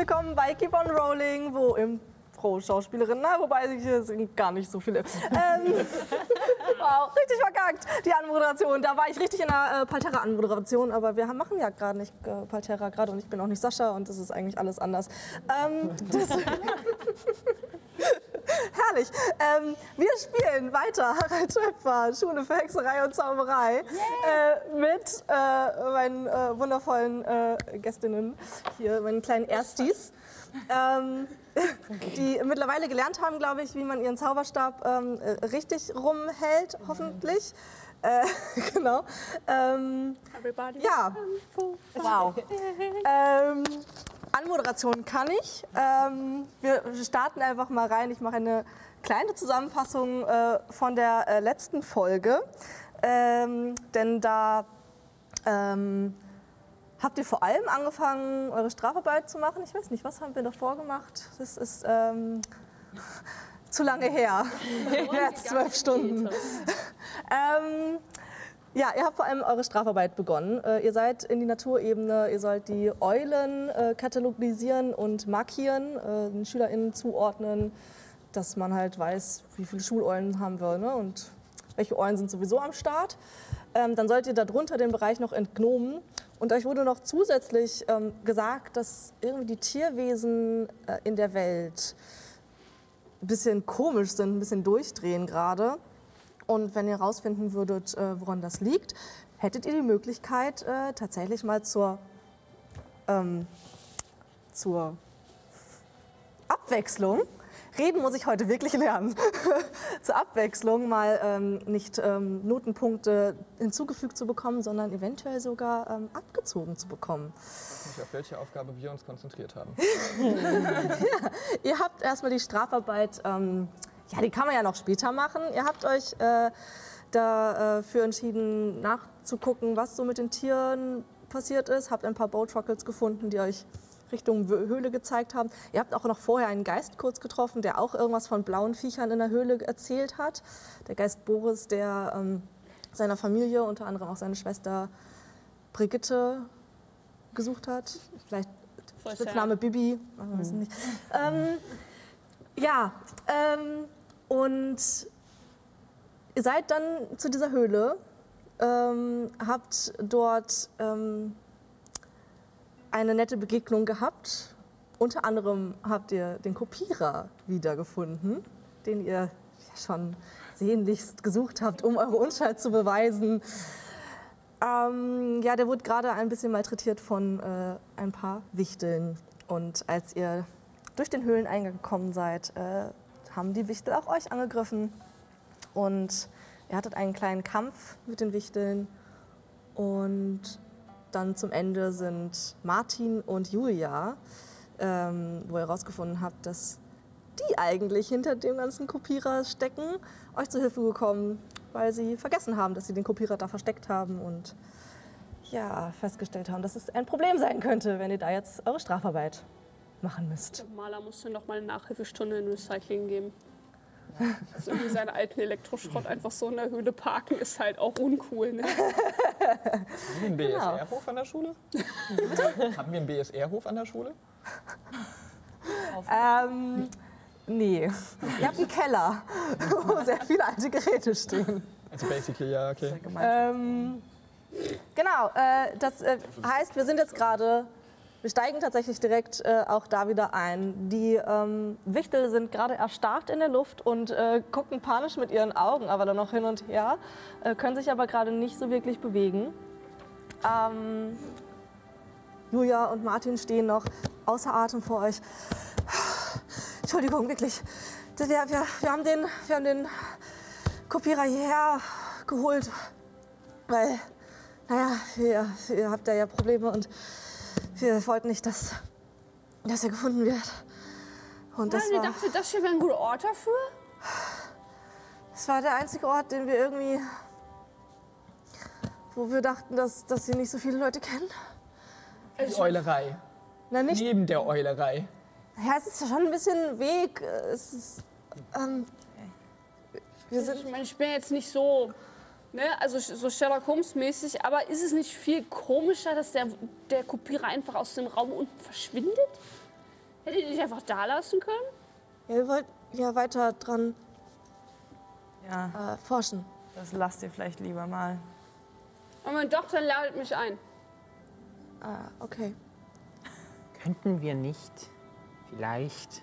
willkommen bei Keep on Rolling, wo im Pro-Schauspielerin, na, wobei hier sind gar nicht so viele. Ähm, wow, richtig verkackt, die Anmoderation. Da war ich richtig in der äh, Palterra-Anmoderation, aber wir haben, machen ja gerade nicht äh, Palterra gerade und ich bin auch nicht Sascha und das ist eigentlich alles anders. Ähm, Herrlich. Ähm, wir spielen weiter Harald Schöpfer, Schule für Hexerei und Zauberei äh, mit äh, meinen äh, wundervollen äh, Gästinnen hier, meinen kleinen Erstis. Ähm, die mittlerweile gelernt haben, glaube ich, wie man ihren Zauberstab ähm, äh, richtig rumhält, hoffentlich. Äh, genau. Ähm, ja. Wow. ähm, Anmoderation kann ich. Ähm, wir starten einfach mal rein. Ich mache eine kleine Zusammenfassung äh, von der äh, letzten Folge. Ähm, denn da ähm, habt ihr vor allem angefangen, eure Strafarbeit zu machen. Ich weiß nicht, was haben wir davor gemacht? Das ist ähm, zu lange her. Jetzt zwölf Stunden. ja, ihr habt vor allem eure Strafarbeit begonnen. Äh, ihr seid in die Naturebene, ihr sollt die Eulen äh, katalogisieren und markieren, äh, den SchülerInnen zuordnen, dass man halt weiß, wie viele Schuleulen haben wir ne? und welche Eulen sind sowieso am Start. Ähm, dann sollt ihr darunter den Bereich noch entgnomen. Und euch wurde noch zusätzlich ähm, gesagt, dass irgendwie die Tierwesen in der Welt ein bisschen komisch sind, ein bisschen durchdrehen gerade. Und wenn ihr herausfinden würdet, äh, woran das liegt, hättet ihr die Möglichkeit, äh, tatsächlich mal zur, ähm, zur Abwechslung, reden muss ich heute wirklich lernen, zur Abwechslung mal ähm, nicht ähm, Notenpunkte hinzugefügt zu bekommen, sondern eventuell sogar ähm, abgezogen zu bekommen. Nicht, auf welche Aufgabe wir uns konzentriert haben. ja, ihr habt erstmal die Strafarbeit ähm, ja, die kann man ja noch später machen. Ihr habt euch äh, dafür äh, entschieden, nachzugucken, was so mit den Tieren passiert ist. Habt ein paar Boatruckles gefunden, die euch Richtung Höhle gezeigt haben. Ihr habt auch noch vorher einen Geist kurz getroffen, der auch irgendwas von blauen Viechern in der Höhle erzählt hat. Der Geist Boris, der ähm, seiner Familie, unter anderem auch seine Schwester Brigitte, gesucht hat. Vielleicht Spitzname Bibi, wir wissen nicht. Ähm, ja, ähm, und ihr seid dann zu dieser Höhle, ähm, habt dort ähm, eine nette Begegnung gehabt. Unter anderem habt ihr den Kopierer wiedergefunden, den ihr ja schon sehnlichst gesucht habt, um eure Unschuld zu beweisen. Ähm, ja, der wurde gerade ein bisschen malträtiert von äh, ein paar Wichteln. Und als ihr durch den Höhleneingang gekommen seid, äh, haben die Wichtel auch euch angegriffen. Und ihr hattet einen kleinen Kampf mit den Wichteln. Und dann zum Ende sind Martin und Julia, ähm, wo ihr herausgefunden habt, dass die eigentlich hinter dem ganzen Kopierer stecken, euch zu Hilfe gekommen, weil sie vergessen haben, dass sie den Kopierer da versteckt haben und ja, festgestellt haben, dass es ein Problem sein könnte, wenn ihr da jetzt eure Strafarbeit machen müsst. Der Maler musste noch mal eine Nachhilfestunde in Recycling geben. Also irgendwie seinen alten Elektroschrott einfach so in der Höhle parken ist halt auch uncool. Ne? Haben wir einen BSR-Hof an der Schule? Haben wir einen BSR-Hof an der Schule? Ähm, nee. Ihr habt einen Keller, wo sehr viele alte Geräte stehen. Also basically, ja, okay. Ähm, genau, äh, das äh, heißt, wir sind jetzt gerade wir steigen tatsächlich direkt äh, auch da wieder ein. Die ähm, Wichtel sind gerade erstarrt in der Luft und äh, gucken panisch mit ihren Augen aber dann noch hin und her, äh, können sich aber gerade nicht so wirklich bewegen. Ähm, Julia und Martin stehen noch außer Atem vor euch. Entschuldigung, wirklich. Wir, wir, wir, haben, den, wir haben den Kopierer hierher geholt, weil, naja, ihr, ihr habt da ja Probleme und wir wollten nicht, dass, dass er gefunden wird. Und das Nein, war, ich dachte, das hier wäre ein guter Ort dafür. das war der einzige Ort, den wir irgendwie, wo wir dachten, dass, dass sie nicht so viele Leute kennen. Die Eulerei. Na, nicht, Neben der Eulerei. ja, es ist schon ein bisschen Weg. Es ist, ähm, wir sind, Ich meine, ich bin jetzt nicht so, ne, also so Sherlock Holmes mäßig, aber ist es nicht viel komischer, dass der, der Kopierer einfach aus dem Raum unten verschwindet? Hätte ihr dich einfach da lassen können? Ja, wir wollten ja weiter dran Ja, äh, forschen. das lasst ihr vielleicht lieber mal. Und wenn doch, dann ladet mich ein. Ah, okay. Könnten wir nicht vielleicht.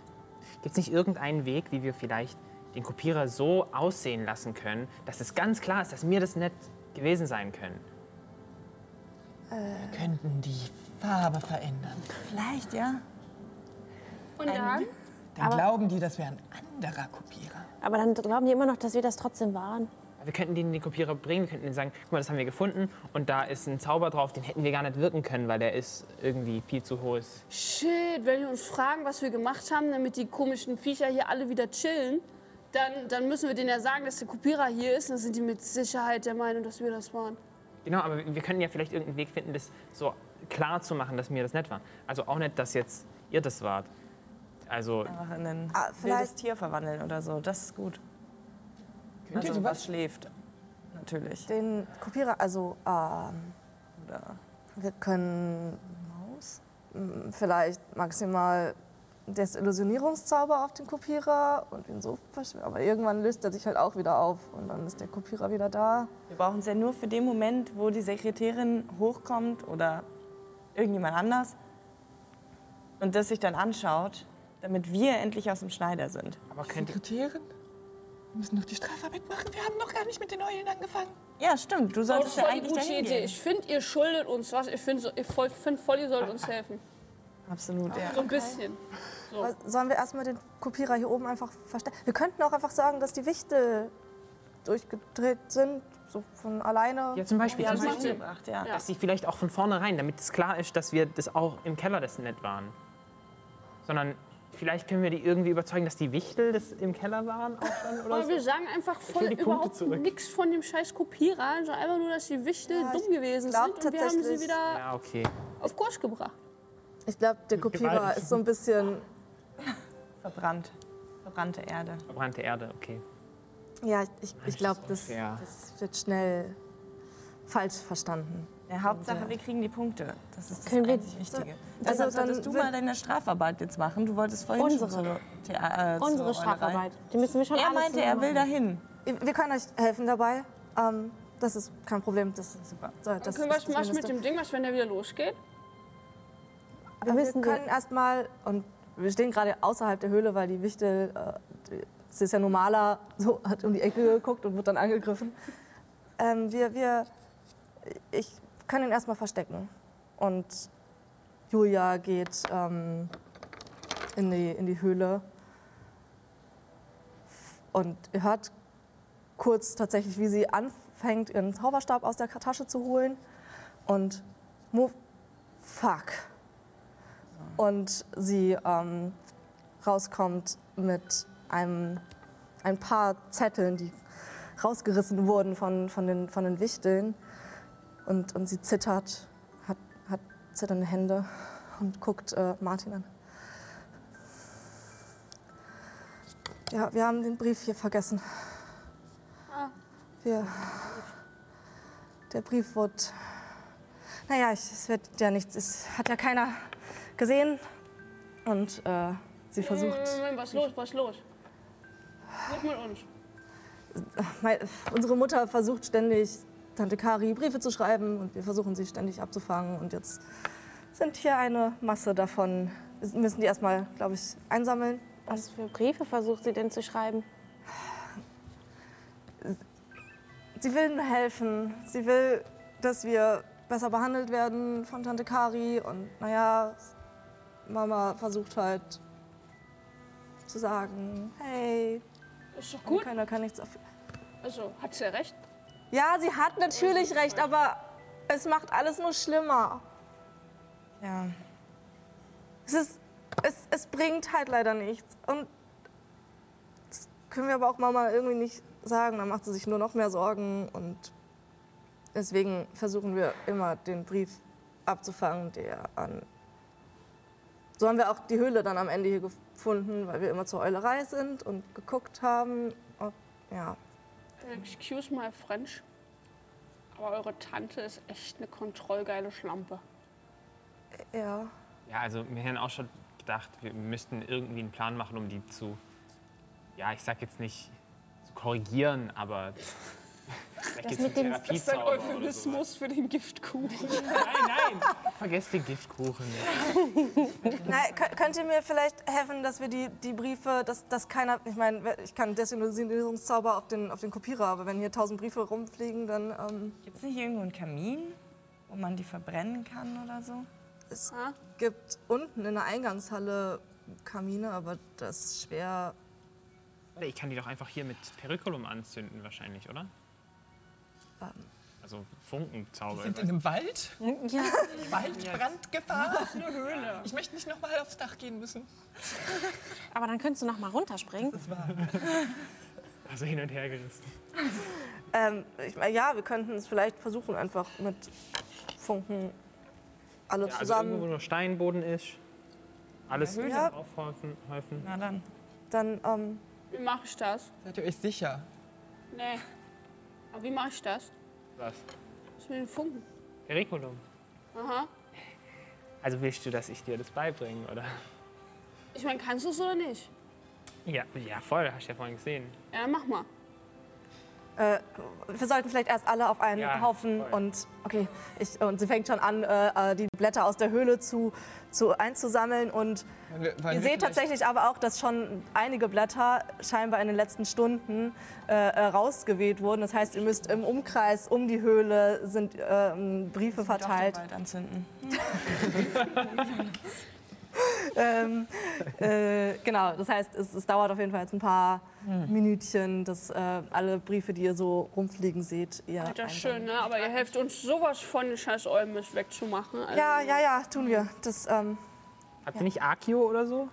Gibt es nicht irgendeinen Weg, wie wir vielleicht den Kopierer so aussehen lassen können, dass es ganz klar ist, dass mir das nicht gewesen sein können? Wir könnten die Farbe verändern. Vielleicht, ja. Und dann? Dann glauben die, das wäre ein anderer Kopierer. Aber dann glauben die immer noch, dass wir das trotzdem waren. Wir könnten denen den Kopierer bringen, wir könnten denen sagen, guck mal, das haben wir gefunden und da ist ein Zauber drauf, den hätten wir gar nicht wirken können, weil der ist irgendwie viel zu hohes. Shit, wenn die uns fragen, was wir gemacht haben, damit die komischen Viecher hier alle wieder chillen, dann, dann müssen wir denen ja sagen, dass der Kopierer hier ist. Dann sind die mit Sicherheit der Meinung, dass wir das waren. Genau, aber wir können ja vielleicht irgendeinen Weg finden, das so klar zu machen, dass mir das nicht war. Also auch nicht, dass jetzt ihr das wart. Also Einfach in ein Ah, wildes vielleicht- Tier verwandeln oder so. Das ist gut. Könnt ihr Also was sowas? schläft. Natürlich. Den Kopierer, also ähm, Oder wir können Maus? Vielleicht maximal das Illusionierungszauber auf den Kopierer und ihn so verschwinden. Aber irgendwann löst er sich halt auch wieder auf und dann ist der Kopierer wieder da. Wir brauchen es ja nur für den Moment, wo die Sekretärin hochkommt oder irgendjemand anders und das sich dann anschaut, damit wir endlich aus dem Schneider sind. aber könnte, Sekretärin? Wir müssen noch die Strafarbeit machen. Wir haben noch gar nicht mit den Eulen angefangen. Ja, stimmt. Du das solltest ist ja eigentlich gute Idee. gehen. Ich finde, ihr schuldet uns was. Ich finde voll, find voll, ihr solltet uns helfen. Absolut, ja. So ein bisschen. So. Sollen wir erstmal den Kopierer hier oben einfach verstecken? Wir könnten auch einfach sagen, dass die Wichtel durchgedreht sind, so von alleine. ja zum Beispiel, haben zum Beispiel umgebracht, ja. Ja. dass sie vielleicht auch von vornherein, damit es klar ist, dass wir das auch im Keller das nicht waren. Sondern vielleicht können wir die irgendwie überzeugen, dass die Wichtel das im Keller waren auch schon oder Aber so. wir sagen einfach voll überhaupt nichts von dem scheiß Kopierer, sondern einfach nur, dass die Wichtel Ja, dumm gewesen glaub sind und wir haben sie wieder Ja, okay. auf Kurs gebracht. Ich glaube, der Kopierer ist so ein bisschen. Verbrannt. Verbrannte Erde. Verbrannte Erde, okay. Ja, ich, ich glaube, das, das wird schnell falsch verstanden. Ja, Hauptsache, wir kriegen die Punkte. Das ist das Können wir- einzig Wichtige. Also Also dann solltest du mal deine Strafarbeit jetzt machen. Du wolltest vorhin Unsere. schon Thea äh, Unsere. Strafarbeit. Die müssen wir schon Er meinte, er will dahin. Wir können euch helfen dabei. Ähm, das ist kein Problem. Das, Super. so, das Können wir was ist das machst du mit dem Ding, was wenn der wieder losgeht? Wir, müssen wir können erstmal, und wir stehen gerade außerhalb der Höhle, weil die Wichtel, äh, es ist ja normaler, so hat um die Ecke geguckt und wird dann angegriffen. Ähm, wir, wir, ich kann ihn erstmal verstecken. Und Julia geht ähm, in, die, in die Höhle. Und ihr hört kurz tatsächlich, wie sie anfängt, ihren Zauberstab aus der Tasche zu holen. Und move, fuck und sie ähm, rauskommt mit einem, ein paar Zetteln, die rausgerissen wurden von, von, den, von den Wichteln. Und, und sie zittert, hat, hat zitternde Hände und guckt äh, Martin an. Ja, wir haben den Brief hier vergessen. Ah. Wir, der Brief wurde. Naja, ich- es wird ja nichts. Es hat ja keiner gesehen. Und äh, sie versucht. Moment, Moment, was ist los, was ist los? Nicht mit uns. Mei- Unsere Mutter versucht ständig, Tante Kari Briefe zu schreiben und wir versuchen sie ständig abzufangen. Und jetzt sind hier eine Masse davon. Wir müssen die erstmal, glaube ich, einsammeln. Was für Briefe versucht sie denn zu schreiben? Sie will nur helfen. Sie will, dass wir besser behandelt werden von Tante Kari. Und naja, Mama versucht halt zu sagen, hey, Ist doch gut. keiner kann nichts dafür. Also, hat sie ja recht. Ja, sie hat natürlich recht, aber es macht alles nur schlimmer. Ja. Es, ist, es, es bringt halt leider nichts. Und das können wir aber auch Mama irgendwie nicht sagen. Dann macht sie sich nur noch mehr Sorgen. Und deswegen versuchen wir immer, den Brief abzufangen, der an. So haben wir auch die Höhle dann am Ende hier gefunden, weil wir immer zur Eulerei sind und geguckt haben. Und, ja. Excuse my French. Aber eure Tante ist echt eine kontrollgeile Schlampe. Ja. Ja, also wir haben auch schon gedacht, wir müssten irgendwie einen Plan machen, um die zu, ja, ich sag jetzt nicht zu korrigieren, aber vielleicht geht's mit dem- Das ist ein Euphemismus für den Giftkuchen. Nein, nein, vergesst den Giftkuchen nicht. Na, kö- könnt ihr mir vielleicht helfen, dass wir die, die Briefe, dass, dass keiner, ich meine, ich kann Desillusionierungszauber auf den, auf den Kopierer, aber wenn hier tausend Briefe rumfliegen, dann ähm, Gibt es nicht irgendwo einen Kamin, wo man die verbrennen kann oder so? es Ah. gibt unten in der Eingangshalle Kamine, aber das ist schwer. Ich kann die doch einfach hier mit Periculum anzünden wahrscheinlich, oder? Ähm. Also Funkenzauber. Sind in einem Wald? Ja, Waldbrandgefahr? eine Höhle. Ich möchte nicht nochmal aufs Dach gehen müssen. aber dann könntest du noch mal runterspringen. Also hin und her gerissen. Ähm, ich meine, ja, wir könnten es vielleicht versuchen, einfach mit Funken alle Ja, also zusammen. irgendwo, wo nur Steinboden ist. Alles Ja. aufhäufen. häufen. Na dann. dann, ähm, Wie mache ich das? Seid ihr euch sicher? Nee. Aber wie mache ich das? Was? Was mit den Funken? Periculum. Aha. Also willst du, dass ich dir das beibringe, oder? Ich meine, kannst du es oder nicht? Ja, ja, voll, hast du ja vorhin gesehen. Ja, dann mach mal. Äh, wir sollten vielleicht erst alle auf einen Ja, Haufen voll. und okay, ich, und sie fängt schon an, äh, äh, die Blätter aus der Höhle zu, zu einzusammeln und Wollen wir, wollen Ihr seht tatsächlich aber auch, dass schon einige Blätter scheinbar in den letzten Stunden äh, äh, rausgeweht wurden. Das heißt, ihr müsst im Umkreis um die Höhle sind ähm, Briefe Doch den verteilt. Wald anzünden. Ähm, äh, genau, das heißt, es, es dauert auf jeden Fall jetzt ein paar Minütchen, dass äh, alle Briefe, die ihr so rumfliegen seht, ihr Das ist einsammeln. schön, ne? Aber ihr helft uns sowas von, den scheiß Olmes wegzumachen. Also, Ja, ja, ja, tun wir. Das, ähm, Habt ihr nicht Akio oder so?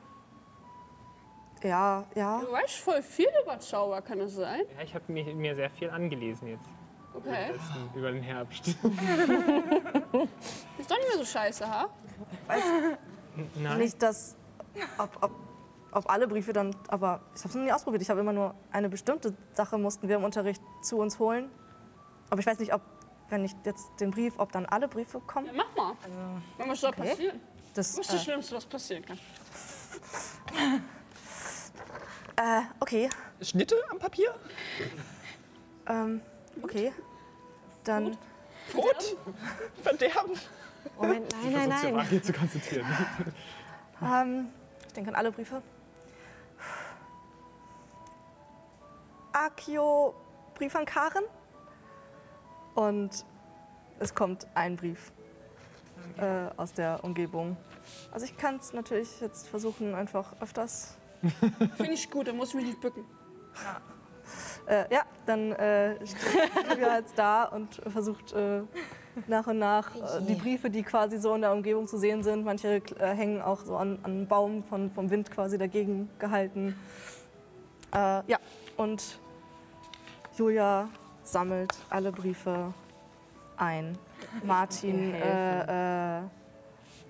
ja, ja. Du weißt voll viel über Zauber, kann das sein? Ja, ich habe mir, mir sehr viel angelesen jetzt. Okay. Letzten, über den Herbst. Ist doch nicht mehr so scheiße, ha? Nein. Nicht, dass, ob, ob, ob alle Briefe dann, aber ich habe es noch nie ausprobiert. Ich habe immer nur eine bestimmte Sache mussten wir im Unterricht zu uns holen. Aber ich weiß nicht, ob, wenn ich jetzt den Brief, ob dann alle Briefe kommen. Ja, mach mal. Also, was soll okay. passieren? Das, Was ist das äh, Schlimmste, was passieren kann? äh, okay, Schnitte am Papier? ähm, okay. Dann, Rot? Verderben? Moment, nein, nein, nein. hier zu konzentrieren. ähm, ich denke an alle Briefe. Akio, Brief an Karen. Und es kommt ein Brief äh, aus der Umgebung. Also ich kann es natürlich jetzt versuchen, einfach öfters. Finde ich gut, dann muss ich mich nicht bücken. Äh, ja, dann äh, steht Julia jetzt da und versucht äh, nach und nach äh, die Briefe, die quasi so in der Umgebung zu sehen sind. Manche äh, hängen auch so an, an einem Baum von, vom Wind quasi dagegen gehalten. Äh, ja, und Julia sammelt alle Briefe ein. Martin äh, äh,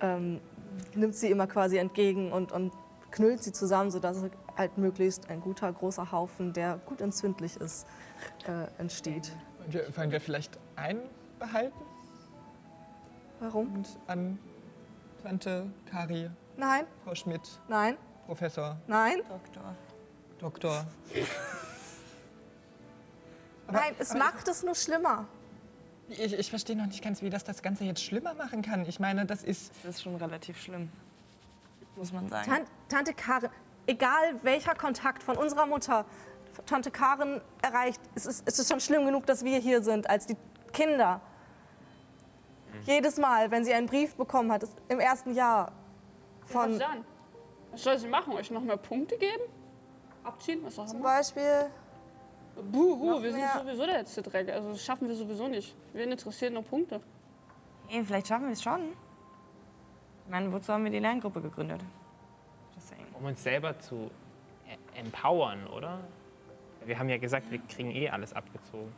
ähm, nimmt sie immer quasi entgegen und, und knüllt sie zusammen, sodass halt möglichst ein guter, großer Haufen, der gut entzündlich ist, äh, entsteht. Wollen wir, wollen wir vielleicht einen behalten Warum? und an Tante Kari, Nein, Frau Schmidt, nein, Professor, nein, Doktor. Doktor. nein, es macht es nur schlimmer. Ich, ich verstehe noch nicht ganz, wie das das Ganze jetzt schlimmer machen kann. Ich meine, das ist. Das ist schon relativ schlimm. Muss man sagen. Tan Tante Karen, egal welcher Kontakt von unserer Mutter Tante Karen erreicht, es ist, es ist schon schlimm genug, dass wir hier sind, als die Kinder. Jedes Mal, wenn sie einen Brief bekommen hat, im ersten Jahr Was von dann? Was soll sie machen? Euch noch mehr Punkte geben? Abziehen? Was auch zum immer? Beispiel, Buhu, wir sind mehr. sowieso der letzte Dreck. Also das schaffen wir sowieso nicht. Wen interessieren nur Punkte? Hey, vielleicht schaffen wir es schon. Ich meine, wozu haben wir die Lerngruppe gegründet? Um uns selber zu e- empowern, oder? Wir haben ja gesagt, wir kriegen eh alles abgezogen.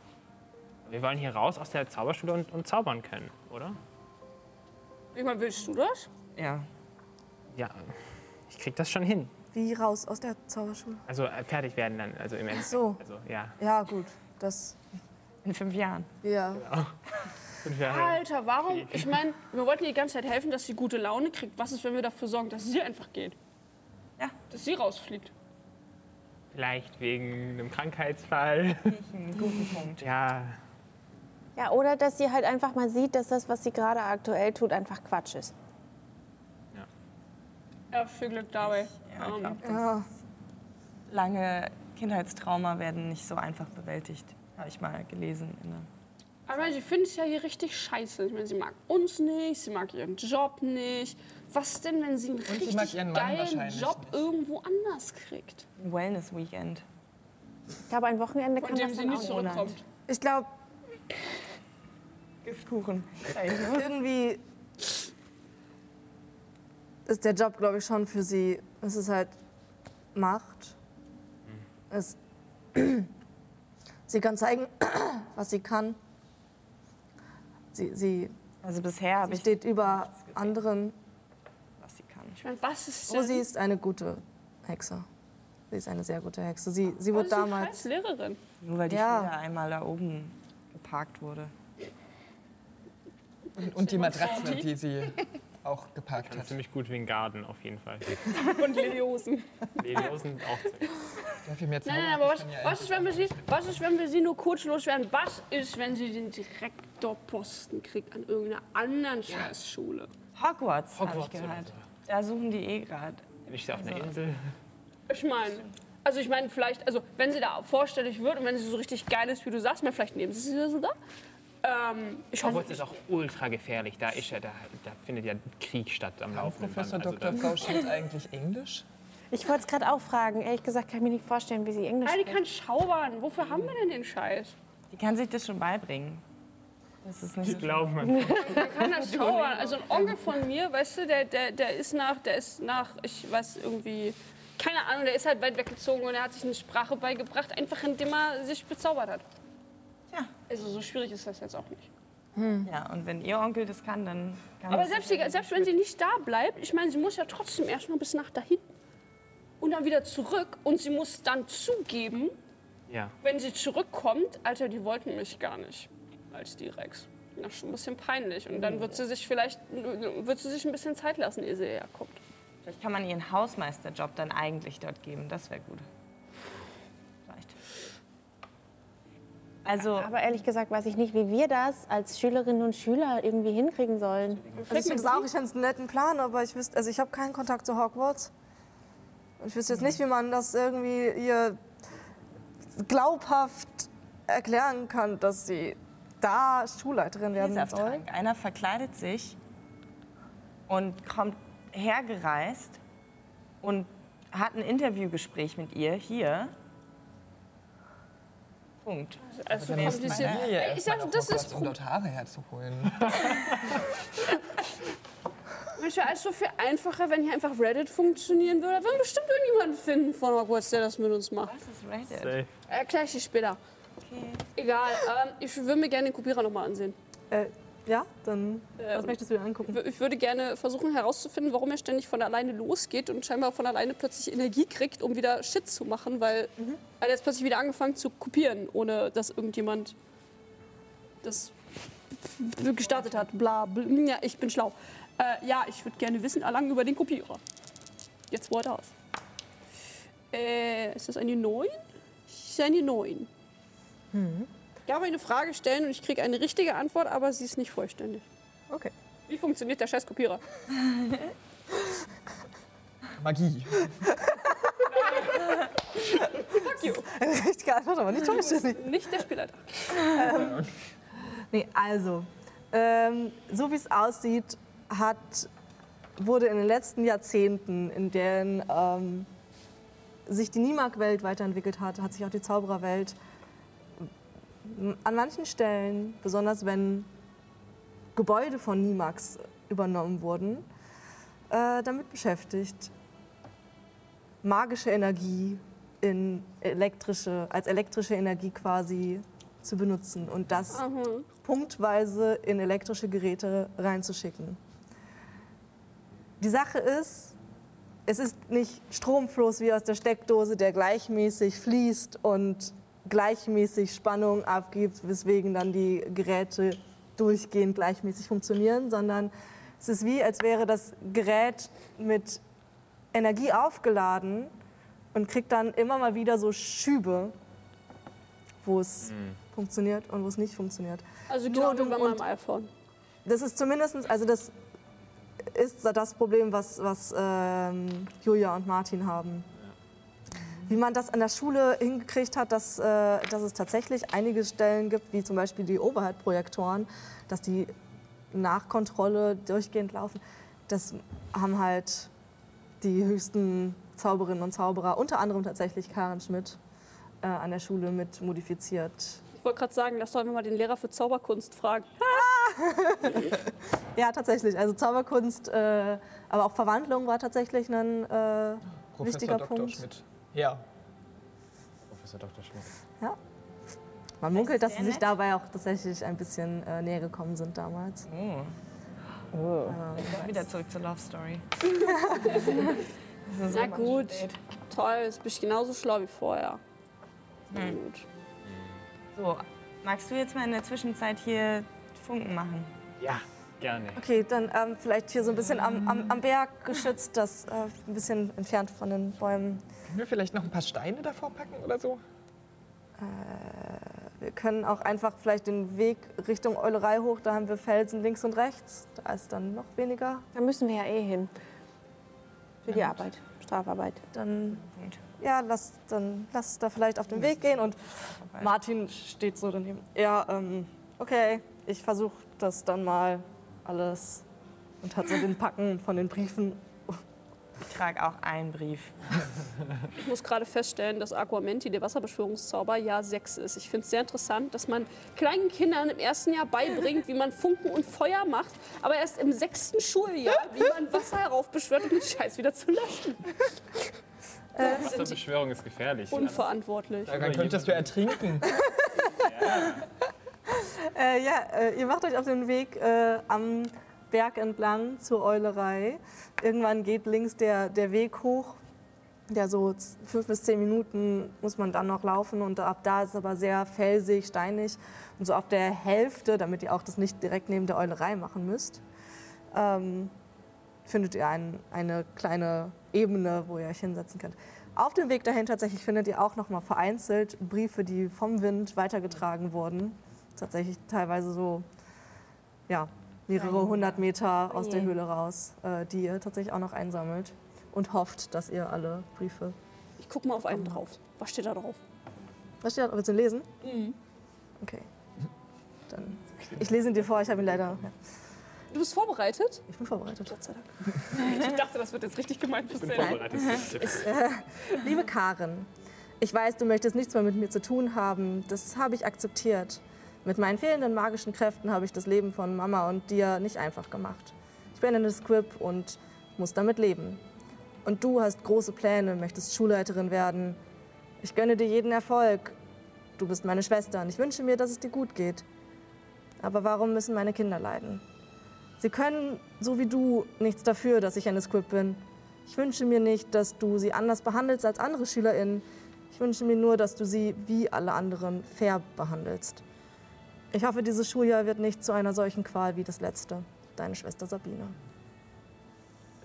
Wir wollen hier raus aus der Zauberschule und, und zaubern können, oder? Ich meine, willst du das? Ja. Ja, ich krieg das schon hin. wie raus aus der Zauberschule. Also äh, fertig werden dann, also im Endeffekt. so. Also, ja. Ja, gut, das, In fünf Jahren. ja. Fünf Jahre. Alter, warum? Ich meine, wir wollten ihr die ganze Zeit helfen, dass sie gute Laune kriegt. Was ist, wenn wir dafür sorgen, dass sie einfach geht? Ja. Dass sie rausfliegt. Vielleicht wegen einem Krankheitsfall. Guten Punkt. Ja, Ja, oder dass sie halt einfach mal sieht, dass das, was sie gerade aktuell tut, einfach Quatsch ist. Ja, viel Glück dabei. Ja, ich Ähm, glaube, Ja. lange Kindheitstrauma werden nicht so einfach bewältigt. Habe ich mal gelesen. In der Aber sie findet es ja hier richtig scheiße. Ich meine, sie mag uns nicht, sie mag ihren Job nicht. Was denn, wenn sie einen sie richtig Mann geilen Job nicht. irgendwo anders kriegt? Wellness-Weekend. Ich glaube, ein Wochenende Von kann dem das sie dann nie auch nicht. zurückkommt. Ich glaube, Giftkuchen. irgendwie ist der Job, glaube ich, schon für sie. Es ist halt Macht. Es, sie kann zeigen, was sie kann. Sie, sie, Also bisher sie ich, steht über anderen. was sie kann. Ich meine, was ist Oh, denn? sie ist eine gute Hexe. Sie ist eine sehr gute Hexe. Sie, sie wurde damals. Lehrerin. Nur weil die Ja. einmal da oben geparkt wurde. Und, und die Matratze, die sie auch geparkt kann hat. ziemlich gut wie ein Garten auf jeden Fall. Und Leviosen. Leviosen auch ziemlich. Sehr viel mehr Zauber Nein, nein, aber was, ja was, ist, wenn wir sie, was ist, wenn wir sie nur kurz loswerden? Was ist, wenn sie den Direktorposten kriegt an irgendeiner anderen Scheißschule? Hogwarts, habe ich Hogwarts gehört. so. Da suchen die eh gerade. Nicht auf einer Insel. Ich meine, also ich meine vielleicht, also wenn sie da vorstellig wird und wenn sie so richtig geil ist, wie du sagst, mal vielleicht nehmen sie sie sogar. Ähm, ich hoffe, Hogwarts ist auch ultra gefährlich. Da, ist ja, da, da findet ja Krieg statt am laufenden Professor Band. Dr. Also Frau Schild eigentlich Englisch? Ich wollte es gerade auch fragen. Ehrlich gesagt kann ich mir nicht vorstellen, wie sie Englisch ah, die spricht. kann schaubern. Wofür haben wir denn den Scheiß? Die kann sich das schon beibringen. Das ist nicht Ich so glaube, man Man kann das schaubern. Also ein Onkel von mir, weißt du, der, der, der ist nach, der ist nach, ich weiß irgendwie, keine Ahnung, der ist halt weit weggezogen und er hat sich eine Sprache beigebracht, einfach indem er sich bezaubert hat. Ja. Also so schwierig ist das jetzt auch nicht. Ja, und wenn ihr Onkel das kann, dann kann Aber das selbst, die, selbst wenn sie nicht da bleibt, ich meine, sie muss ja trotzdem erstmal bis nach dahin und dann wieder zurück und sie muss dann zugeben, Ja. wenn sie zurückkommt, Alter, die wollten mich gar nicht als Direx. Das ist schon ein bisschen peinlich. Und dann wird sie sich vielleicht wird sie sich ein bisschen Zeit lassen, ehe sie herkommt. Vielleicht kann man ihren Hausmeisterjob dann eigentlich dort geben. Das wäre gut. Also, Aber ehrlich gesagt weiß ich nicht, wie wir das als Schülerinnen und Schüler irgendwie hinkriegen sollen. Also ich finde es auch, ich einen netten Plan, aber ich wüsste, also ich habe keinen Kontakt zu Hogwarts. Und ich wüsste jetzt nicht, wie man das irgendwie ihr glaubhaft erklären kann, dass sie da Schulleiterin werden soll. Einer verkleidet sich und kommt hergereist und hat ein Interviewgespräch mit ihr hier. Punkt. Also kompliziert. man hier Ich sag, das ist um dort Haare herzuholen. Es wäre alles so viel einfacher, wenn hier einfach Reddit funktionieren würde. Da würden bestimmt irgendjemanden finden von Hogwarts, der das mit uns macht. Das ist Reddit. Erkläre ich dir später. Egal, ähm, ich würde mir gerne den Kopierer nochmal ansehen. Äh, ja, dann was Ähm, möchtest du dir angucken? Ich würde gerne versuchen herauszufinden, warum er ständig von alleine losgeht und scheinbar von alleine plötzlich Energie kriegt, um wieder Shit zu machen, weil er hat jetzt plötzlich wieder angefangen zu kopieren, ohne dass irgendjemand das gestartet hat. Bla, bla. Ja, ich bin schlau. Äh, ja, ich würde gerne Wissen erlangen über den Kopierer. Jetzt wo er da ist. Äh, ist das eine 9? Das ist eine 9. Ich darf eine Frage stellen und ich kriege eine richtige Antwort, aber sie ist nicht vollständig. Okay. Wie funktioniert der scheiß Kopierer? Magie. Fuck you. Richtige Antwort, aber nicht vollständig. Nicht der Spielleiter. Nee, also, ähm, so wie es aussieht, hat, wurde in den letzten Jahrzehnten, in denen ähm, sich die Nimak-Welt weiterentwickelt hat, hat sich auch die Zaubererwelt an manchen Stellen, besonders wenn Gebäude von Nimax übernommen wurden, äh, damit beschäftigt, magische Energie in elektrische, als elektrische Energie quasi zu benutzen und das punktweise in elektrische Geräte reinzuschicken. Die Sache ist, es ist nicht Stromfluss wie aus der Steckdose, der gleichmäßig fließt und gleichmäßig Spannung abgibt, weswegen dann die Geräte durchgehend gleichmäßig funktionieren, sondern es ist wie, als wäre das Gerät mit Energie aufgeladen und kriegt dann immer mal wieder so Schübe, wo es funktioniert und wo es nicht funktioniert. Also Nur genau wie du bei und- meinem iPhone. Das ist zumindest, also das ist das Problem, was, was ähm, Julia und Martin haben. Wie man das an der Schule hingekriegt hat, dass, äh, dass es tatsächlich einige Stellen gibt, wie zum Beispiel die Overhead-Projektoren, dass die nach Kontrolle durchgehend laufen. Das haben halt die höchsten Zauberinnen und Zauberer, unter anderem tatsächlich Karen Schmidt, äh, an der Schule mit modifiziert. Ich wollte gerade sagen, lass doch einfach mal den Lehrer für Zauberkunst fragen. Ja, tatsächlich. Also Zauberkunst, äh, aber auch Verwandlung war tatsächlich ein äh, wichtiger Dr. Punkt. Schmidt. Ja. Professor Dr. Schmidt. Man munkelt, dass sie sich nett. dabei auch tatsächlich ein bisschen äh, näher gekommen sind damals. Doch wieder zurück zur Love Story. Na gut, toll, jetzt bin ich genauso schlau wie vorher. Na gut. So, magst du jetzt mal in der Zwischenzeit hier Funken machen? Ja, gerne. Okay, dann ähm, vielleicht hier so ein bisschen am, am, am Berg geschützt, das äh, ein bisschen entfernt von den Bäumen. Können wir vielleicht noch ein paar Steine davor packen oder so? Wir können auch einfach vielleicht den Weg Richtung Eulerei hoch, da haben wir Felsen links und rechts. Da ist dann noch weniger. Da müssen wir ja eh hin. Für die Arbeit, Strafarbeit. Dann, ja, lass, dann lass da vielleicht auf den Weg gehen. Und Martin steht so daneben. Ja, ähm, okay, ich versuche das dann mal alles. Und hat so den Packen von den Briefen. Ich trage auch einen Brief. Ich muss gerade feststellen, dass Aquamenti, der Wasserbeschwörungszauber, Jahr 6 ist. Ich finde es sehr interessant, dass man kleinen Kindern im ersten Jahr beibringt, wie man Funken und Feuer macht, aber erst im sechsten Schuljahr, wie man Wasser heraufbeschwört, um den Scheiß wieder zu löschen. Das sind Beschwörung ist gefährlich. unverantwortlich. Daran könntest du ertrinken. Äh, ja, äh, ihr macht euch auf den Weg äh, am Berg entlang zur Eulerei. Irgendwann geht links der, der Weg hoch. Ja, so fünf bis zehn Minuten muss man dann noch laufen und ab da ist es aber sehr felsig, steinig. Und so auf der Hälfte, damit ihr auch das nicht direkt neben der Eulerei machen müsst, ähm, findet ihr ein, eine kleine Ebene, wo ihr euch hinsetzen könnt. Auf dem Weg dahin tatsächlich findet ihr auch noch mal vereinzelt Briefe, die vom Wind weitergetragen wurden. Tatsächlich teilweise so, ja, mehrere hundert Meter aus der Höhle raus, äh, die ihr tatsächlich auch noch einsammelt und hofft, dass ihr alle Briefe. Ich gucke mal auf einen drauf. Was steht da drauf? Was steht da? Willst du ihn lesen? Okay. Dann, ich lese ihn dir vor, ich habe ihn leider. Ja, Du bist vorbereitet? ich bin vorbereitet. Gott sei Dank. Ich dachte, das wird jetzt richtig gemeint fürs Ende. Vorbereitet. Liebe Karen, ich weiß, du möchtest nichts mehr mit mir zu tun haben. Das habe ich akzeptiert. Mit meinen fehlenden magischen Kräften habe ich das Leben von Mama und dir nicht einfach gemacht. Ich bin eine Squib und muss damit leben. Und du hast große Pläne, möchtest Schulleiterin werden. Ich gönne dir jeden Erfolg. Du bist meine Schwester und ich wünsche mir, dass es dir gut geht. Aber warum müssen meine Kinder leiden? Sie können, so wie du, nichts dafür, dass ich eine Squib bin. Ich wünsche mir nicht, dass du sie anders behandelst als andere SchülerInnen. Ich wünsche mir nur, dass du sie wie alle anderen fair behandelst. Ich hoffe, dieses Schuljahr wird nicht zu einer solchen Qual wie das letzte. Deine Schwester Sabine.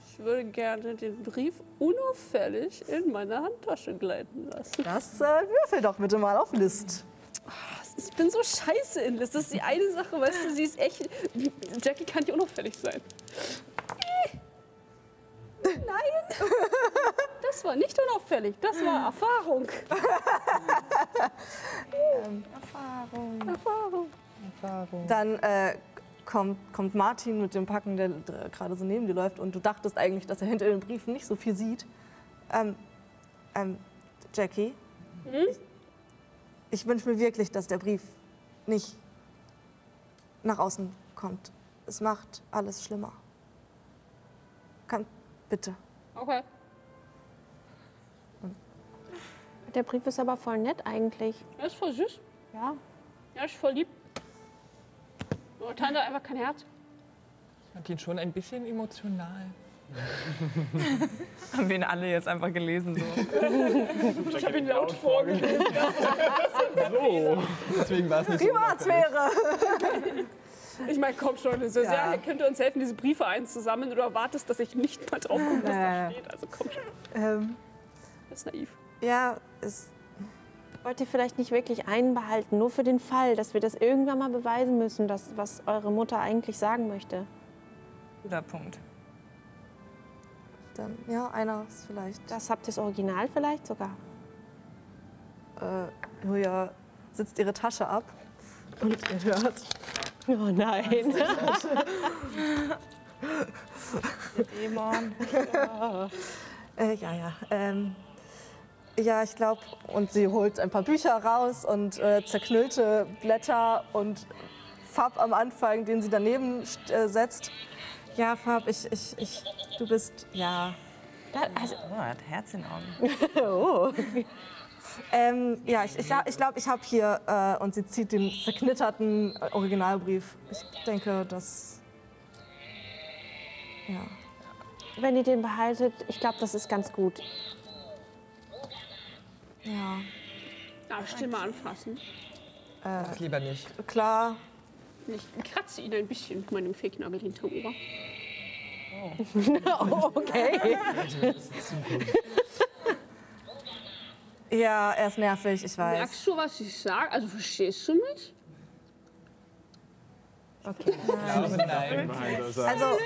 Ich würde gerne den Brief unauffällig in meine Handtasche gleiten lassen. Das äh, würfel doch bitte mal auf List. Ich bin so scheiße in List. Das ist die eine Sache, weißt du, sie ist echt. Jackie kann nicht unauffällig sein. Nein! Das war nicht unauffällig, das war Erfahrung. Erfahrung. Erfahrung. Dann äh, kommt, kommt Martin mit dem Packen, der, der gerade so neben dir läuft. Und du dachtest eigentlich, dass er hinter den Briefen nicht so viel sieht. Ähm, ähm, Jackie, ich, ich wünsche mir wirklich, dass der Brief nicht nach außen kommt. Es macht alles schlimmer. Bitte. Okay. Der Brief ist aber voll nett eigentlich. Das ist voll süß. Ja. Ja, ist voll lieb. Aber Tante hat einfach kein Herz. Ich fand ihn schon ein bisschen emotional. Haben wir ihn alle jetzt einfach gelesen so. Ich habe ihn laut vorgelesen. Deswegen war es nicht so. Privatsphäre! Ich meine, komm schon, so Ja. sehr könnt ihr uns helfen, diese Briefe einzusammeln oder erwartest, dass ich nicht mal drauf komme, was da Nee. steht. Also komm schon, Ähm, das ist naiv. ja, es, Wollt ihr vielleicht nicht wirklich einen behalten, nur für den Fall, dass wir das irgendwann mal beweisen müssen, dass, was eure Mutter eigentlich sagen möchte? Guter Punkt. dann, ja, einer ist vielleicht. Das habt ihr das Original vielleicht sogar. Äh, Julia sitzt ihre Tasche ab und ihr hört. Oh nein. Dämon. Äh, ja, ja. Ähm, ja, ich glaube, und sie holt ein paar Bücher raus und äh, zerknüllte Blätter und Fab am Anfang, den sie daneben äh, setzt. Ja, Fab, ich, ich, ich, du bist, ja. Da, also, Oh, er hat Herz in den Augen. oh. Ähm, ja, ich, ich, ich glaube, ich habe hier, äh, und sie zieht den zerknitterten äh, Originalbrief. Ich denke, das, ja. Wenn ihr den behaltet, ich glaube, das ist ganz gut. Ja, Darf ich den mal anfassen? Ach, lieber nicht. klar. Ich kratze ihn ein bisschen mit meinem Fake-Nagel hinter Ohr. Oh, okay. Ja, er ist nervig, ich weiß. Merkst du, was ich sage? Also verstehst du mich? Okay. Ich glaube, nein. Also,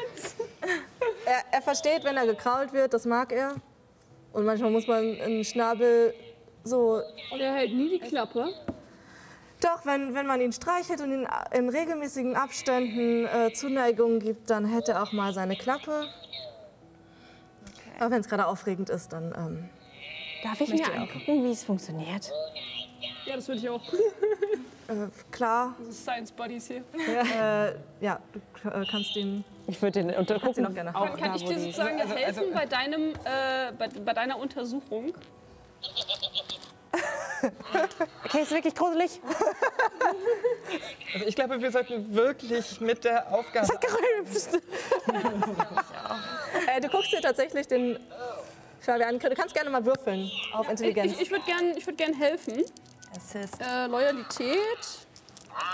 er, er versteht, wenn er gekrault wird, das mag er. Und manchmal muss man einen Schnabel so. Und er hält nie die Klappe. Doch, wenn, wenn man ihn streichelt und ihn in regelmäßigen Abständen äh, Zuneigung gibt, dann hätte er auch mal seine Klappe. Aber wenn es gerade aufregend ist, dann. Ähm, Darf ich mir angucken, wie es funktioniert? Ja, das würde ich auch. äh, klar, Das ist Science Buddies hier. äh, ja, du äh, kannst ihn. Ich würde den untergucken. auch gerne. Kann, kann ich dir sozusagen Also- helfen also- bei, deinem, äh, bei, bei deiner Untersuchung? Okay, ist wirklich gruselig. Also ich glaube, wir sollten wirklich mit der Aufgabe. Gerülpst. Äh, du guckst dir tatsächlich den Fabian an. Du kannst gerne mal würfeln auf Ich, Intelligenz. ich, ich würde gerne würd gern helfen. Assist. Äh, Loyalität.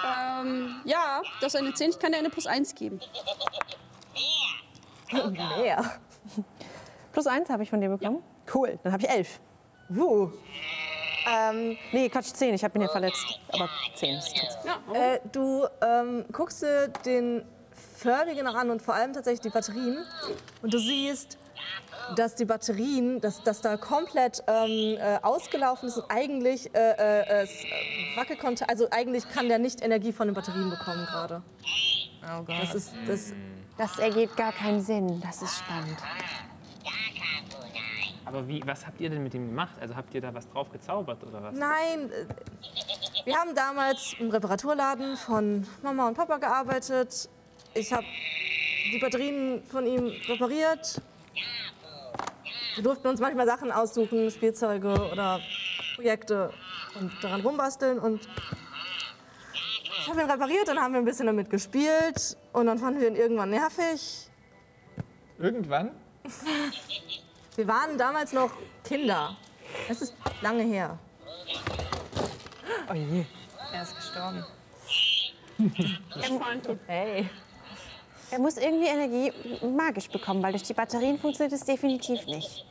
Ähm, ja, das ist eine 10. Ich kann dir eine plus 1 geben. Mehr. Plus eins habe ich von dir bekommen. Cool, dann habe ich elf. Uh. Ähm, Nee, Quatsch, zehn. Ich habe ihn ja verletzt. Aber zehn ist trotzdem. Ja, Äh, du ähm, guckst dir den Furby genau an und vor allem tatsächlich die Batterien. Und du siehst, dass die Batterien, dass, dass da komplett ähm, äh, ausgelaufen ist und eigentlich äh, äh, es Wackelkontakte, also eigentlich kann der nicht Energie von den Batterien bekommen gerade. Oh Gott. Das ist, das, Das ergibt gar keinen Sinn. Das ist spannend. Aber wie, was habt ihr denn mit ihm gemacht? Also habt ihr da was drauf gezaubert oder was? Nein, äh, wir haben damals im Reparaturladen von Mama und Papa gearbeitet. Ich habe die Batterien von ihm repariert. Wir durften uns manchmal Sachen aussuchen, Spielzeuge oder Projekte und daran rumbasteln. Und ich habe ihn repariert, dann haben wir ein bisschen damit gespielt und dann fanden wir ihn irgendwann nervig. Irgendwann? Wir waren damals noch Kinder. Es ist lange her. Oh je. Er ist gestorben. Hey. Er muss irgendwie Energie magisch bekommen, weil durch die Batterien funktioniert es definitiv nicht.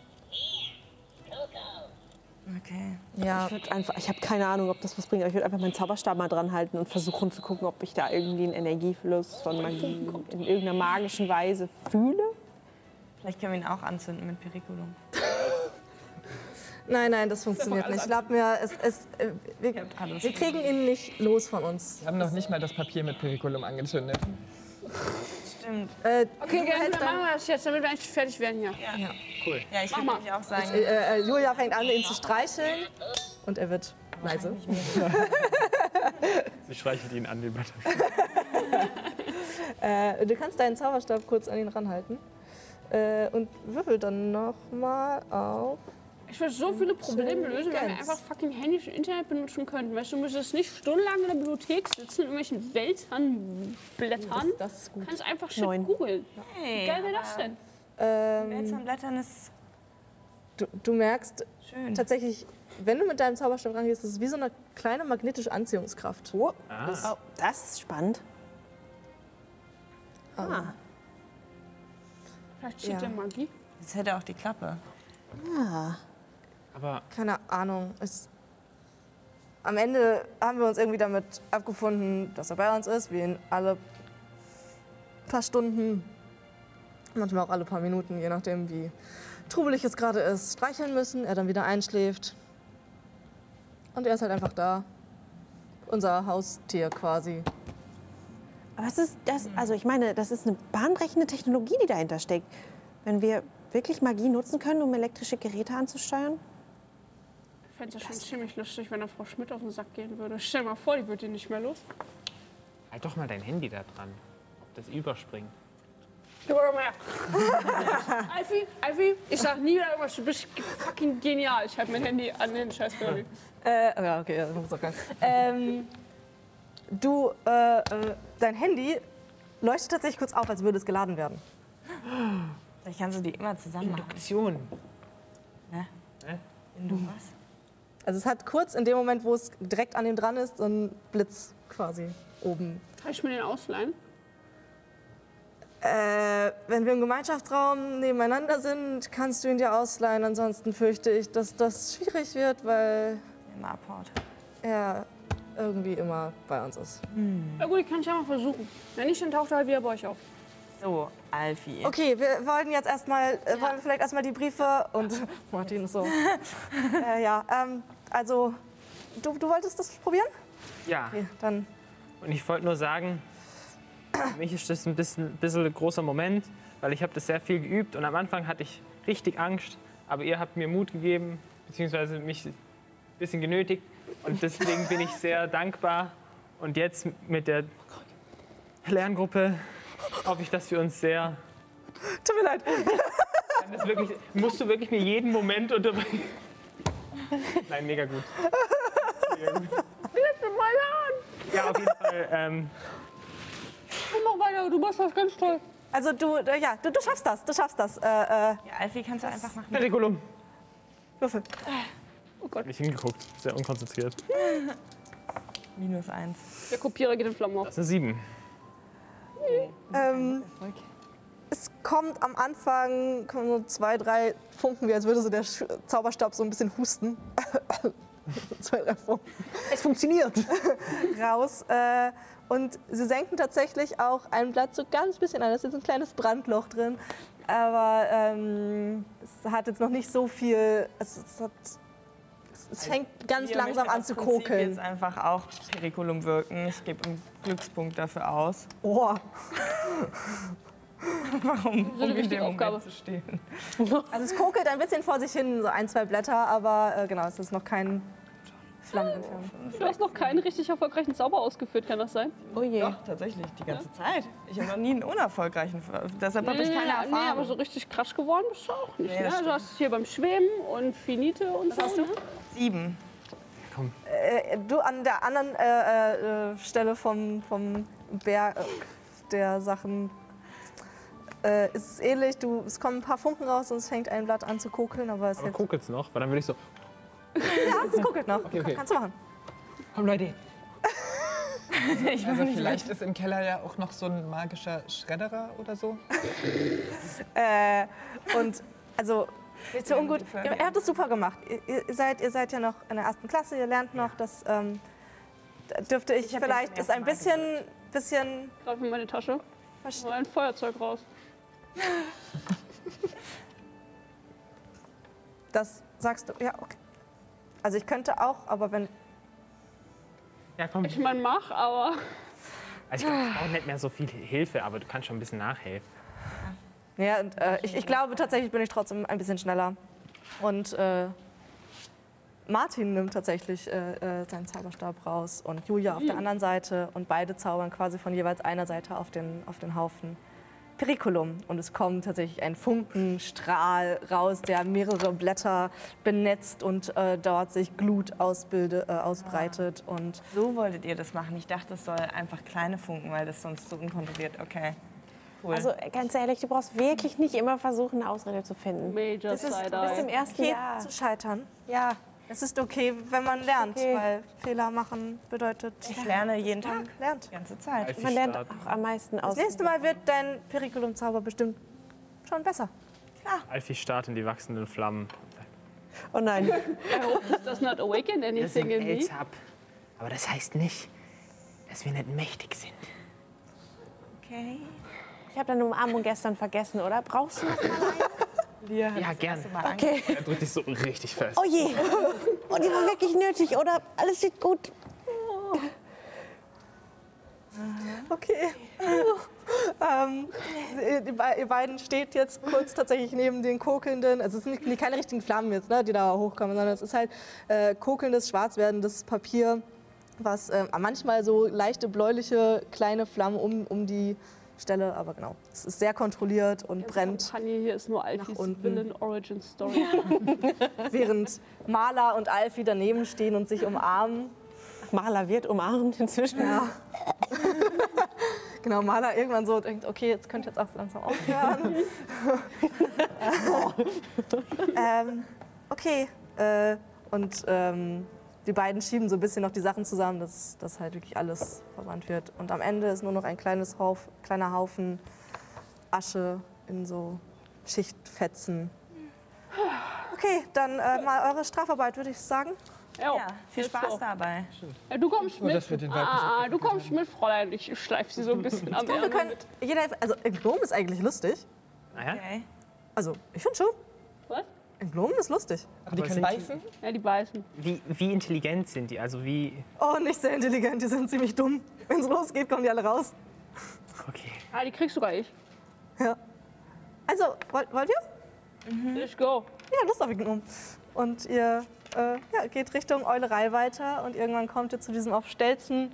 Okay. Ja, Ich, einfach, ich habe keine Ahnung, ob das was bringt, aber ich würde einfach meinen Zauberstab mal dran halten und versuchen zu gucken, ob ich da irgendwie einen Energiefluss von Magie in irgendeiner magischen Weise fühle. Vielleicht können wir ihn auch anzünden mit Periculum. nein, nein, das funktioniert nicht. Glaub mir, es, es, äh, wir, alles wir kriegen ihn nicht los von uns. Wir haben noch nicht mal das Papier mit Periculum angezündet. Stimmt. Äh, Okay, gerne, dann machen wir das jetzt, damit wir eigentlich fertig werden hier. Ja, ich würde mal. nämlich auch sagen, Äh, äh, Julia fängt an, ihn zu streicheln und er wird leise. Sie streichelt ihn an den. Äh, du kannst deinen Zauberstab kurz an ihn ranhalten äh, und würfel dann nochmal auf. Ich würde so viele Probleme lösen, wenn wir einfach fucking Handys und Internet benutzen könnten. Weißt du, du müsstest nicht stundenlang in der Bibliothek sitzen, in irgendwelchen Welternblättern. Das ist Du gut. kannst einfach shit Neun. googeln. Wie hey, geil wäre das denn? Ähm, Welternblättern ist du, du merkst schön. tatsächlich, wenn du mit deinem Zauberstab rangehst, das ist wie so eine kleine magnetische Anziehungskraft. Oh, Ah. das ist spannend. Vielleicht steht Ja. ja Magie. Jetzt hätte auch die Klappe. Aber Keine Ahnung. Es, am Ende haben wir uns irgendwie damit abgefunden, dass er bei uns ist. Wir ihn alle paar Stunden, manchmal auch alle paar Minuten, je nachdem wie trubelig es gerade ist, streicheln müssen. Er dann wieder einschläft. Und er ist halt einfach da. Unser Haustier quasi. Aber es ist das, also ich meine, das ist eine bahnbrechende Technologie, die dahinter steckt. Wenn wir wirklich Magie nutzen können, um elektrische Geräte anzusteuern? Ich fände es ja schon ziemlich lustig, wenn der Frau Schmidt auf den Sack gehen würde. Stell dir mal vor, die würde ihn nicht mehr los. halt doch mal dein Handy da dran. Ob das überspringt. Gib mal her. Alfie, Alfie, ich sag nie wieder irgendwas, du bist fucking genial. Ich halte mein Handy an den scheiß Baby. Äh, ja, okay, das muss auch geil. ähm, du, äh, äh, dein Handy leuchtet tatsächlich kurz auf, als würde es geladen werden. Vielleicht kannst du die immer zusammen machen. Induktion. Wenn du was? Also es hat kurz in dem Moment, wo es direkt an ihm dran ist, so einen Blitz quasi oben. Kann ich mir den ausleihen? Äh, wenn wir im Gemeinschaftsraum nebeneinander sind, kannst du ihn dir ausleihen. Ansonsten fürchte ich, dass das schwierig wird, weil Immer abhaut. er irgendwie immer bei uns ist. Na gut, ich kann es ja mal versuchen. Wenn nicht, dann taucht er halt wieder bei euch auf. So, Alfie. Okay, wir wollten jetzt erstmal, äh, wollen wir vielleicht erstmal die Briefe und Martin ist so. äh, ja, ähm, also du, du wolltest das probieren? Ja, Okay, dann und ich wollte nur sagen, für mich ist das ein bisschen, bisschen ein großer Moment, weil ich habe das sehr viel geübt und am Anfang hatte ich richtig Angst, aber ihr habt mir Mut gegeben, beziehungsweise mich ein bisschen genötigt und deswegen bin ich sehr dankbar. Und jetzt mit der Lerngruppe hoffe ich, dass wir uns sehr... tut mir leid. Das wirklich, musst du wirklich mir jeden Moment unterbringen? Nein, mega gut. Mega gut. Ja, auf jeden Fall. Ähm, Komm mach weiter, du machst das ganz toll. Also du, äh, ja, du, du schaffst das, du schaffst das. Äh, äh, Ja, Alfie kannst du einfach machen. Periculum. Würfel. Nicht hingeguckt, sehr unkonzentriert. Minus eins. Der Kopierer geht in Flammen auf. Das ist eine 7. Ähm, es kommt am Anfang kommen so zwei, drei Funken, wie als würde so der Sch Zauberstab so ein bisschen husten. zwei, drei Funken. Es funktioniert. Raus. Äh, und sie senken tatsächlich auch ein Blatt so ganz bisschen an. Da ist jetzt ein kleines Brandloch drin. Aber ähm, es hat jetzt noch nicht so viel. Es, es, hat, es, fängt ganz langsam an zu kokeln. jetzt einfach auch Periculum wirken. Ich gebe einen Glückspunkt dafür aus. Oh. Warum? Um in dem Aufgabe. Moment zu stehen. Also es kokelt ein bisschen vor sich hin, so ein, zwei Blätter, aber äh, genau, es ist noch kein Flammenentfernung. Du hast noch keinen richtig erfolgreichen Zauber ausgeführt, kann das sein? Oh je. Doch, tatsächlich, die ganze Zeit. Ich habe noch nie einen unerfolgreichen. Deshalb habe ich keine Ja, Erfahrung. Nee, aber so richtig krass geworden bist du auch nicht. Nee, ne? Du hast hier beim Schweben und Finite und so. hast du? Sieben. Äh, du an der anderen äh, äh, Stelle vom, vom Berg äh, der Sachen äh, ist es ähnlich. Du, es kommen ein paar Funken raus und es fängt ein Blatt an zu kokeln, aber es, Aber guckelt's noch, weil dann würde ich so, ja, es kokelt noch. okay. Kannst du machen. komm Leute. Ich Also vielleicht ist im Keller ja auch noch so ein magischer Schredderer oder so. Äh, und also nicht so Ja, ungut. Ihr, ihr habt es super gemacht. Ihr, ihr, seid, ihr seid ja noch in der ersten Klasse, ihr lernt noch. Das ähm, da dürfte ich, Ich vielleicht jetzt ist ein ersten Mal bisschen, bisschen Greif in meine Tasche. versch- Hol ein Feuerzeug raus. Das sagst du. Ja, okay. Also ich könnte auch, aber wenn Ja, komm. Ich mein, mach, aber Also ich glaube, ich brauche nicht mehr so viel Hilfe, aber du kannst schon ein bisschen nachhelfen. Ja, und, äh, ich, ich glaube tatsächlich bin ich trotzdem ein bisschen schneller. Und äh, Martin nimmt tatsächlich äh, äh, seinen Zauberstab raus und Julia auf der anderen Seite und beide zaubern quasi von jeweils einer Seite auf den, auf den Haufen Periculum. Und es kommt tatsächlich ein Funkenstrahl raus, der mehrere Blätter benetzt und äh, dort sich Glut ausbilde, äh, ausbreitet. Und So wolltet ihr das machen. Ich dachte, es soll einfach kleine Funken, weil das sonst so unkontrolliert. Okay. Cool. Also ganz ehrlich, du brauchst wirklich nicht immer versuchen, eine Ausrede zu finden. Major Das ist- Side Du bist im ersten okay, Jahr. zu scheitern. Ja. Es ist okay, wenn man lernt, okay. weil Fehler machen bedeutet, Ich lerne jeden Tag, man lernt. die ganze Zeit. Man lernt starten. auch am meisten aus. Das nächste Mal wird dein Periculum-Zauber bestimmt schon besser. Alfie starrt in die wachsenden Flammen. Oh nein. Does not awaken anything in me. Aber das heißt nicht, dass wir nicht mächtig sind. Okay. Ich habe deine Umarmung gestern vergessen, oder? Brauchst du noch mal? Ja, gern. Okay. Er drückt dich so richtig fest. Oh je. Oh, die war wirklich nötig, oder? Alles sieht gut. Okay. ähm, ihr, be- ihr beiden steht jetzt kurz tatsächlich neben den kokelnden, also es sind keine richtigen Flammen jetzt, ne, die da hochkommen, sondern es ist halt äh, kokelndes, schwarz werdendes Papier, was äh, manchmal so leichte bläuliche kleine Flammen um, um die Stelle, aber genau, es ist sehr kontrolliert und brennt, Kampagne hier ist nur Alfis unten. Villain Origin Story. während Maler und Alfie daneben stehen und sich umarmen. Maler wird umarmt inzwischen. Ja. Genau, Maler irgendwann so denkt, okay, jetzt könnte jetzt auch langsam aufhören. ähm, okay. Äh, und ähm, die beiden schieben so ein bisschen noch die Sachen zusammen, dass, dass halt wirklich alles verwandt wird. Und am Ende ist nur noch ein kleines Hauf, kleiner Haufen Asche in so Schichtfetzen. Okay, dann äh, mal eure Strafarbeit, würde ich sagen. Ja, Ja, viel Spaß dabei. Ja, du kommst mit. wir Wald ah, ah, du kommst mit, Fräulein. Ich schleife sie so ein bisschen am Wir Ärmel können, mit. jeder, also ein Gnom ist eigentlich lustig. Naja, Okay. Also, ich finde schon. Was? Ein Gnom ist lustig. Aber die können die- beißen? Ja, die beißen. wie, wie intelligent sind die? Also wie... Oh, nicht sehr intelligent, die sind ziemlich dumm. Wenn es losgeht, kommen die alle raus. Okay. Ah, die kriegst sogar ich. Ja. Also, wollt, wollt ihr? Let's go. Ja, Lust auf den Gnom. Und ihr äh, ja, geht Richtung Eulerei weiter und irgendwann kommt ihr zu diesem auf Stelzen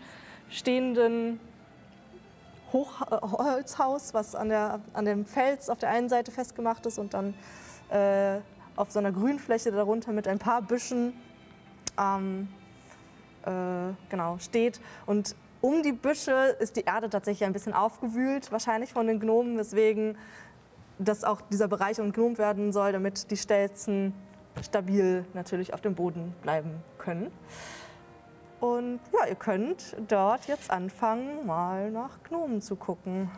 stehenden Hochholzhaus, was an, der, an dem Fels auf der einen Seite festgemacht ist und dann äh, auf so einer Grünfläche darunter mit ein paar Büschen ähm, äh, genau, steht. Und um die Büsche ist die Erde tatsächlich ein bisschen aufgewühlt, wahrscheinlich von den Gnomen, weswegen dass auch dieser Bereich umgnomt werden soll, damit die Stelzen stabil natürlich auf dem Boden bleiben können. Und ja, ihr könnt dort jetzt anfangen, mal nach Gnomen zu gucken.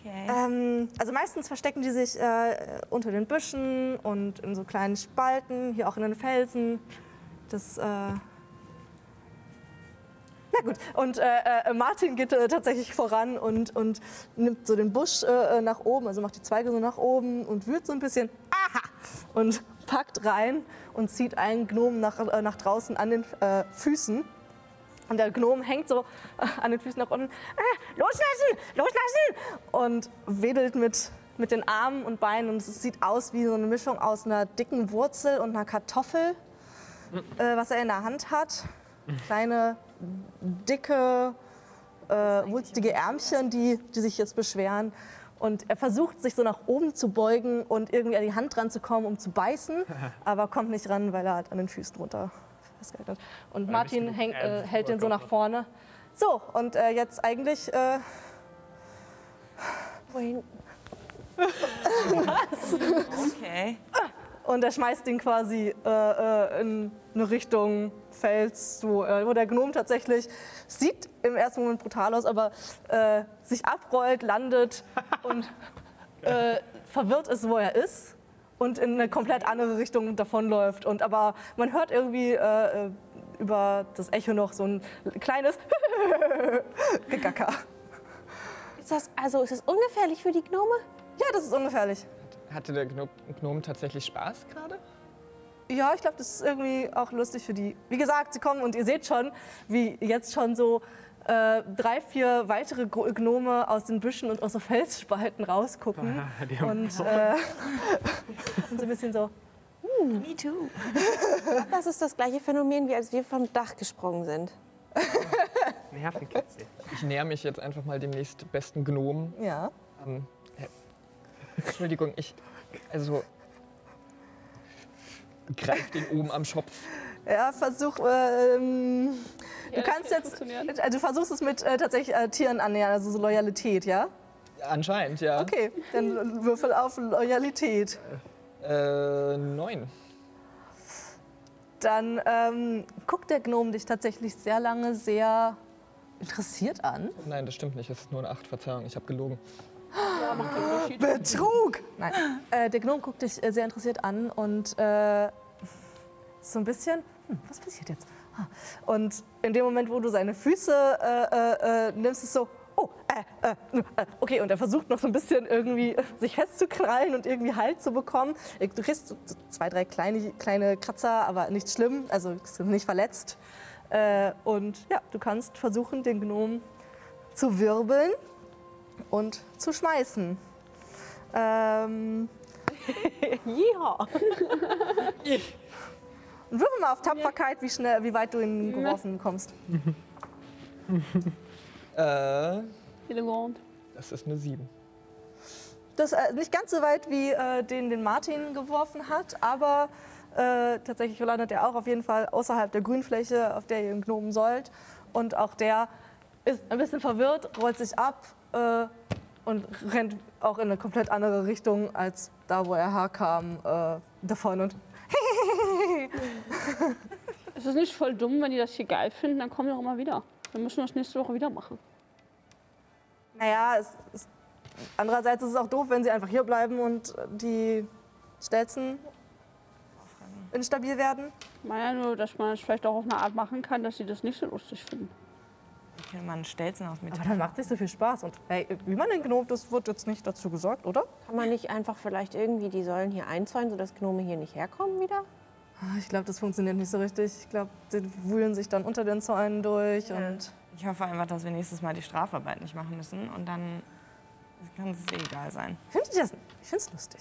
Okay. Ähm, also meistens verstecken die sich äh, unter den Büschen und in so kleinen Spalten, hier auch in den Felsen. Das, äh na gut, und äh, äh, Martin geht äh, tatsächlich voran und, und nimmt so den Busch äh, nach oben, also macht die Zweige so nach oben und wühlt so ein bisschen, aha, und packt rein und zieht einen Gnom nach, nach draußen an den Füßen. Und der Gnom hängt so äh, an den Füßen nach unten. Ah, loslassen, loslassen! Und wedelt mit, mit den Armen und Beinen. Und es sieht aus wie so eine Mischung aus einer dicken Wurzel und einer Kartoffel, äh, was er in der Hand hat. Kleine, dicke, äh, wulstige Ärmchen, die, die sich jetzt beschweren. Und er versucht, sich so nach oben zu beugen und irgendwie an die Hand dran zu kommen, um zu beißen, aber kommt nicht ran, weil er halt an den Füßen runter. Und Weil Martin häng, äh, hält den so nach vorkommt. vorne. So, und äh, jetzt eigentlich, äh, Wohin? Okay. und er schmeißt ihn quasi äh, äh, in eine Richtung Fels, wo, äh, wo der Gnom tatsächlich sieht im ersten Moment brutal aus, aber äh, sich abrollt, landet und äh, verwirrt ist, wo er ist und in eine komplett andere Richtung davonläuft. Und aber man hört irgendwie äh, äh, über das Echo noch so ein kleines Gegacker. Ist das, also ist das ungefährlich für die Gnome? Ja, das ist ungefährlich. Hatte der Gno Gnom tatsächlich Spaß gerade? Ja, ich glaube, das ist irgendwie auch lustig für die. Wie gesagt, sie kommen und ihr seht schon, wie jetzt schon so äh, drei, vier weitere Gnome aus den Büschen und aus so Felsspalten rausgucken. Die haben Und, äh, und so ein bisschen so, Me too. Das ist das gleiche Phänomen, wie als wir vom Dach gesprungen sind. Nervenkitzel. Ich näher mich jetzt einfach mal dem nächstbesten Gnom. ja. Ähm, äh, Entschuldigung, ich. Also. Greif den oben am Schopf. Ja, versuch, ähm, Ja, du kannst jetzt, äh, du versuchst es mit äh, tatsächlich äh, Tieren annähern, also so Loyalität, ja? Anscheinend, ja. Okay, dann würfel auf Loyalität. Äh, neun. dann ähm, guckt der Gnome dich tatsächlich sehr lange sehr interessiert an. Nein, das stimmt nicht. Es ist nur eine 8, Verzeihung. Ich habe gelogen. Betrug! Nein. Äh, der Gnome guckt dich äh, sehr interessiert an und äh, so ein bisschen, hm, was passiert jetzt? Ah. Und in dem Moment, wo du seine Füße äh, äh, äh, nimmst, ist so, oh, äh, äh, äh, okay, und er versucht noch so ein bisschen irgendwie sich festzukrallen und irgendwie Halt zu bekommen. Du kriegst zwei, drei kleine, kleine Kratzer, aber nicht schlimm, also nicht verletzt. Äh, und ja, du kannst versuchen, den Gnom zu wirbeln und zu schmeißen. Ähm, Ja. und würfel mal auf Tapferkeit, wie, schnell, wie weit du ihn geworfen bekommst. Äh, das ist eine 7. Das äh, nicht ganz so weit, wie äh, den, den Martin geworfen hat, aber äh, tatsächlich landet er auch auf jeden Fall außerhalb der Grünfläche, auf der ihr ihn gnomen sollt. Und auch der ist ein bisschen verwirrt, rollt sich ab äh, und rennt auch in eine komplett andere Richtung als da, wo er herkam, äh, davon. Und Ist es nicht voll dumm, wenn die das hier geil finden, dann kommen die auch immer wieder. Dann müssen wir das nächste Woche wieder machen. naja, es, es, andererseits ist es auch doof, wenn sie einfach hier bleiben und die Stelzen instabil werden. Ich meine ja nur, dass man es vielleicht auch auf eine Art machen kann, dass sie das nicht so lustig finden. Wie kann man Stelzen aus Aber Metall? dann macht es nicht so viel Spaß. Und hey, wie man den gnomt, das wird jetzt nicht dazu gesagt, oder? Kann man nicht einfach vielleicht irgendwie die Säulen hier einzäunen, sodass Gnome hier nicht herkommen wieder? Ah, Ich glaube, das funktioniert nicht so richtig. Ich glaube, die wühlen sich dann unter den Zäunen durch. Und Ich hoffe einfach, dass wir nächstes Mal die Strafarbeit nicht machen müssen und dann kann es eh egal sein. finde ich das Ich finde es lustig.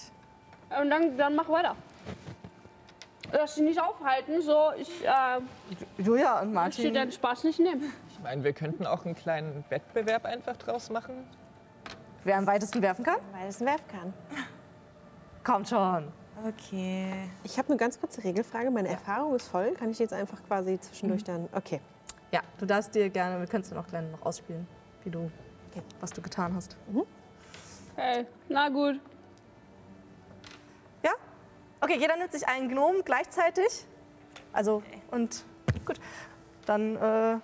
Und dann, dann mach weiter. Lass dich nicht aufhalten, so ich äh, Julia und Martin. deinen Spaß nicht nehmen. Ich meine, wir könnten auch einen kleinen Wettbewerb einfach draus machen. Wer am weitesten werfen kann? Weil es werfen kann. Kommt schon. Okay. Ich habe eine ganz kurze Regelfrage. Meine Erfahrung ist voll. Kann ich jetzt einfach quasi zwischendurch dann. Okay. Ja, du darfst dir gerne, wir können es noch gleich noch ausspielen, wie du, was du getan hast. Okay, na gut. Ja? Okay, jeder nimmt sich einen Gnom gleichzeitig. Also, und gut. Dann äh,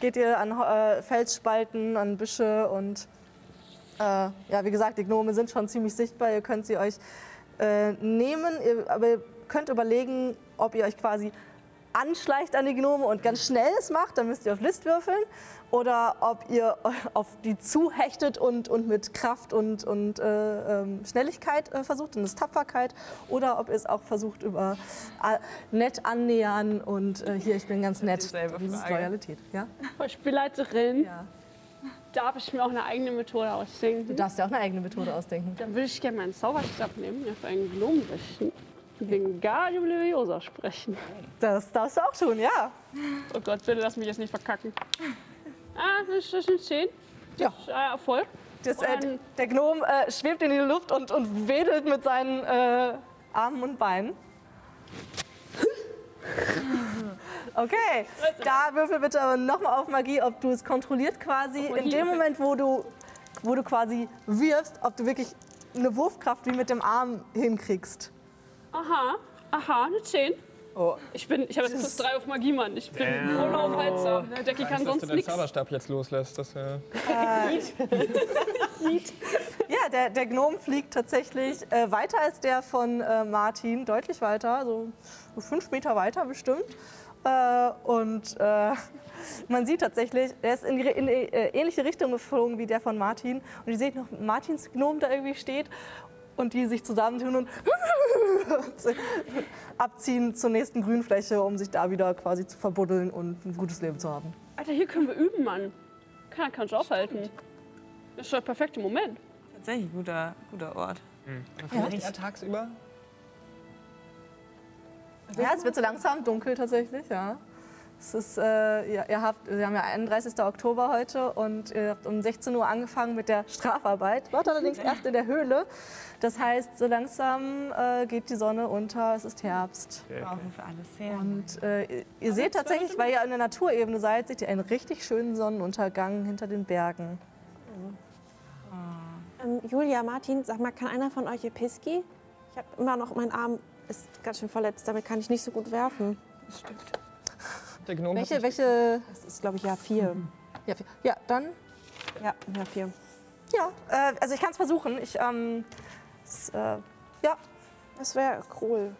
geht ihr an äh, Felsspalten, an Büsche und äh, ja, wie gesagt, die Gnome sind schon ziemlich sichtbar. Ihr könnt sie euch äh, nehmen, ihr, aber ihr könnt überlegen, ob ihr euch quasi anschleicht an die Gnome und ganz schnell es macht, dann müsst ihr auf List würfeln. Oder ob ihr auf die zuhechtet und, und mit Kraft und, und äh, ähm, Schnelligkeit äh, versucht, und das ist Tapferkeit. Oder ob ihr es auch versucht über äh, nett annähern und äh, hier, ich bin ganz nett. Das ist. Loyalität. Ja? Spielleiterin Ja. Darf ich mir auch eine eigene Methode Du ausdenken. darfst dir auch eine eigene Methode ausdenken. Dann würde ich gerne meinen Zauberstab nehmen, auf einen Gnom richten. Wingardium Leviosa sprechen. Das darfst du auch tun, ja. Oh Gott, bitte lass mich jetzt nicht verkacken. Ah, das ist eine 10. Ja. Äh, Erfolg. Das, äh, der Gnom äh, schwebt in die Luft und, und wedelt mit seinen äh, Armen und Beinen. Okay, da würfel bitte nochmal auf Magie, ob du es kontrolliert quasi. In dem. Moment, wo du, wo du quasi wirfst, ob du wirklich eine Wurfkraft wie mit dem Arm hinkriegst. Aha, aha, eine 10. Oh. Ich, bin, ich habe jetzt plus 3 auf Magie, Mann. Ich bin unaufhaltsam. Der Decki kann Weißt, dass sonst du deinen nichts. Zauberstab jetzt loslässt. Das, äh, Ja, der, der Gnom fliegt tatsächlich äh, weiter als der von äh, Martin, deutlich weiter, so, so fünf Meter weiter bestimmt. Äh, und äh, man sieht tatsächlich, er ist in, die- in die äh, ähnliche Richtung geflogen wie der von Martin. Und ihr seht noch Martins Gnom da irgendwie steht und die sich zusammentun und abziehen zur nächsten Grünfläche, um sich da wieder quasi zu verbuddeln und ein gutes Leben zu haben. Alter, hier können wir üben, Mann. Keiner kann sich aufhalten. Das ist der perfekte Moment. Tatsächlich guter, guter Ort. ja. tagsüber. Ja, es wird so langsam dunkel tatsächlich, ja. Es ist, äh, ihr, habt, wir haben ja 31. Oktober heute und ihr habt um 16 Uhr angefangen mit der Strafarbeit. Wart allerdings erst in der Höhle. Das heißt, so langsam äh, geht die Sonne unter, es ist Herbst. Brauchen für alles her. Und äh, ihr- ihr seht tatsächlich, weil ihr an der Naturebene seid, seht ihr einen richtig schönen Sonnenuntergang hinter den Bergen. Ähm, Julia, Martin, sag mal, kann einer von euch Episki? Ich habe immer noch meinen Arm ist ganz schön verletzt. Damit kann ich nicht so gut werfen. Der Gnome Welche, welche, Das ist, glaube ich, ja vier. ja, vier. ja, dann, Ja, ja, vier. ja, äh, also ich kann es versuchen. Ich, ähm, es, äh, ja, Das wäre cool.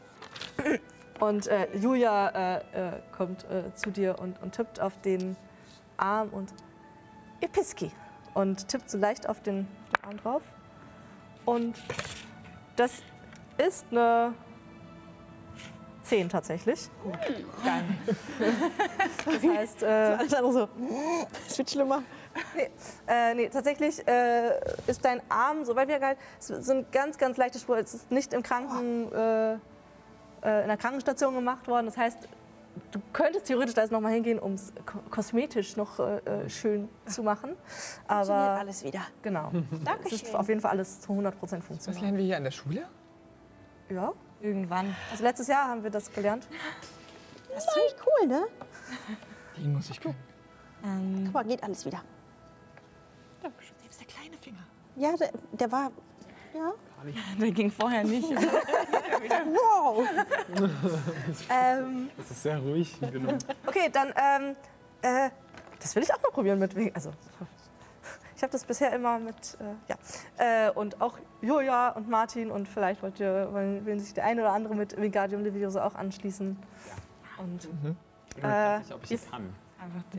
Und äh, Julia äh, äh, kommt äh, zu dir und, und tippt auf den Arm und Episki und tippt so leicht auf den, den Arm drauf. Und das ist eine 10 tatsächlich. Geil. Das heißt, äh, Alles andere so. Es wird schlimmer. äh, nee, tatsächlich äh, ist dein Arm so weit wieder geheilt. Es ist so ein ganz, ganz leichte Spur. Es ist nicht im Kranken, äh, äh, in der Krankenstation gemacht worden. Das heißt, du könntest theoretisch da jetzt noch mal hingehen, um es ko kosmetisch noch äh, äh, schön zu machen. Funktioniert Aber alles wieder. genau, es ist auf jeden Fall alles zu 100% Was funktional. lernen wir hier an der Schule? Ja, Irgendwann. also letztes Jahr haben wir das gelernt. Das ist ziemlich cool, ne? Den muss ich können. Ähm, Guck mal, geht alles wieder. Selbst der kleine Finger. Ja, der, der war. Ja. der ging vorher nicht. Wow! Ähm, Das ist sehr ruhig. Genau. Okay, dann, ähm, äh, das will ich auch mal probieren mit, wegen- also, habe das bisher immer mit, äh, ja, äh, und auch Julia und Martin und vielleicht wollt ihr, wollen, will sich der eine oder andere mit Wingardium Leviosa auch anschließen. Und Ich weiß nicht, ob ich Äh, das kann.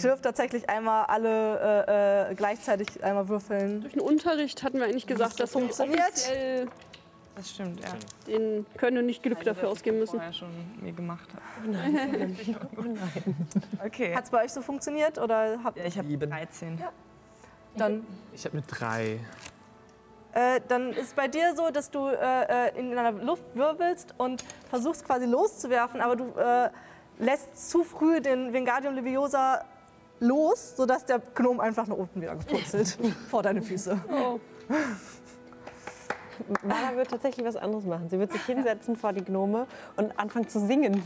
Dürft tatsächlich einmal alle äh, äh, gleichzeitig einmal würfeln. Durch den Unterricht hatten wir eigentlich gesagt, dass wir funktioniert. Das stimmt, ja. den können und nicht genug Also, dafür dass ich ausgeben müssen. vorher schon mir gemacht habe. Okay. Hat es bei euch so funktioniert oder habt Ja, ich habe Sieben. 13. dann Ich habe eine 3. Äh, dann ist bei dir so, dass du äh, äh, in der Luft wirbelst und versuchst quasi loszuwerfen, aber du äh, lässt zu früh den Wingardium Leviosa los, sodass der Gnom einfach nach unten wieder gepurzelt vor deine Füße. Oh. Mara wird tatsächlich was anderes machen. Sie wird sich hinsetzen vor die Gnome und anfangen zu singen.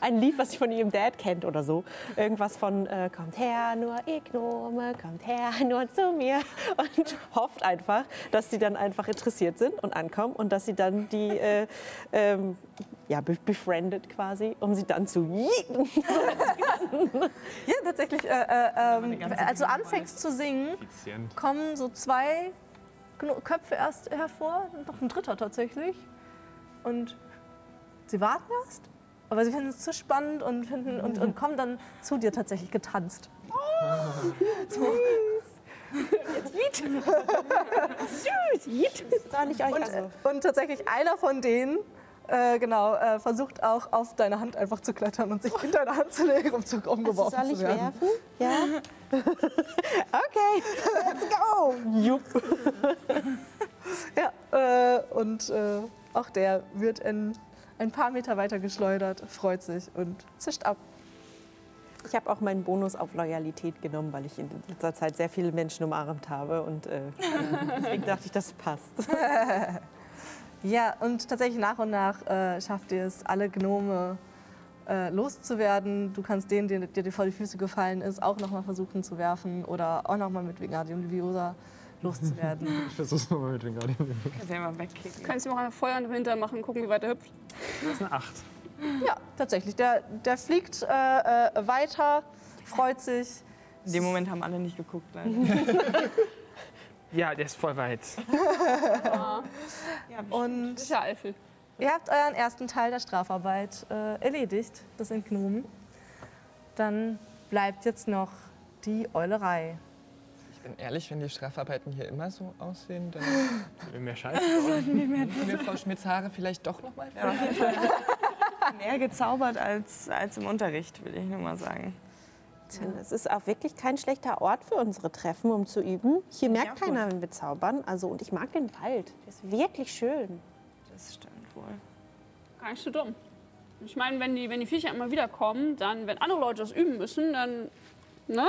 Ein Lied, was sie von ihrem Dad kennt oder so. Irgendwas von äh, Kommt her, nur ihr Gnome, kommt her, nur zu mir. Und hofft einfach, dass sie dann einfach interessiert sind und ankommen und dass sie dann die äh, ähm, ja, be- befriendet quasi, um sie dann zu yeeten. Ja, tatsächlich, äh, äh, ähm, als du anfängst zu singen, kommen so zwei Köpfe erst hervor, noch ein dritter tatsächlich. Und sie warten erst, aber sie finden es zu spannend und, finden, und, und kommen dann zu dir tatsächlich getanzt. Soll ich euch Und, also. und tatsächlich einer von denen äh, genau, äh, versucht auch auf deine Hand einfach zu klettern und sich in deine Hand zu legen, um zu umgeworfen Also soll ich werfen? Ja. okay, let's go. Jupp. Ja, äh, und äh, auch der wird in ein paar Meter weiter geschleudert, freut sich und zischt ab. Ich habe auch meinen Bonus auf Loyalität genommen, weil ich in letzter Zeit sehr viele Menschen umarmt habe. Und äh, deswegen dachte ich, das passt. Ja, und tatsächlich nach und nach äh, schafft ihr es, alle Gnome äh, loszuwerden. Du kannst den, der dir vor die Füße gefallen ist, auch nochmal versuchen zu werfen oder auch nochmal mit Wingardium Leviosa loszuwerden. Ich versuch's nochmal mit Wingardium. Selber wegkicken. Kannst du mal ein Feuer im Hinter machen, gucken, wie weit er hüpft. Das ist eine 8. ja, tatsächlich. Der, der fliegt äh, äh, weiter, freut sich. In dem Moment haben alle nicht geguckt. Ja, der ist voll weit. Und ja Eifel. Ihr habt euren ersten Teil der Strafarbeit äh, erledigt, das Entgnomen. Dann bleibt jetzt noch die Eulerei. Ich bin ehrlich, wenn die Strafarbeiten hier immer so aussehen, dann Mehr Scheiße. können wir Frau Schmidts Haare vielleicht doch noch mal Ja, mehr gezaubert als, als im Unterricht, will ich nur mal sagen. Es ist auch wirklich kein schlechter Ort für unsere Treffen, um zu üben. Hier merkt auch keiner, wenn wir zaubern. Also, und ich mag den Wald. Der ist wirklich schön. Das stimmt wohl. Gar nicht so dumm. Ich meine, wenn die, wenn die Viecher immer wieder kommen, dann, wenn andere Leute das üben müssen, dann, ne?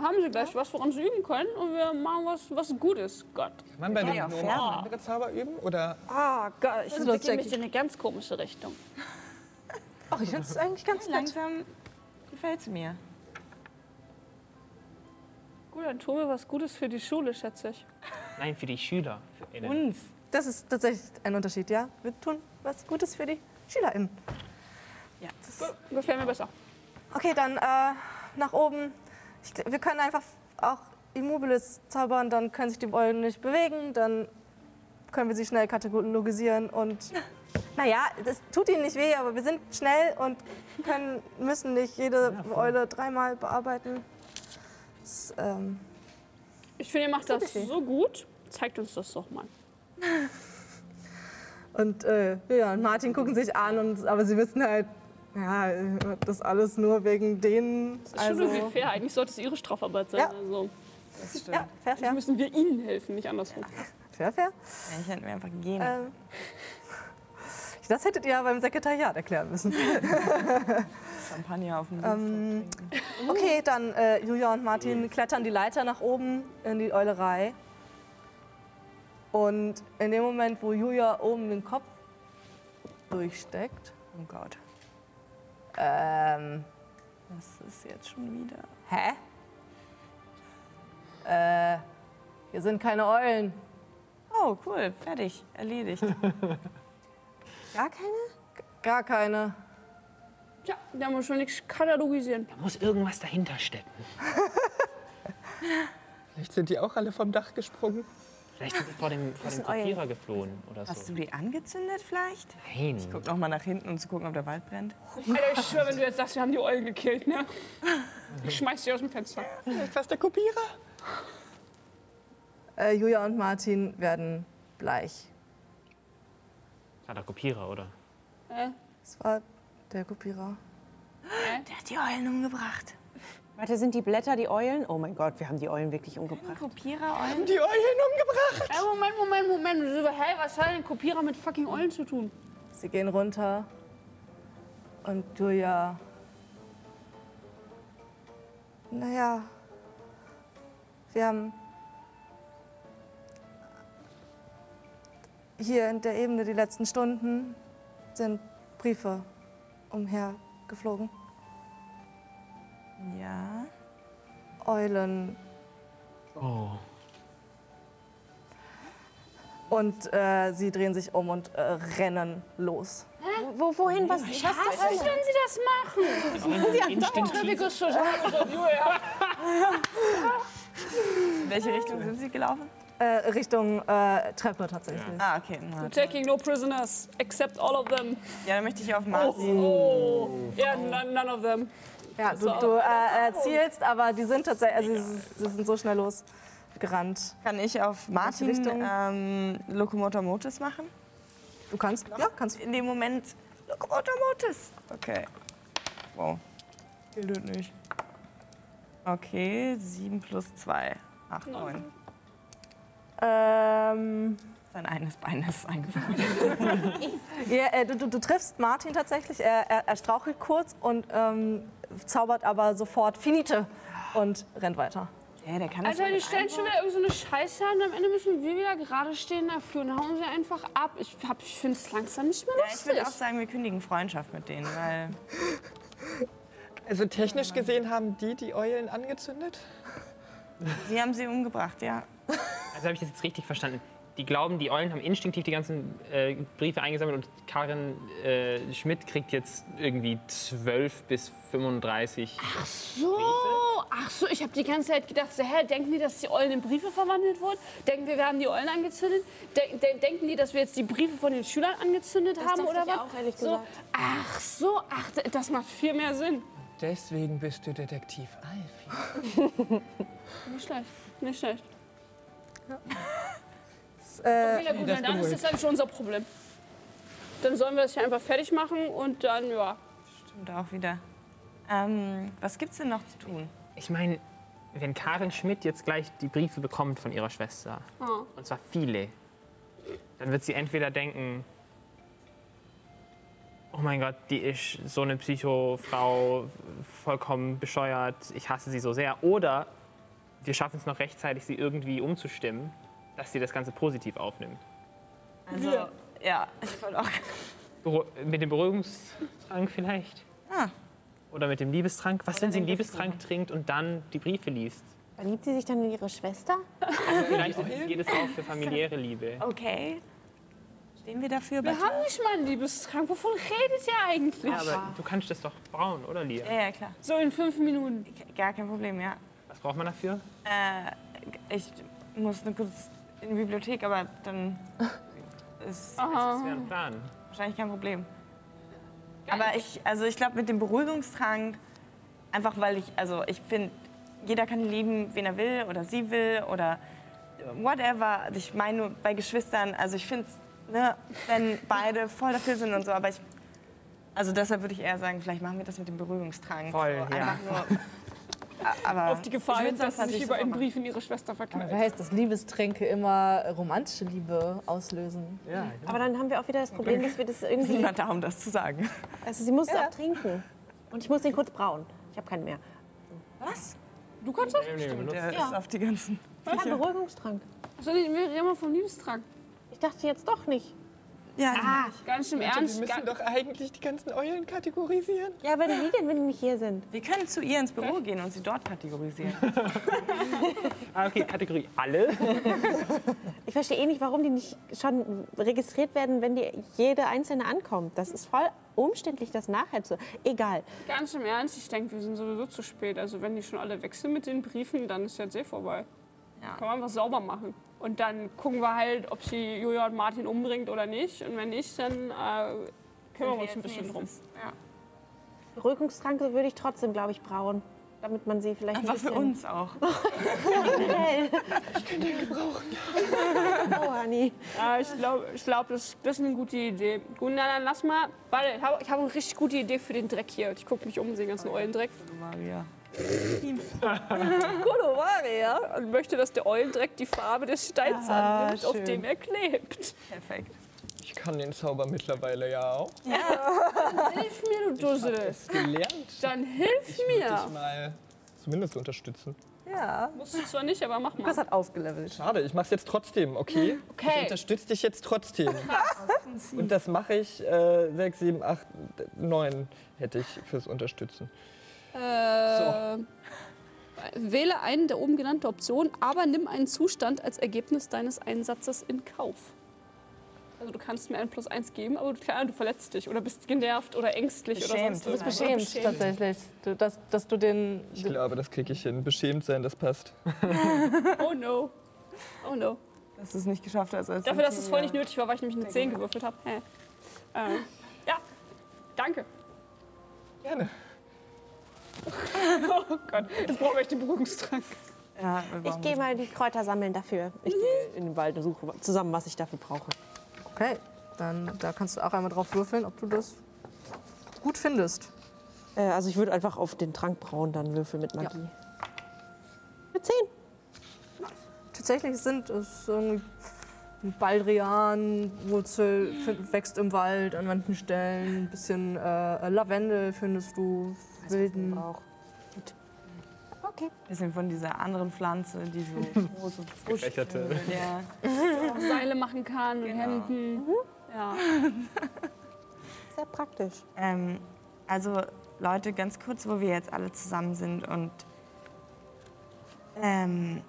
Haben sie gleich was, woran sie üben können und wir machen was, was Gutes. Gott. Kann man bei den ja Gnomen fair. auch andere Zauber üben? Oder Ah, Gott, ich das geht mich in eine ganz komische Richtung. Ach, ich finde es eigentlich ganz nett. Langsam gefällt es mir. Gut, dann tun wir was Gutes für die Schule, schätze ich. Nein, für die Schüler. Für. Uns. das ist tatsächlich ein Unterschied, ja. Wir tun was Gutes für die SchülerInnen. Ja. Gefällt mir besser. Okay, dann äh, nach oben. Ich, wir können einfach auch Immobilis zaubern, dann können sich die Eulen nicht bewegen, dann können wir sie schnell katalogisieren und naja, das tut ihnen nicht weh, aber wir sind schnell und können, müssen nicht jede Eule dreimal bearbeiten. Das, ähm, Ich finde, ihr macht das okay. so gut. Zeigt uns das doch mal. und äh, ja, und Martin gucken sich an, und, aber sie wissen halt, ja, das alles nur wegen denen. Das ist schon irgendwie fair. Eigentlich sollte es ihre Strafarbeit sein. Ja. Also, Das stimmt. ja, fair, fair. müssen wir ihnen helfen, nicht andersrum. fair, fair. Ja, ich hätte mir einfach gehen. Ähm, das hättet ihr ja beim Sekretariat erklären müssen. Champagner auf dem ähm. Okay, dann äh, Julia und Martin klettern die Leiter nach oben in die Eulerei. Und in dem Moment, wo Julia oben den Kopf durchsteckt, Oh Gott, ähm, was ist jetzt schon wieder? hä? Äh, hier sind keine Eulen. Oh, cool, fertig, erledigt. Gar keine? Gar keine. Ja, da haben wir schon nichts katalogisieren. Da muss irgendwas dahinter stecken. Vielleicht sind die auch alle vom Dach gesprungen. Vielleicht sind sie vor dem, vor dem. Kopierer geflohen oder Hast so. du die angezündet vielleicht? Nein. Guck noch mal nach hinten, um zu gucken, ob der Wald brennt. Alter, ich schwöre, wenn du jetzt sagst, wir haben die Eulen gekillt, ne? Ich schmeiß die aus dem Fenster. Vielleicht war es der Kopierer. Äh, Julia und Martin werden bleich. War der Kopierer, oder? Äh, Das war der Kopierer. Der hat die Eulen umgebracht. Warte, sind die Blätter die Eulen? Oh mein Gott, wir haben die Eulen wirklich umgebracht. Kopierer-Eulen? Die Eulen umgebracht. äh, Moment, Moment, Moment. Hä, was hat denn Kopierer mit fucking Eulen zu tun? Sie gehen runter und Julia. Naja, wir haben hier in der Ebene die letzten Stunden sind Briefe umhergeflogen. Ja. Eulen Oh. und äh, sie drehen sich um und äh, rennen los. Wo, wohin? Was? was Was ist, wenn sie das machen? Instinktiv. In welche Richtung sind sie gelaufen? Äh, Richtung äh, Treppe tatsächlich. Ah, okay. Na, Taking no prisoners, except all of them. Ja, dann möchte ich auf Martin. Oh, yeah, none, none of them. Ja, du, du äh, äh, zielst, aber die sind tatsächlich, also sie, sie sind so schnell losgerannt. Kann ich auf Martin Richtung? ähm, Lokomotor Motus machen? Du kannst, ja, kannst. In dem Moment Lokomotor Motus. Okay. Wow. Gilt nicht. Okay, 7 plus 2. 8, 9. Ähm, Sein eines Beines eingefallen. ja, äh, du, du, du triffst Martin tatsächlich. Er, er, er strauchelt kurz und ähm, zaubert aber sofort Finite und rennt weiter. Ja, der kann das Alter, die stellen schon wieder irgend so eine Scheiße an. Am Ende müssen wir wieder gerade stehen dafür und hauen sie einfach ab. Ich, hab- ich finde es langsam nicht mehr Ja, ich lustig. würde auch sagen, wir kündigen Freundschaft mit denen, weil Also technisch gesehen haben die die Eulen angezündet? sie haben sie umgebracht, ja. Also habe ich das jetzt richtig verstanden. Die glauben, die Eulen haben instinktiv die ganzen äh, Briefe eingesammelt und Karin äh, Schmidt kriegt jetzt irgendwie 12 bis 35. so, ach so, ich habe die ganze Zeit gedacht, so, hä, denken die, dass die Eulen in Briefe verwandelt wurden? Denken wir, wir haben die Eulen angezündet? De de denken die, dass wir jetzt die Briefe von den Schülern angezündet haben dachte oder ich was? auch, ehrlich so, gesagt. ach so, ach, das macht viel mehr Sinn. Deswegen bist du Detektiv Alfie. Nicht schlecht, nicht schlecht. Äh, Ja gut, das dann ist das dann schon unser Problem. Dann sollen wir das hier einfach fertig machen und dann, ja. Stimmt auch wieder. Ähm, was gibt's denn noch zu tun? Ich meine, wenn Karin Schmidt jetzt gleich die Briefe bekommt von ihrer Schwester, Ah. und zwar viele, dann wird sie entweder denken, oh mein Gott, die ist so eine Psychofrau, vollkommen bescheuert, ich hasse sie so sehr. Oder wir schaffen es noch rechtzeitig, sie irgendwie umzustimmen, dass sie das Ganze positiv aufnimmt. Also, ja, ich wollte auch. Beru mit dem Beruhigungstrank vielleicht? Ah. Oder mit dem Liebestrank? Was, wenn sie einen Liebestrank trinkt und dann die Briefe liest? Verliebt sie sich dann in ihre Schwester? Also vielleicht geht es auch für familiäre Liebe. Okay. Stehen wir dafür? Wir haben nicht mal einen Liebestrank. Wovon redet ihr eigentlich? Ja, aber du kannst das doch brauen, oder Lia? ja, ja, klar. So in fünf Minuten. Gar kein Problem, ja. Was braucht man dafür? Äh, ich muss nur kurz in die Bibliothek, aber dann ist Das wäre ein Plan. wahrscheinlich kein Problem. Aber ich, also ich glaube mit dem Beruhigungstrank, einfach weil ich, also ich finde, jeder kann lieben, wen er will oder sie will oder whatever. Ich meine nur bei Geschwistern, also ich finde es, ne, wenn beide voll dafür sind und so, aber ich, also deshalb würde ich eher sagen, vielleicht machen wir das mit dem Beruhigungstrank. Voll, so, ja. einfach nur, aber Auf die Gefahr hin, dass sie sich über einen. Brief in ihre Schwester Aber verknallt. heißt, dass Liebestränke immer romantische Liebe auslösen? Ja, Aber dann haben wir auch wieder das Problem, dass wir das irgendwie. Niemand da, um das zu sagen. Also sie muss es auch trinken. Und ich muss den kurz brauen. Ich habe keinen mehr. Was? Du kannst das? nee, nee, Der ist auf die ganzen. Ich habe einen Beruhigungstrank. Ich wir reden mal vom Liebestrank? Ich dachte jetzt doch nicht. Ja, Ganz im Wir Ernst. müssen doch eigentlich die ganzen Eulen kategorisieren. Ja, aber die denn, wenn die nicht hier sind? wir können zu ihr ins Büro gehen und sie dort kategorisieren. Ah, okay, Kategorie alle. Ich verstehe eh nicht, warum die nicht schon registriert werden, wenn die jede einzelne ankommt. Das ist voll umständlich, das nachher zu. Egal. Ganz im Ernst, ich denke, wir sind sowieso zu spät. Also wenn die schon alle weg sind mit den Briefen, dann ist jetzt eh vorbei. Ja. Kann man einfach sauber machen. Und dann gucken wir halt, ob sie Julia und Martin umbringt oder nicht. Und wenn nicht, dann äh, kümmern wir uns ein bisschen drum. Ja. Beruhigungstrank würde ich trotzdem, glaube ich, brauen. Damit man sie vielleicht Einfach ein für uns auch. Oh, Honey. Ja, ich glaube, ich glaub, das, das ist eine gute Idee. Gut, na, dann lass mal. Warte, ich habe ich hab eine richtig gute Idee für den Dreck hier. Ich gucke mich um, den ganzen Eulendreck. Maria. Gute Maria. Und möchte, dass der Eulendreck die Farbe des Steins Ah, annimmt, auf schön. dem er klebt. Perfekt. Ich kann den Zauber mittlerweile ja auch. Hilf mir, du Dussel. Es gelernt. Dann hilf Ich mir. dich mal zumindest unterstützen. Ja. Musst du zwar nicht, aber mach mal. Lukas hat aufgelevelt. Schade, ich mach's jetzt trotzdem, okay? Ich Okay. unterstütze dich jetzt trotzdem. Und das mache ich äh, 6, 7, 8, 9 hätte ich fürs Unterstützen. Äh, Wähle eine der oben genannten Optionen, aber nimm einen Zustand als Ergebnis deines Einsatzes in Kauf. Also du kannst mir ein Plus eins geben, aber du, klar, du verletzt dich oder bist genervt oder ängstlich oder Beschämt. sonst Du Du bist irgendwas. beschämt, Oder tatsächlich. Du, dass, dass du den. Ich glaube, das kriege ich hin. Beschämt sein, das passt. Oh no. Oh no. Dass du es nicht geschafft hast. Als Dafür, dass es voll nicht nötig war, weil ich nämlich eine 10 gewürfelt habe. Hä? Äh, ja, danke. Gerne. Oh Gott, jetzt brauchen wir echt den Beruhigungstrank. Ja, Ich gehe mal die Kräuter sammeln dafür. Ich gehe in den Wald und suche zusammen, was ich dafür brauche. Okay, dann da kannst du auch einmal drauf würfeln, ob du das gut findest. Äh, also ich würde einfach auf den Trank brauen, dann Würfel mit Magie. Mit 10. Tatsächlich sind es irgendwie ein Baldrian, Wurzel f- wächst im Wald an manchen Stellen, ein bisschen äh, Lavendel findest du, wilden. Auch. Gut. Okay. ein bisschen von dieser anderen Pflanze, die so große Gefächerte. Ja. Auch Seile machen kann und Hemden. Ja. Sehr praktisch. Ähm, also Leute, ganz kurz, wo wir jetzt alle zusammen sind und ähm,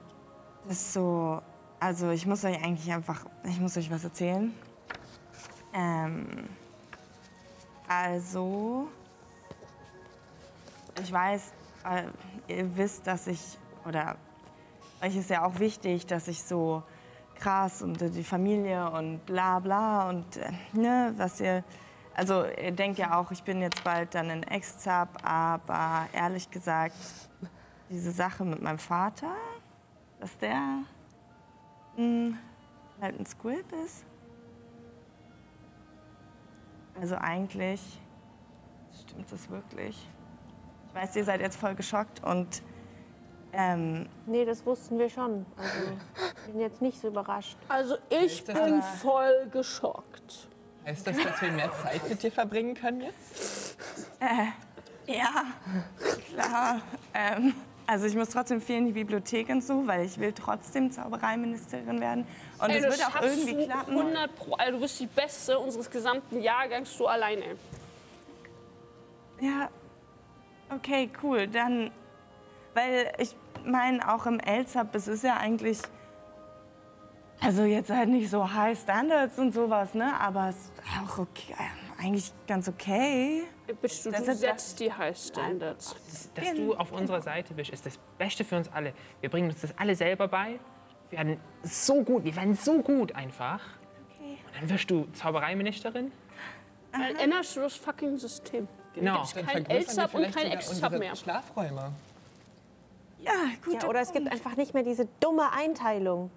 das ist so, also ich muss euch eigentlich einfach, ich muss euch was erzählen. Ähm, also, ich weiß, äh, ihr wisst, dass ich, oder euch ist ja auch wichtig, dass ich so krass und die Familie und bla bla und äh, ne, was ihr, also ihr denkt ja auch, ich bin jetzt bald dann in Ex-Zap, aber ehrlich gesagt, diese Sache mit meinem Vater, dass der mh, halt ein Squib ist. Also eigentlich stimmt das wirklich. Ich weiß, ihr seid jetzt voll geschockt und ähm, Nee, das wussten wir schon. Also ich bin jetzt nicht so überrascht. Also ich das bin aber- voll geschockt. Heißt das, dass wir mehr Zeit mit dir verbringen können jetzt? Ja, klar. Ähm, also ich muss trotzdem viel in die Bibliothek und so, weil ich will trotzdem Zaubereiministerin werden. Und es das wird auch irgendwie du klappen. 100 Pro. Also du bist die Beste unseres gesamten Jahrgangs, du alleine. Ja, okay, cool. Dann, weil ich meine, auch im Elsab, es ist ja eigentlich Also jetzt halt nicht so High Standards und sowas, ne? Aber es ist auch okay, eigentlich ganz okay. Bist du, Das du setzt die High Standards. Dass du auf unserer Seite bist, ist das Beste für uns alle. Wir bringen uns das alle selber bei. Wir werden so gut, wir werden so gut einfach. Und dann wirst du Zaubereiministerin. Dann änderst du das fucking System. Genau. Dann kein L-Sub und kein unsere mehr. Schlafräume. Ja, gut. Ja, oder es gibt einfach nicht mehr diese dumme Einteilung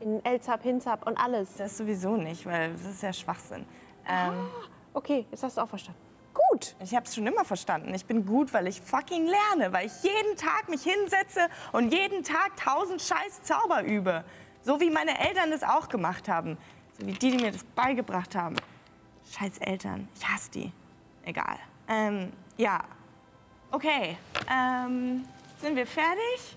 in L-Zap, Hinzap und alles. Das sowieso nicht, weil das ist ja Schwachsinn. Ähm, Okay, jetzt hast du auch verstanden. gut. Ich habe es schon immer verstanden. Ich bin gut, weil ich fucking lerne, weil ich jeden Tag mich hinsetze und jeden Tag tausend scheiß Zauber übe. So wie meine Eltern das auch gemacht haben. So wie die, die mir das beigebracht haben. Scheiß Eltern. Ich hasse die. Egal. Ähm, ja. Okay. Ähm, sind wir fertig?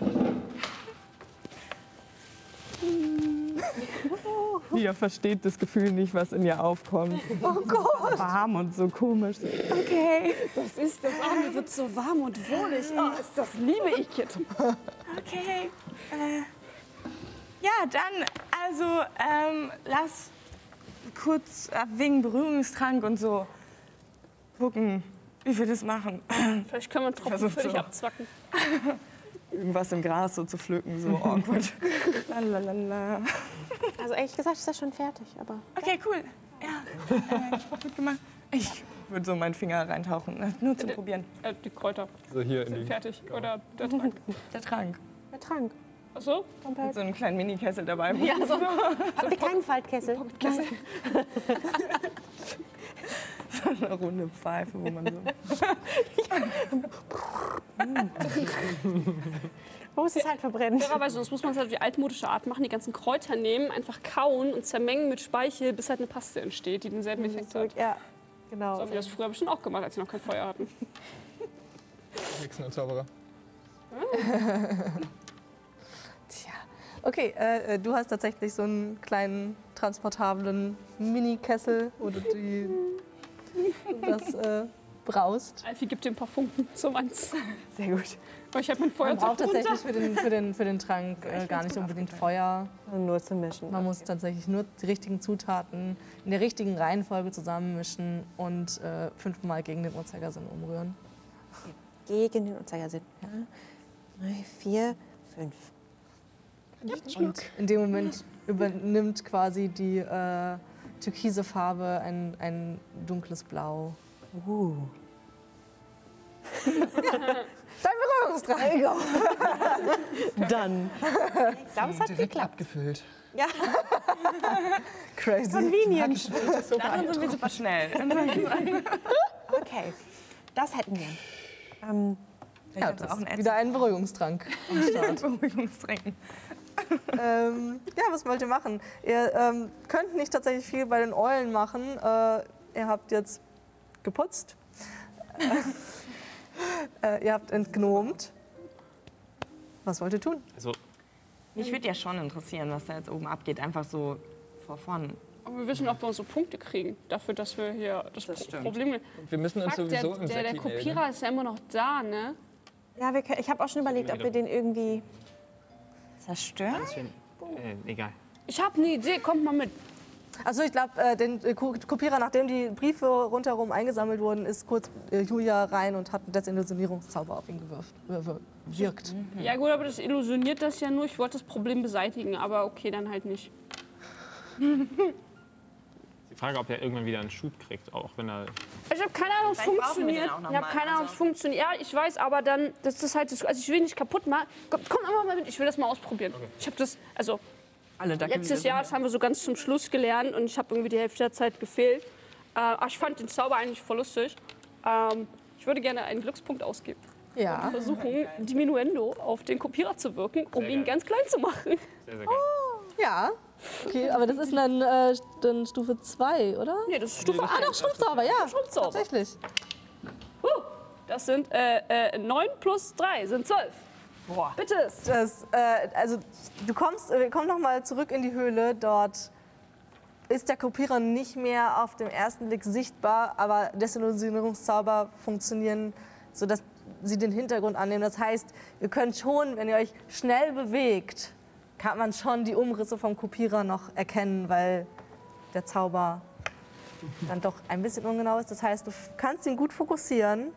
Ihr versteht das Gefühl nicht, was in ihr aufkommt. Oh Gott. Warm und so komisch. Okay. Das ist das Arme wird so warm und wohlig. Oh, ist das liebe ich jetzt. Okay. Äh, ja, dann, also, ähm, lass kurz äh, wegen Berührungstrank und so gucken, wie wir das machen. Vielleicht können wir einen Tropfen völlig so. abzwacken. Irgendwas im Gras so zu pflücken, so awkward. Lalalala. Also ehrlich gesagt ist das schon fertig, aber Okay, cool. Ja, äh, gut gemacht. Ich würde so meinen Finger reintauchen, äh, nur zum Probieren. Äh, die Kräuter So hier in sind die. fertig. Oder der Trank. Der Trank. der Trank. Achso? Mit so einem kleinen Minikessel dabei. Ja, so. Habt ihr keinen Faltkessel? Nein. eine runde Pfeife, wo man so. Man muss es halt verbrennen. Fairerweise, sonst muss man es halt auf die altmodische Art machen, die ganzen Kräuter nehmen, einfach kauen und zermengen mit Speichel, bis halt eine Paste entsteht, die denselben Effekt hat. Ja, So genau. haben wir das früher bestimmt auch gemacht, als wir noch kein Feuer hatten. Hexen und Zauberer. Tja. Okay, äh, äh, du hast tatsächlich so einen kleinen transportablen Mini-Kessel, wo du die, das äh, braust. Alfie gibt dem paar Funken zum Eins. Sehr gut. Aber ich habe mein Man Feuerzeug braucht drunter. tatsächlich für den, für den, für den Trank äh, gar nicht unbedingt Feuer. Nur zum Mischen. Man muss tatsächlich nur die richtigen Zutaten in der richtigen Reihenfolge zusammenmischen und äh, fünfmal gegen den Uhrzeigersinn umrühren. Gegen den Uhrzeigersinn. Ja. Drei, vier, fünf. Und in dem Moment übernimmt quasi die äh, türkise Farbe ein, ein dunkles Blau. Uh. Dein Berührungsdrang! Dann. Ich glaube, es hat Direkt geklappt. abgefüllt. Ja, Crazy. convenient. Dann sind wir super schnell. Okay, das hätten wir. Ähm, Ja, das auch einen ist wieder ein Beruhigungstrank am Start. Beruhigungstrinken. ähm, ja, was wollt ihr machen? Ihr ähm, könnt nicht tatsächlich viel bei den Eulen machen. Äh, ihr habt jetzt geputzt. äh, ihr habt entgnomt. Was wollt ihr tun? Also, Mich würde ja schon interessieren, was da jetzt oben abgeht. Einfach so vor vorn. Aber wir wissen, ob wir unsere Punkte kriegen, dafür, dass wir hier das, Das Pro. Problem... Wir müssen uns der, sowieso im der, der Kopierer ist ja immer noch da, ne? ja, wir ich habe auch schon überlegt, ob wir den irgendwie. Zerstören? äh, egal. Ich habe eine Idee, kommt mal mit. Also ich glaube, äh, den äh, Ko- Kopierer, nachdem die Briefe rundherum eingesammelt wurden, ist kurz äh, Julia rein und hat einen Desillusionierungszauber auf ihn gewirkt. Äh, wirkt. Ja gut, aber das illusioniert das ja nur. Ich wollte das Problem beseitigen, aber okay, dann halt nicht. Die Frage, ob er irgendwann wieder einen Schub kriegt, auch wenn er. Ich habe keine Ahnung, ob es funktioniert. Ich habe keine Ahnung, ob es also- funktioniert. Ja, ich weiß, aber dann, das ist halt, das, also ich will nicht kaputt machen. Komm, komm einfach mal mit, ich will das mal ausprobieren. Ich habe das, also Alle Dackel letztes Jahr, das haben wir so ganz zum Schluss gelernt und ich habe irgendwie die Hälfte der Zeit gefehlt. Äh, ich fand den Zauber eigentlich voll lustig. Ähm, ich würde gerne einen Glückspunkt ausgeben. Ja. Versuchen, Diminuendo auf den Kopierer zu wirken, um Sehr ihn geil. ganz klein zu machen. Sehr, sehr geil. Ja. Okay, aber das ist dann, äh, dann Stufe 2, oder? Nee, das ist Stufe Ah, 1. doch, Schrumpfzauber, ja. Schrumpfzauber. Tatsächlich. Huh, das sind äh, äh, 9 plus 3 sind 12. Boah. Bitte. Das, äh, also du kommst, äh, komm noch mal zurück in die Höhle. Dort ist der Kopierer nicht mehr auf den ersten Blick sichtbar, aber Desillusionierungszauber funktionieren, sodass sie den Hintergrund annehmen. Das heißt, ihr könnt schon, wenn ihr euch schnell bewegt, kann man schon die Umrisse vom Kopierer noch erkennen, weil der Zauber dann doch ein bisschen ungenau ist. Das heißt, du kannst ihn gut fokussieren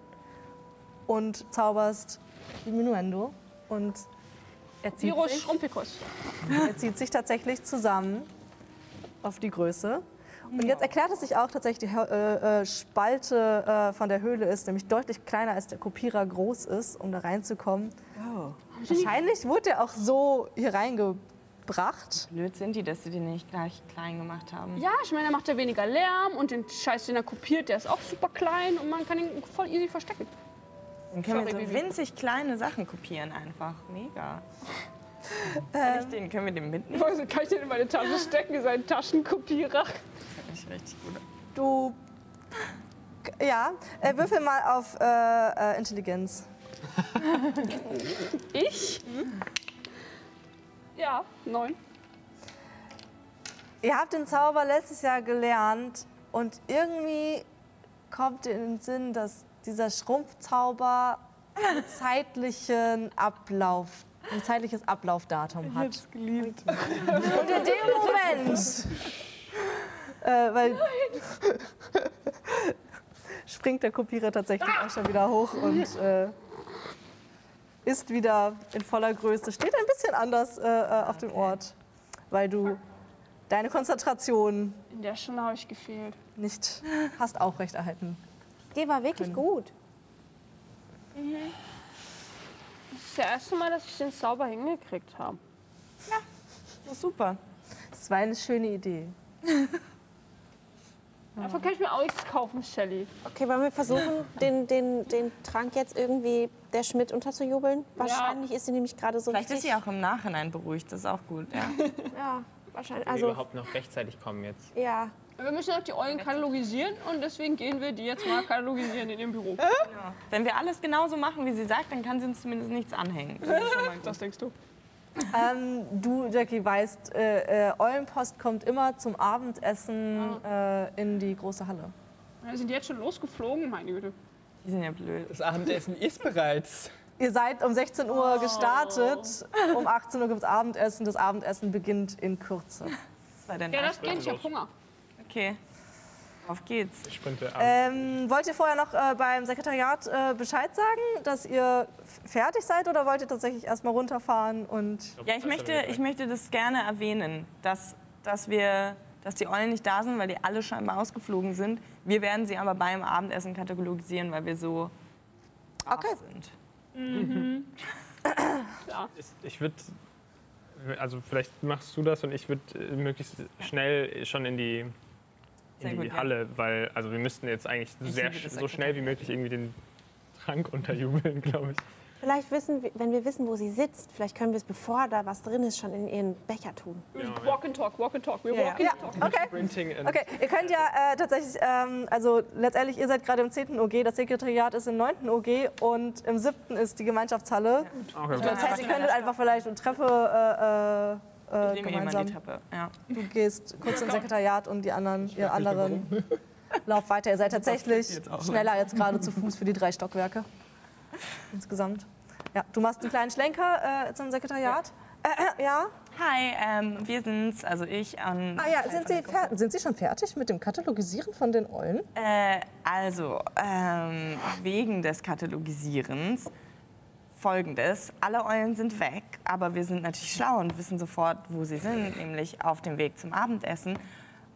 und zauberst Diminuendo. Und er zieht, sich, er zieht sich tatsächlich zusammen auf die Größe. Und jetzt erklärt es sich auch tatsächlich, die äh, äh, Spalte äh, von der Höhle ist nämlich deutlich kleiner, als der Kopierer groß ist, um da reinzukommen. Wahrscheinlich wurde er auch so hier reingebracht. Blöd sind die, dass sie den nicht gleich klein gemacht haben. Ja, ich meine, da macht er weniger Lärm und den Scheiß, den er kopiert, der ist auch super klein und man kann ihn voll easy verstecken. Dann können wir Sorry, so Bibi. winzig kleine Sachen kopieren einfach. Mega. Ähm. Kann ich den, können wir den mitnehmen? Kann ich den in meine Tasche stecken, seinen Taschenkopierer. Ich richtig gut. Du. Ja, äh, würfel mal auf äh, äh, Intelligenz. Ich? Ja, neun. Ihr habt den Zauber letztes Jahr gelernt und irgendwie kommt dir in den Sinn, dass dieser Schrumpfzauber einen zeitlichen Ablauf, ein zeitliches Ablaufdatum hat. Ich geliebt. Und in dem Moment, äh, weil springt der Kopierer tatsächlich auch schon wieder hoch und äh, ist wieder in voller Größe. Steht ein bisschen anders äh, äh, auf dem Ort, weil du deine Konzentration In der Stunde habe ich gefehlt. nicht hast aufrechterhalten. Die war wirklich gut. Das ist das erste Mal, dass ich den Zauber hingekriegt habe. Das ist super. Das war eine schöne Idee. Davon kann ich mir auch nichts kaufen, Shelly. Okay, wollen wir versuchen, den, den, den Trank jetzt irgendwie der Schmidt unterzujubeln? Wahrscheinlich ist sie nämlich gerade so Vielleicht ist richtig... sie auch im Nachhinein beruhigt. Das ist auch gut. Ja. Ja, wahrscheinlich. Also Also, überhaupt noch rechtzeitig kommen jetzt. ja. Wir müssen auch die Eulen katalogisieren und deswegen gehen wir die jetzt mal katalogisieren in ihrem Büro. Wenn wir alles genauso machen, wie sie sagt, dann kann sie uns zumindest nichts anhängen. Das ist schon mal gut. Was denkst du? Ähm, du, Jackie, weißt, äh, äh, Eulenpost kommt immer zum Abendessen äh, in die große Halle. Wir sind jetzt schon losgeflogen, meine Güte. Die sind ja blöd. Das Abendessen ist bereits. Ihr seid um 16 Uhr gestartet, um 18 Uhr gibt es Abendessen. Das Abendessen beginnt in Kürze. Das war der Ja, das geht, ich hab Hunger. Okay. Auf geht's. Ich sprinte ab. Ähm, wollt ihr vorher noch äh, beim Sekretariat äh, Bescheid sagen, dass ihr fertig seid oder wollt ihr tatsächlich erstmal runterfahren und Ja, ich möchte, ich möchte das gerne erwähnen, dass, dass, wir, dass die Eulen nicht da sind, weil die alle scheinbar ausgeflogen sind. Wir werden sie aber beim Abendessen katalogisieren, weil wir so Okay. sind. Ich würde, also vielleicht machst du das und ich würde möglichst schnell schon in die, Sehr in die gut, ja. Halle, weil also wir müssten jetzt eigentlich sehr, liebe das so schnell wie möglich irgendwie den Trank unterjubeln, glaube ich. Vielleicht wissen wir, wenn wir wissen, wo sie sitzt, vielleicht können wir es, bevor da was drin ist, schon in ihren Becher tun. Walk and talk, walk and talk. Wir Ja, ja. walk and Ja, talk. okay. Okay, ihr könnt ja äh, tatsächlich, ähm, also letztendlich, ihr seid gerade im 10. OG, das Sekretariat ist im 9. OG und im 7. ist die Gemeinschaftshalle. Okay. Das heißt, ihr könntet einfach vielleicht eine Treppe äh, äh, Nehmen wir mal gemeinsam. die Treppe. Ja. Du gehst kurz ins Sekretariat und die anderen, ihr anderen, lauft weiter. Ihr seid tatsächlich jetzt schneller jetzt gerade zu Fuß für die drei Stockwerke insgesamt. Ja, du machst einen kleinen Schlenker äh, zum Sekretariat. Äh, äh, ja. Hi, ähm, wir sind's, also ich. Und Ah ja, sind Sie, fer- sind Sie schon fertig mit dem Katalogisieren von den Eulen? Äh, also, ähm, wegen des Katalogisierens folgendes. Alle Eulen sind weg, aber wir sind natürlich schlau und wissen sofort, wo sie sind, nämlich auf dem Weg zum Abendessen.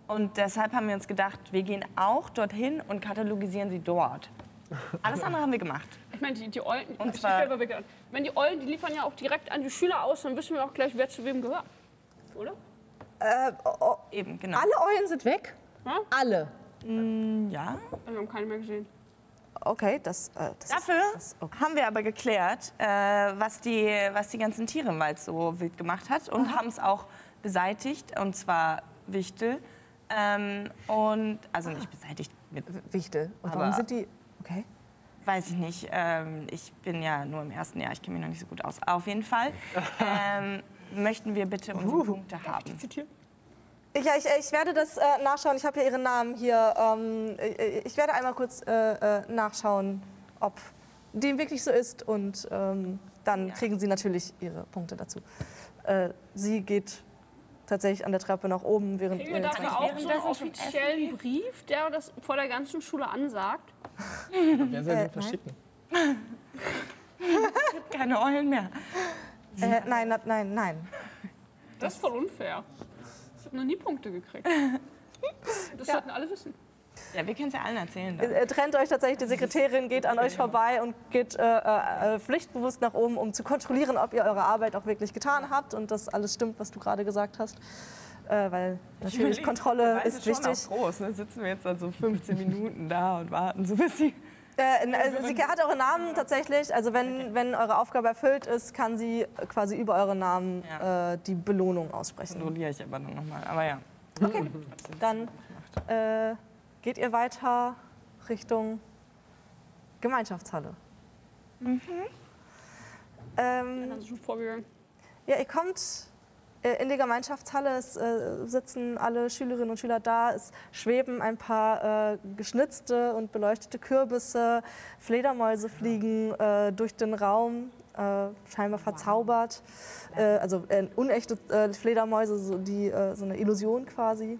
Und deshalb haben wir uns gedacht, wir gehen auch dorthin und katalogisieren sie dort. Alles andere haben wir gemacht. Ich meine, die, die Eulen, Und ich zwar- selber weggegangen. Wenn die Eulen, die liefern ja auch direkt an die Schüler aus, dann wissen wir auch gleich, wer zu wem gehört. Oder? Äh, oh, oh, Eben, genau. alle Eulen sind weg? Ja? Alle. Ja. Wir haben keine mehr gesehen. Okay, das, äh, das Dafür ist... Das, okay. haben wir aber geklärt, äh, was, die, was die ganzen Tiere im Wald so wild gemacht hat und haben es auch beseitigt, und zwar Wichtel. Ähm, und, also nicht beseitigt, mit, Wichtel. Und warum sind die... Okay. weiß ich nicht. Ähm, ich bin ja nur im ersten Jahr, ich kenne mich noch nicht so gut aus. Auf jeden Fall ähm, möchten wir bitte unsere Punkte haben. Ja, ich, ich werde das äh, nachschauen. Ich habe ja Ihren Namen hier. Ähm, äh, ich werde einmal kurz äh, äh, nachschauen, ob dem wirklich so ist. Und ähm, dann kriegen Sie natürlich Ihre Punkte dazu. äh, sie geht tatsächlich an der Treppe nach oben, während Kriegen wir dafür auch so einen offiziellen Brief, der das vor der ganzen Schule ansagt? Wer soll Äh, den verschicken? Keine Eulen mehr. äh, nein, nein, nein. Das ist voll unfair. Ich habe noch nie Punkte gekriegt. Das sollten alle wissen. Ja, wir können es ja allen erzählen. Dann. Ihr trennt euch tatsächlich, die Sekretärin geht an euch vorbei und geht äh, äh, pflichtbewusst nach oben, um zu kontrollieren, ob ihr eure Arbeit auch wirklich getan habt und dass alles stimmt, was du gerade gesagt hast. Äh, weil natürlich Kontrolle ist schon wichtig. Auch groß, ne? Sitzen wir jetzt dann so 15 Minuten da und warten so bis sie. Äh, also sie hat eure Namen tatsächlich. Also wenn, wenn eure Aufgabe erfüllt ist, kann sie quasi über eure Namen Ja. äh, die Belohnung aussprechen. Kontrolliere ich aber dann nochmal. Aber ja. Okay, dann äh, geht ihr weiter Richtung Gemeinschaftshalle. Ähm, Dann schon vorgegangen. ja, ihr kommt in die Gemeinschaftshalle, es äh, sitzen alle Schülerinnen und Schüler da, es schweben ein paar äh, geschnitzte und beleuchtete Kürbisse, Fledermäuse fliegen äh, durch den Raum, äh, scheinbar verzaubert. Äh, also äh, unechte äh, Fledermäuse, so, die, äh, so eine Illusion quasi.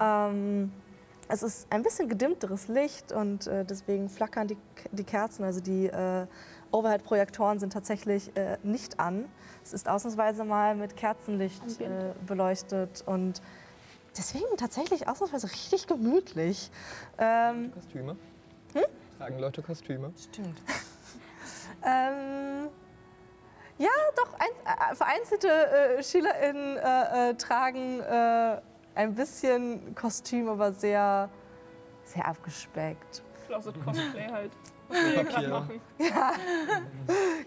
Ähm, es ist ein bisschen gedimmteres Licht und äh, deswegen flackern die, die Kerzen, also die äh, Overhead-Projektoren sind tatsächlich äh, nicht an. Es ist ausnahmsweise mal mit Kerzenlicht äh, beleuchtet und deswegen tatsächlich ausnahmsweise richtig gemütlich. Ähm, Kostüme? Hm? Tragen Leute Kostüme? Stimmt. ähm, ja, doch, ein, äh, vereinzelte äh, SchülerInnen äh, äh, tragen äh, ein bisschen Kostüm, aber sehr, sehr abgespeckt. Closet Cosplay halt. Papier.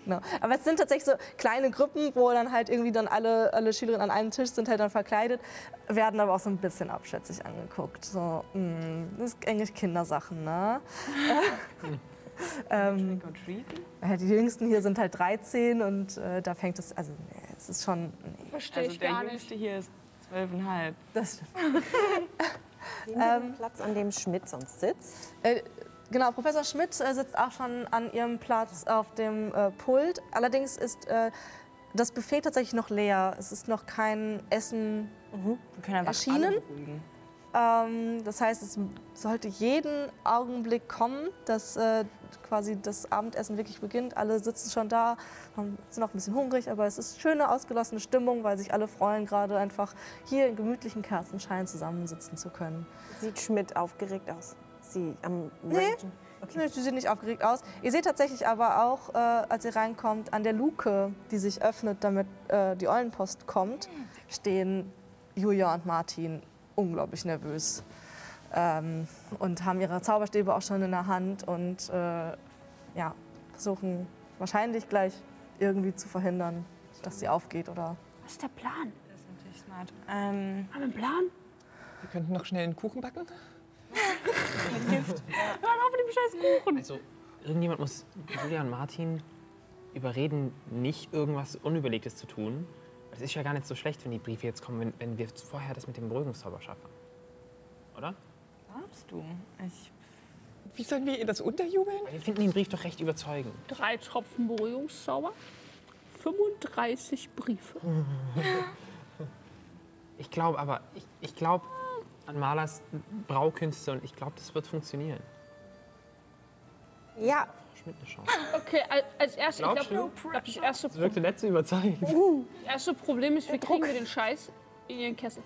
Genau. Aber es sind tatsächlich so kleine Gruppen, wo dann halt irgendwie dann alle, alle Schülerinnen an einem Tisch sind halt dann verkleidet, werden aber auch so ein bisschen abschätzig angeguckt. So, mh, das ist eigentlich Kindersachen, ne? ähm, Trick or treaten? ja, die Jüngsten hier sind halt 13 und äh, da fängt es, also nee, es ist schon, nee, Verstehe Also ich der gar nicht. Jüngste hier ist zwölfeinhalb. das Sehen wir den Platz, an dem Schmidt sonst sitzt? Äh, genau, Professor Schmidt äh, sitzt auch schon an ihrem Platz auf dem äh, Pult. Allerdings ist äh, das Buffet tatsächlich noch leer. Es ist noch kein Essen einfach Erschienen? Ähm, das heißt, es sollte jeden Augenblick kommen, dass äh, quasi das Abendessen wirklich beginnt. Alle sitzen schon da, sind auch ein bisschen hungrig, aber es ist schöne, ausgelassene Stimmung, weil sich alle freuen, gerade einfach hier in gemütlichen Kerzenschein zusammensitzen zu können. Sieht Schmidt aufgeregt aus? Sie am Nee. Nö, Sie sehen nicht aufgeregt aus. Ihr seht tatsächlich aber auch, äh, als ihr reinkommt, an der Luke, die sich öffnet, damit äh, die Eulenpost kommt, stehen Julia und Martin unglaublich nervös ähm, und haben ihre Zauberstäbe auch schon in der Hand und äh, ja, versuchen wahrscheinlich gleich irgendwie zu verhindern, dass sie aufgeht oder Was ist der Plan? Das ist natürlich smart. Ähm, Haben wir einen Plan? Wir könnten noch schnell einen Kuchen backen? Hör auf mit dem scheiß Kuchen. Also, irgendjemand muss Julia und Martin überreden, nicht irgendwas Unüberlegtes zu tun. Es ist ja gar nicht so schlecht, wenn die Briefe jetzt kommen, wenn, wenn wir vorher das mit dem Beruhigungszauber schaffen. Oder? glaubst du? Ich, Wie sollen wir ihr das unterjubeln? Wir finden den Brief doch recht überzeugend. Drei Tropfen Beruhigungszauber. 35 Briefe. Ich glaube aber, ich, ich glaube an Malers Braukünste und ich glaube, das wird funktionieren. Ja, Frau Schmidt eine Chance. Okay, al- als erstes, ich glaube, glaub, das erste, Das wirkte nicht so überzeugend. erste Problem ist, wie kriegen wir den Scheiß in ihren Kessel?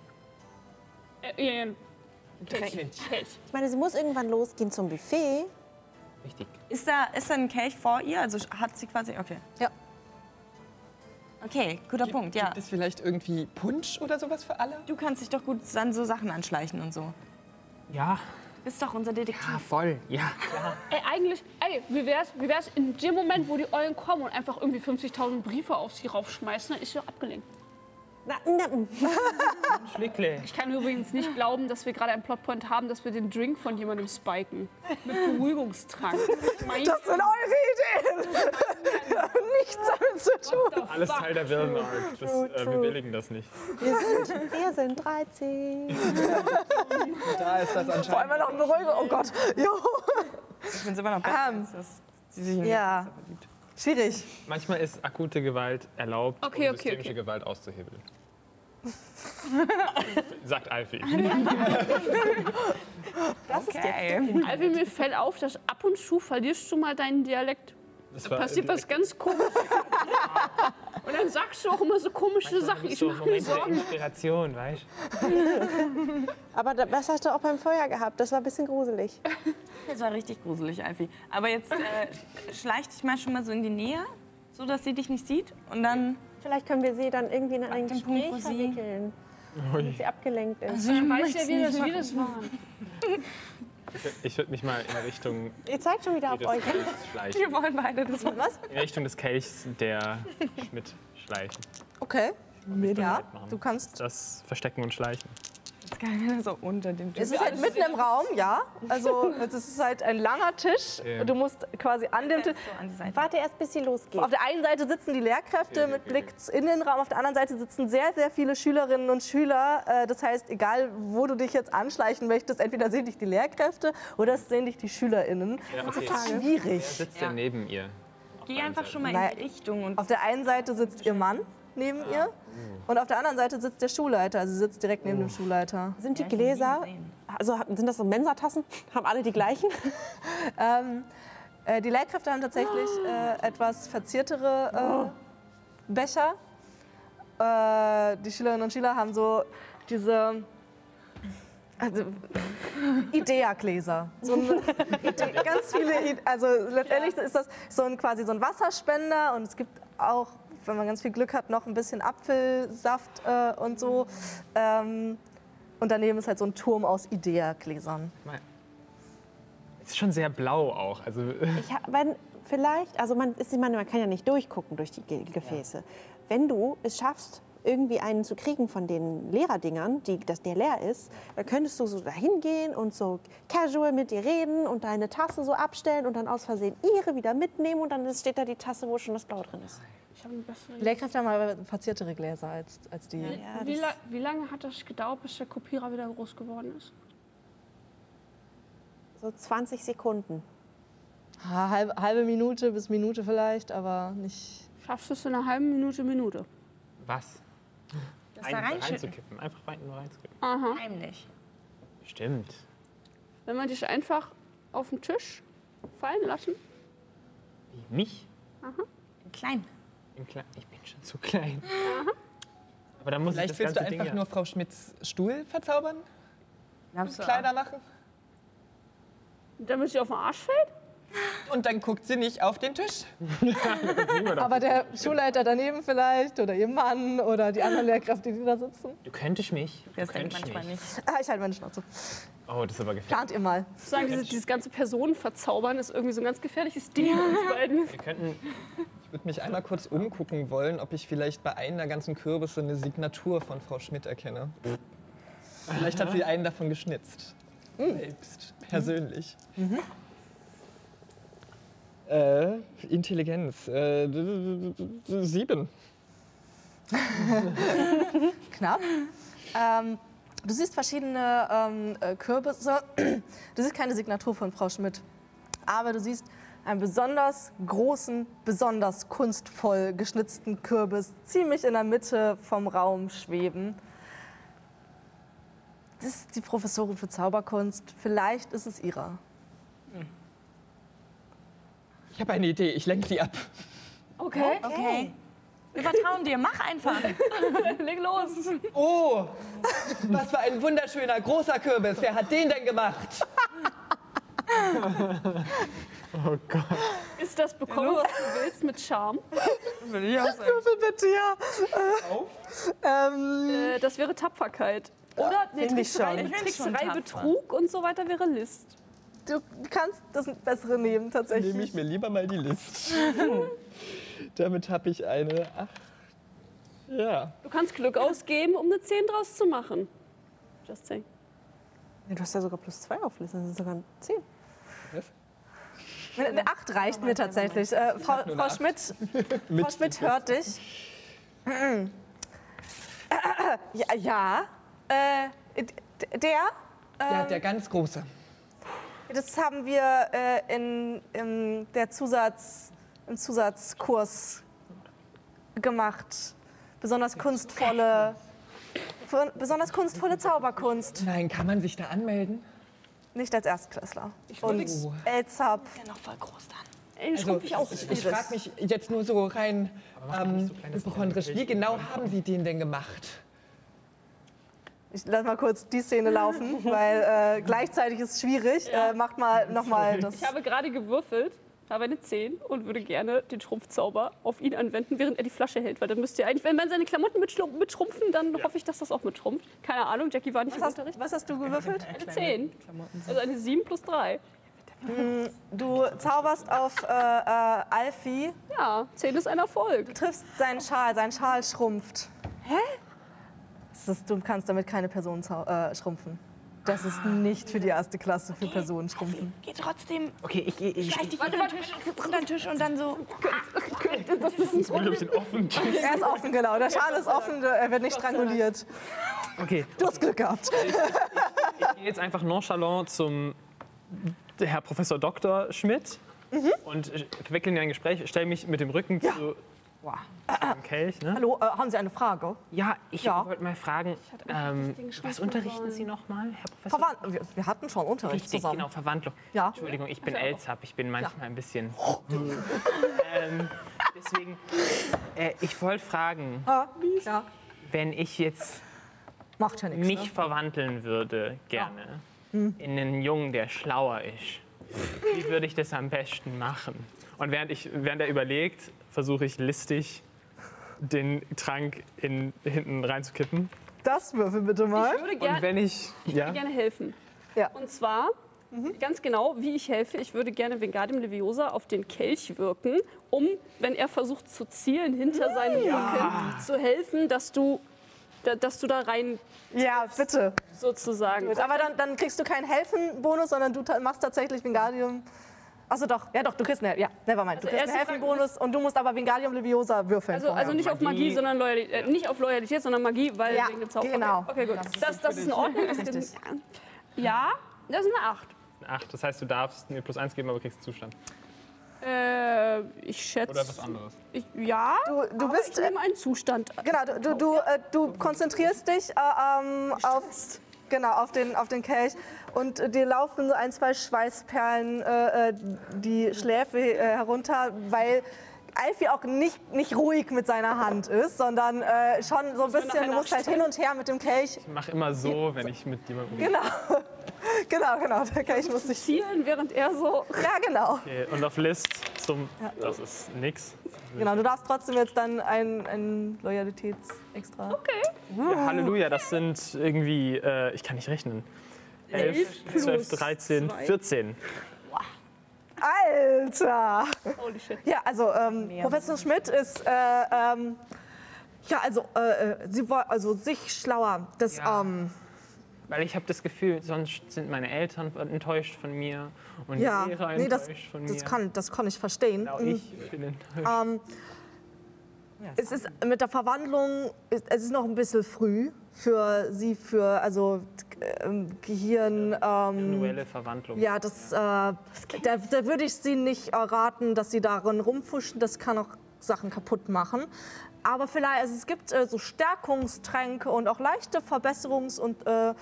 Äh, in ihren Kelch. Kelch. ich meine, sie muss irgendwann losgehen zum Buffet. Richtig. ist, da, ist da ein Kelch vor ihr? Also hat sie quasi. Okay. Ja. Okay, guter Punkt, ja. Gibt es vielleicht irgendwie Punsch oder sowas für alle? Du kannst dich doch gut dann so Sachen anschleichen und so. Ja, Du bist doch unser Detektiv. ja, voll. Ja, klar. Ey, eigentlich, ey, wie wär's, wie wär's in dem Moment, wo die Eulen kommen und einfach irgendwie 50.000 Briefe auf sie raufschmeißen, dann ist sie doch abgelenkt. Schlickle. Ich kann übrigens nicht glauben, dass wir gerade einen Plotpoint haben, dass wir den Drink von jemandem spiken. Mit Beruhigungstrank. Mein Das sind eure Ideen! Nichts damit zu tun. Alles Teil der. Das, äh, wir billigen das nicht. wir, sind, wir sind 13. Da ist das Vor anscheinend. allem noch ein Beruhigung. Oh Gott. Jo. Ich finde es immer noch besser, Ähm, als dass sie sich in ja. verliebt. Schwierig. Manchmal ist akute Gewalt erlaubt, Okay, um okay, systemische okay. Gewalt auszuhebeln. Sagt Alfie. Okay. Alvin, mir fällt auf, dass ab und zu verlierst du mal deinen Dialekt. Das Da passiert was ganz komisches. und dann sagst du auch immer so komische Sachen. Ich so mache mir Sorgen. Inspiration, weißt Aber da- das hast du auch beim Feuer gehabt. Das war ein bisschen gruselig. Das war richtig gruselig, Alfie. Aber jetzt äh, schleich dich mal schon mal so in die Nähe, so dass sie dich nicht sieht. Und dann. Vielleicht können wir sie dann irgendwie in ein den Punkt, wo Gespräch sie- verwickeln, damit sie abgelenkt ist. Also ich weiß ja, wie das, wie das war. Ich würde mich mal in Richtung Ihr zeigt schon wieder auf des euch. Kelchs schleichen. Wir wollen beide das Was? In Richtung des Kelchs der Schmidt schleichen. Okay. Ja, mitmachen. du kannst. Das Verstecken und Schleichen. Ist geil, so unter dem Es ist halt mitten im Raum, ja. Also es ist halt ein langer Tisch. Ja. Du musst quasi an dem Tisch. so. Warte erst, bis sie losgeht. Auf der einen Seite sitzen die Lehrkräfte mit Blick in den Raum, auf der anderen Seite sitzen sehr, sehr viele Schülerinnen und Schüler. Äh, Das heißt, egal wo du dich jetzt anschleichen möchtest, entweder sehen dich die Lehrkräfte oder es sehen dich die SchülerInnen. Ja, Das okay. ist Wer schwierig. sitzt denn neben ihr? Geh einfach schon mal in die Richtung und Auf der einen Seite sitzt ihr Mann neben ihr und auf der anderen Seite sitzt der Schulleiter. Also sie sitzt direkt neben dem Schulleiter. Sind die Gläser, also sind das so Mensatassen? Haben alle die gleichen? Ähm, äh, die Lehrkräfte haben tatsächlich äh, etwas verziertere äh, Becher. Äh, die Schülerinnen und Schüler haben so diese also, Idea-Gläser. So ganz viele, also letztendlich ist das so ein, quasi so ein Wasserspender und es gibt auch, wenn man ganz viel Glück hat, noch ein bisschen Apfelsaft äh, und so. Ähm, und daneben ist halt so ein Turm aus Idea-Gläsern. Ist schon sehr blau auch. Also Ich hab, wenn, vielleicht, also man, ist, meine, man kann ja nicht durchgucken durch die Ge- Gefäße. Wenn du es schaffst, irgendwie einen zu kriegen von den Lehrerdingern, die, dass der leer ist, dann könntest du so dahin gehen und so casual mit dir reden und deine Tasse so abstellen und dann aus Versehen ihre wieder mitnehmen und dann steht da die Tasse, wo schon das Blau drin ist. Ich habe bessere Lehrkräfte haben aber verziertere Gläser als, als die. Ja, wie, la wie lange hat das gedauert, bis der Kopierer wieder groß geworden ist? So 20 Sekunden. Ha, halbe, halbe Minute bis Minute vielleicht, aber nicht. Schaffst du es in einer halben Minute, Minute? was? das da Ein, reinschütten. reinzukippen. Einfach rein, nur reinzukippen. Aha. Heimlich. Stimmt. Wenn man dich einfach auf den Tisch fallen lassen. Wie, mich? Klein. Im Kle ich bin schon zu klein. Aber dann muss Vielleicht ich das willst du ganze Ding einfach ja- nur Frau Schmidts Stuhl verzaubern? Glaubst du Kleiner machen? Damit sie auf den Arsch fällt? Und dann guckt sie nicht auf den Tisch. Aber der Schulleiter daneben vielleicht oder ihr Mann oder die anderen Lehrkräfte, die da sitzen. Du könntest mich. Das du denkt könntest manchmal mich. nicht. Ah, ich halte meine Schnauze. Oh, das ist aber gefährlich. Plant ihr mal. Sagen, diese, dieses ganze Personen verzaubern ist irgendwie so ein ganz gefährliches Ding bei uns beiden. Wir könnten Ich würde mich einmal kurz umgucken wollen, ob ich vielleicht bei einem der ganzen Kürbisse eine Signatur von Frau Schmidt erkenne. Vielleicht hat sie einen davon geschnitzt. Selbst, persönlich. Äh, Intelligenz. Äh, sieben. Knapp. Ähm, du siehst verschiedene ähm, äh, Kürbisse. Du siehst keine Signatur von Frau Schmidt. Aber du siehst einen besonders großen, besonders kunstvoll geschnitzten Kürbis ziemlich in der Mitte vom Raum schweben. Das ist die Professorin für Zauberkunst. Vielleicht ist es ihrer. Ich habe eine Idee, ich lenke sie ab. Okay. Okay. Wir vertrauen dir, mach einfach. Leg los. Oh, was für ein wunderschöner, großer Kürbis. Wer hat den denn gemacht? Oh Gott. Ist das bekommen, was du willst, mit Charme? Würde ich auch sagen. Würfel bitte, ja. Ähm, Äh, das wäre Tapferkeit. Oder nee, Trickserei tapfer. Betrug und so weiter wäre List. Du kannst das bessere nehmen, tatsächlich. Nehme ich mir lieber mal die List. Damit habe ich eine 8. Ja. Du kannst Glück ausgeben, um eine 10 draus zu machen. Just saying. Ja, du hast ja sogar plus zwei auflisten, das sind sogar zehn. Eine 8 reicht mir tatsächlich. Äh, Frau, eine Frau. Schmidt, Frau Schmidt hört dich. Ja, ja. Äh, der, Ja, der ganz große. Das haben wir äh, in, in der Zusatz im Zusatzkurs gemacht. Besonders kunstvolle, für- besonders kunstvolle Zauberkunst. Nein, kann man sich da anmelden? Nicht als Erstklässler. würde- Und Elzab. Ey, Also, ich ich frage mich jetzt nur so rein ähm, hypochondrisch, wie genau haben Sie den denn gemacht? Ich lass mal kurz die Szene laufen, weil äh, gleichzeitig ist es schwierig. Äh, macht mal nochmal das. Ich habe gerade gewürfelt, habe eine 10 und würde gerne den Schrumpfzauber auf ihn anwenden, während er die Flasche hält. Weil dann müsste ja eigentlich, wenn man seine Klamotten mitschlu- mitschrumpfen, dann hoffe ich, dass das auch mitschrumpft. Keine Ahnung, Jackie war nicht Was im hast, Unterricht. was hast du gewürfelt? Eine 10. Also eine 7 plus 3. Du zauberst auf äh, äh, Alfie, Ja, 10 ist ein Erfolg. triffst seinen Schal, sein Schal schrumpft. Hä? Ist, du kannst damit keine Person äh, schrumpfen. Das ist nicht für die erste Klasse für Personen schrumpfen. Geh trotzdem, Okay, ich, ich, ich, schleich dich unter den Tisch, unter den Tisch und dann so. offen. Er ist offen, genau. Der Schal ist offen, er wird nicht stranguliert. Okay, Du hast Glück gehabt. ich gehe jetzt einfach nonchalant zum Herr Professor Dr. Schmidt und verwickle ihn in ein Gespräch, stelle mich mit dem Rücken zu, zu dem Kelch. Ne? Hallo, äh, haben Sie eine Frage? Ja, ich Ja. wollte mal fragen, ähm, was unterrichten Sie nochmal, Herr Professor? Verwan wir, wir hatten schon Unterricht Richtig, zusammen. genau, Verwandlung. Ja. Entschuldigung, ich bin Elzab, ich bin manchmal ein bisschen... ähm, deswegen, äh, ich wollte fragen, Ja, ja. wenn ich jetzt Macht ja nichts. mich Ne? verwandeln würde, gerne, in einen Jungen, der schlauer ist, wie würde ich das am besten machen? Und während, ich, während er überlegt, versuche ich listig, den Trank in, hinten reinzukippen. Das würfel bitte mal. Ich würde Und gerne wenn ich... Ja, gerne helfen. Ja. Und zwar, ganz genau, wie ich helfe, ich würde gerne Wingardium Leviosa auf den Kelch wirken, um, wenn er versucht zu zielen, hinter seinem Rücken zu helfen, dass du, da, dass du da rein Ja, bitte. sozusagen. Gut, aber dann, dann kriegst du keinen Helfen-Bonus, sondern du machst tatsächlich Wingardium. Achso, doch. Ja, doch, du kriegst eine. Ja, nevermind. Du Also kriegst einen Helfen-Bonus und du musst aber Wingardium Leviosa würfeln. Also, vorher. also nicht auf Magie, Magie. sondern Loyalität, äh, nicht auf Loyalität, sondern Magie, weil Ja, wegen dem Zauber. genau. Okay, okay gut. Das, das ist in Ordnung. Das Richtig. ist ja, das ist eine 8. ach, das heißt, du darfst mir plus eins geben, aber kriegst einen Zustand. Äh, ich schätze. Oder was anderes. Ich, ja, Du- du aber bist, ich nehme einen Zustand. Genau, du, du, du, äh, du konzentrierst dich äh, ähm, auf, genau, auf, den, auf den Kelch. Und äh, dir laufen so ein, zwei Schweißperlen äh, äh, die Schläfe äh, herunter, weil Alfie auch nicht, nicht ruhig mit seiner Hand ist, sondern äh, schon so ein bisschen, du musst halt hin und her mit dem Kelch. Ich mache immer so, wenn ich mit jemandem... Genau, genau, genau, der Kelch muss sich... Zielen, während er so. Ja, genau. Okay, und auf List zum... Das ist nix. genau. Du darfst trotzdem jetzt dann ein, ein Loyalitätsextra. Ja, Halleluja, das sind irgendwie... Äh, ich kann nicht rechnen. 11, plus 12, 13, zwei. 14. Alter! Holy shit. Ja, also ähm, Professor Schmidt ist, äh, ähm, ja, also, äh, äh, sie war also sich schlauer. Das, Ja. ähm, Weil ich habe das Gefühl, sonst sind meine Eltern enttäuscht von mir und die ja, Lehrer nee, das, enttäuscht von mir. das, kann, das kann ich verstehen. Auch Mhm. ich bin enttäuscht. Ähm, es ist mit der Verwandlung, es ist noch ein bisschen früh für sie, für also Gehirn. Ähm, Manuelle Verwandlung. ja, das, äh, da, da würde ich sie nicht äh, raten, dass sie darin rumfuschen. Das kann auch Sachen kaputt machen. Aber vielleicht, also es gibt äh, so Stärkungstränke und auch leichte Verbesserungs- und äh,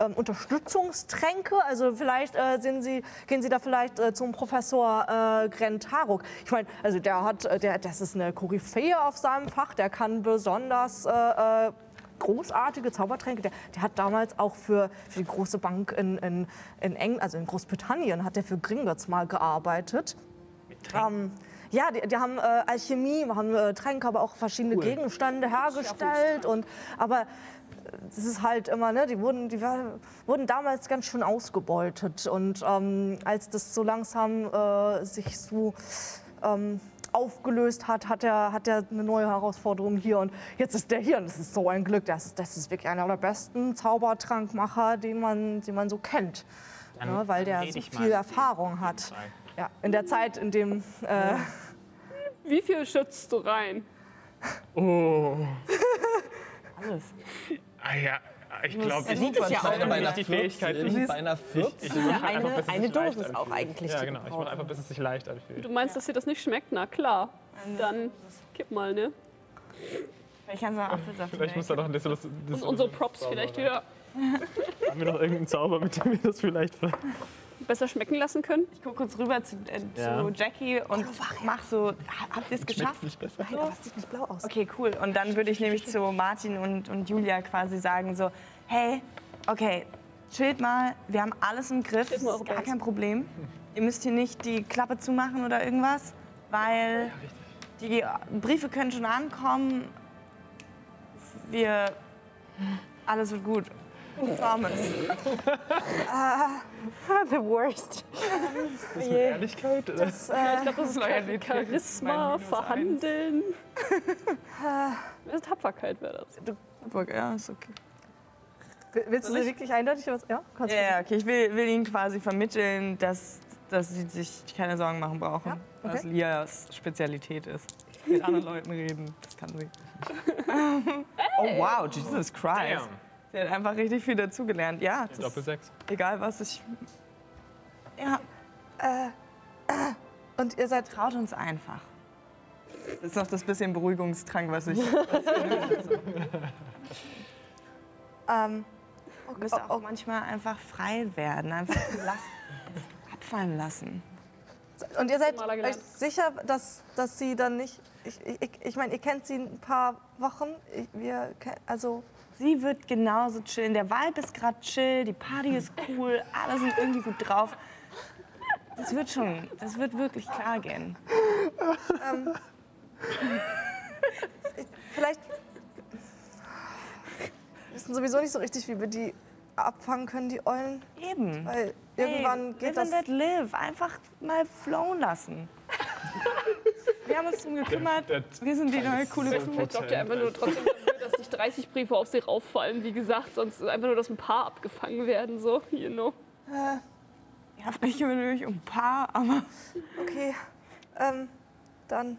ähm, Unterstützungstränke. Also vielleicht äh, sie, gehen Sie da vielleicht äh, zum Professor äh, Grant Haruk. Ich meine, also der hat, äh, der, das ist eine Koryphäe auf seinem Fach. Der kann besonders äh, äh, großartige Zaubertränke. Der, der hat damals auch für, für die große Bank in, in, in England, also in Großbritannien, hat der für Gringotts mal gearbeitet. Ähm, ja, die, die haben äh, Alchemie, haben äh, Tränke, aber auch verschiedene Gegenstände hergestellt. Und, aber äh, das ist halt immer, ne, die wurden, die war, wurden damals ganz schön ausgebeutet. Und ähm, als das so langsam äh, sich so ähm, aufgelöst hat, hat er, hat er eine neue Herausforderung hier. Und jetzt ist der hier. Und das ist so ein Glück. Das, das ist wirklich einer der besten Zaubertrankmacher, den man, den man so kennt. Dann- ne, weil der so viel. Erfahrung hat. Ja, in der Zeit, in dem äh, Wie viel schützt du rein? Oh. Alles. Ah ja, Ich glaube, Er sieht es ja auch bei einer die Fähigkeit. 14, Ich, bei einer 14. ich eine- bis es eine sich leicht Dosis auch anfühlt. eigentlich, Ja, genau. Ich mache einfach, bis es sich leicht anfühlt. Du meinst, dass dir das nicht schmeckt? Na klar. Dann kipp mal, ne? Ich kann so Apfelsaft Vielleicht muss da noch ein bisschen was. Und unsere Props vielleicht wieder Haben wir noch irgendeinen Zauber, mit dem wir das vielleicht. Besser schmecken lassen können. Ich gucke kurz rüber zu, äh, Ja. zu Jackie und mach so, ha- habt ihr es geschafft? Nicht besser. Aber es sieht nicht blau aus. Okay, cool. Und dann würde ich nämlich zu Martin und, und Julia quasi sagen so, hey, okay, chillt mal, wir haben alles im Griff, mal ist eure gar kein Problem. Ihr müsst hier nicht die Klappe zumachen oder irgendwas, weil die Briefe können schon ankommen. Wir, alles wird gut. Promise. The worst. Ehrlichkeit? Oder? Ich glaube, das ist ist mein Charisma, Verhandeln. Das Tapferkeit wäre das. Ja, ist okay. Willst du sie wirklich eindeutig was? Ja, kannst Ja, ja, okay. Ich will, will ihnen quasi vermitteln, dass, dass sie sich keine Sorgen machen brauchen. Ja, okay. Was Lias Spezialität ist. Mit anderen Leuten reden, das kann sie. oh wow, Jesus Christ. Damn. Sie hat einfach richtig viel dazugelernt. Ja, das Doppel ist sechs. egal was ich... Ja, Und ihr seid traut uns einfach. Das ist noch das bisschen Beruhigungstrank, was ich... ähm, Ihr müsst auch manchmal einfach frei werden, einfach lassen, abfallen lassen. Und ihr seid euch sicher, dass, dass sie dann nicht. Ich, ich, ich meine, ihr kennt sie ein paar Wochen. Ich, wir, also, Sie wird genauso chillen. Der Vibe ist gerade chill, die Party ist cool, alle sind irgendwie gut drauf. Das wird schon, das wird wirklich klar gehen. vielleicht. Wir wissen sowieso nicht so richtig, wie wir die abfangen können, die Eulen. Eben. Weil irgendwann hey, geht live das. and let live. Einfach mal flowen lassen. Wir haben uns drum gekümmert. Wir sind die neue coole Crew. Sorgt ihr einfach nur trotzdem 30 Briefe auf sie rauffallen, wie gesagt, sonst ist einfach nur, dass ein paar abgefangen werden, so, you know. Ja, vielleicht natürlich ein paar, aber Okay, ähm, dann.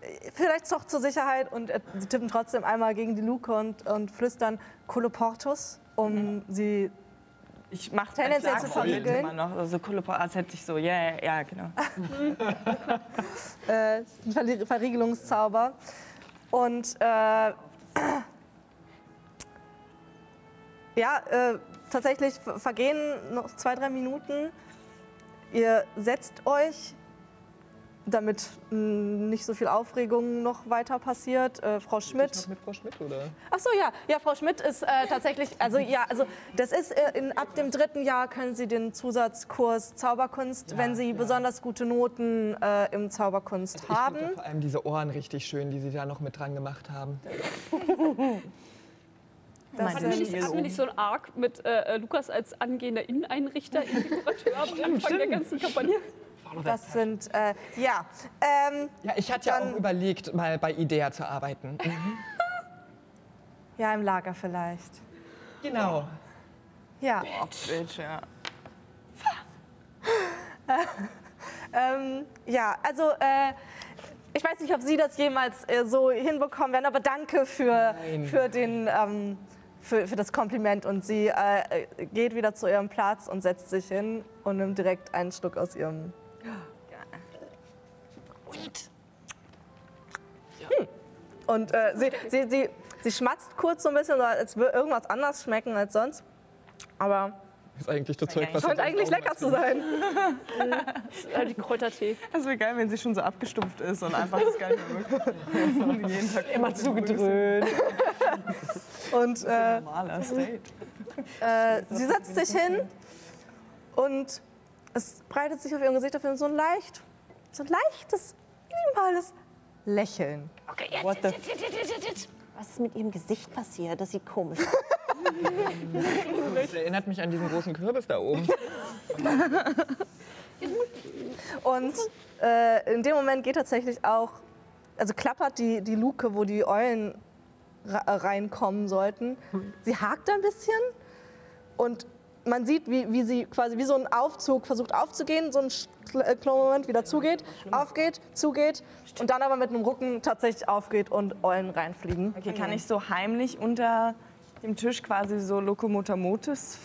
äh, Vielleicht doch zur Sicherheit und äh, sie tippen trotzdem einmal gegen die Luke und, und flüstern Coloportus, um sie ich mache Tendenziell zu verriegeln. immer noch. Also Pa- als hätte ich so, ja, ja, ja, genau. äh, Verriegelungszauber. Und äh, ja, äh, tatsächlich ver- vergehen noch zwei, drei Minuten. Ihr setzt euch, damit mh, nicht so viel Aufregung noch weiter passiert. Äh, Frau Schmidt. Mit Frau Schmidt, oder? Ach so, ja. Ja, Frau Schmidt ist äh, tatsächlich, also ja, also das ist äh, in, ab dem dritten Jahr können Sie den Zusatzkurs Zauberkunst, wenn Sie besonders gute Noten äh, im Zauberkunst Ich haben. vor allem diese Ohren richtig schön, die sie da noch mit dran gemacht haben. Das Hatten wir nicht, hatten wir nicht so einen Arc mit äh, Lukas als angehender Inneneinrichter, Dekorateur am Anfang der ganzen Kampagne? Das sind äh, ja. Ähm, Ja, ich hatte ja auch überlegt, mal bei Idea zu arbeiten. ja, im Lager vielleicht. Genau. Ja. Oh, Bitch, ja. Ähm, ja, also äh, ich weiß nicht, ob Sie das jemals äh, so hinbekommen werden, aber danke für, Nein. für, den, ähm, für, für das Kompliment. Und sie äh, äh, geht wieder zu ihrem Platz und setzt sich hin und nimmt direkt einen Schluck aus ihrem. Hm. Und äh, sie, sie, sie, sie schmatzt kurz so ein bisschen, als würde irgendwas anders schmecken als sonst. Aber Ist eigentlich das Zeug, was scheint eigentlich lecker zu sein. Äh, die Kräutertee. Das wäre geil, wenn sie schon so abgestumpft ist und einfach das gar nicht mehr jeden Tag Immer zugedröhnt. Und äh, Normaler State. Äh, sie setzt sich hin und es breitet sich auf ihrem Gesicht auf so ein leicht, so ein leichtes, minimales Lächeln. What the Was ist mit ihrem Gesicht passiert? Das sieht komisch aus. Das erinnert mich an diesen großen Kürbis da oben. Und äh, in dem Moment geht tatsächlich auch, also klappert die, die Luke, wo die Eulen reinkommen sollten. Sie hakt ein bisschen und man sieht, wie, wie sie quasi wie so ein Aufzug versucht aufzugehen, so ein äh, kleiner Moment wieder zugeht, aufgeht, zugeht und dann aber mit einem Rucken tatsächlich aufgeht und Eulen reinfliegen. Okay, kann ich so heimlich unter dem Tisch quasi so Lokomotomotis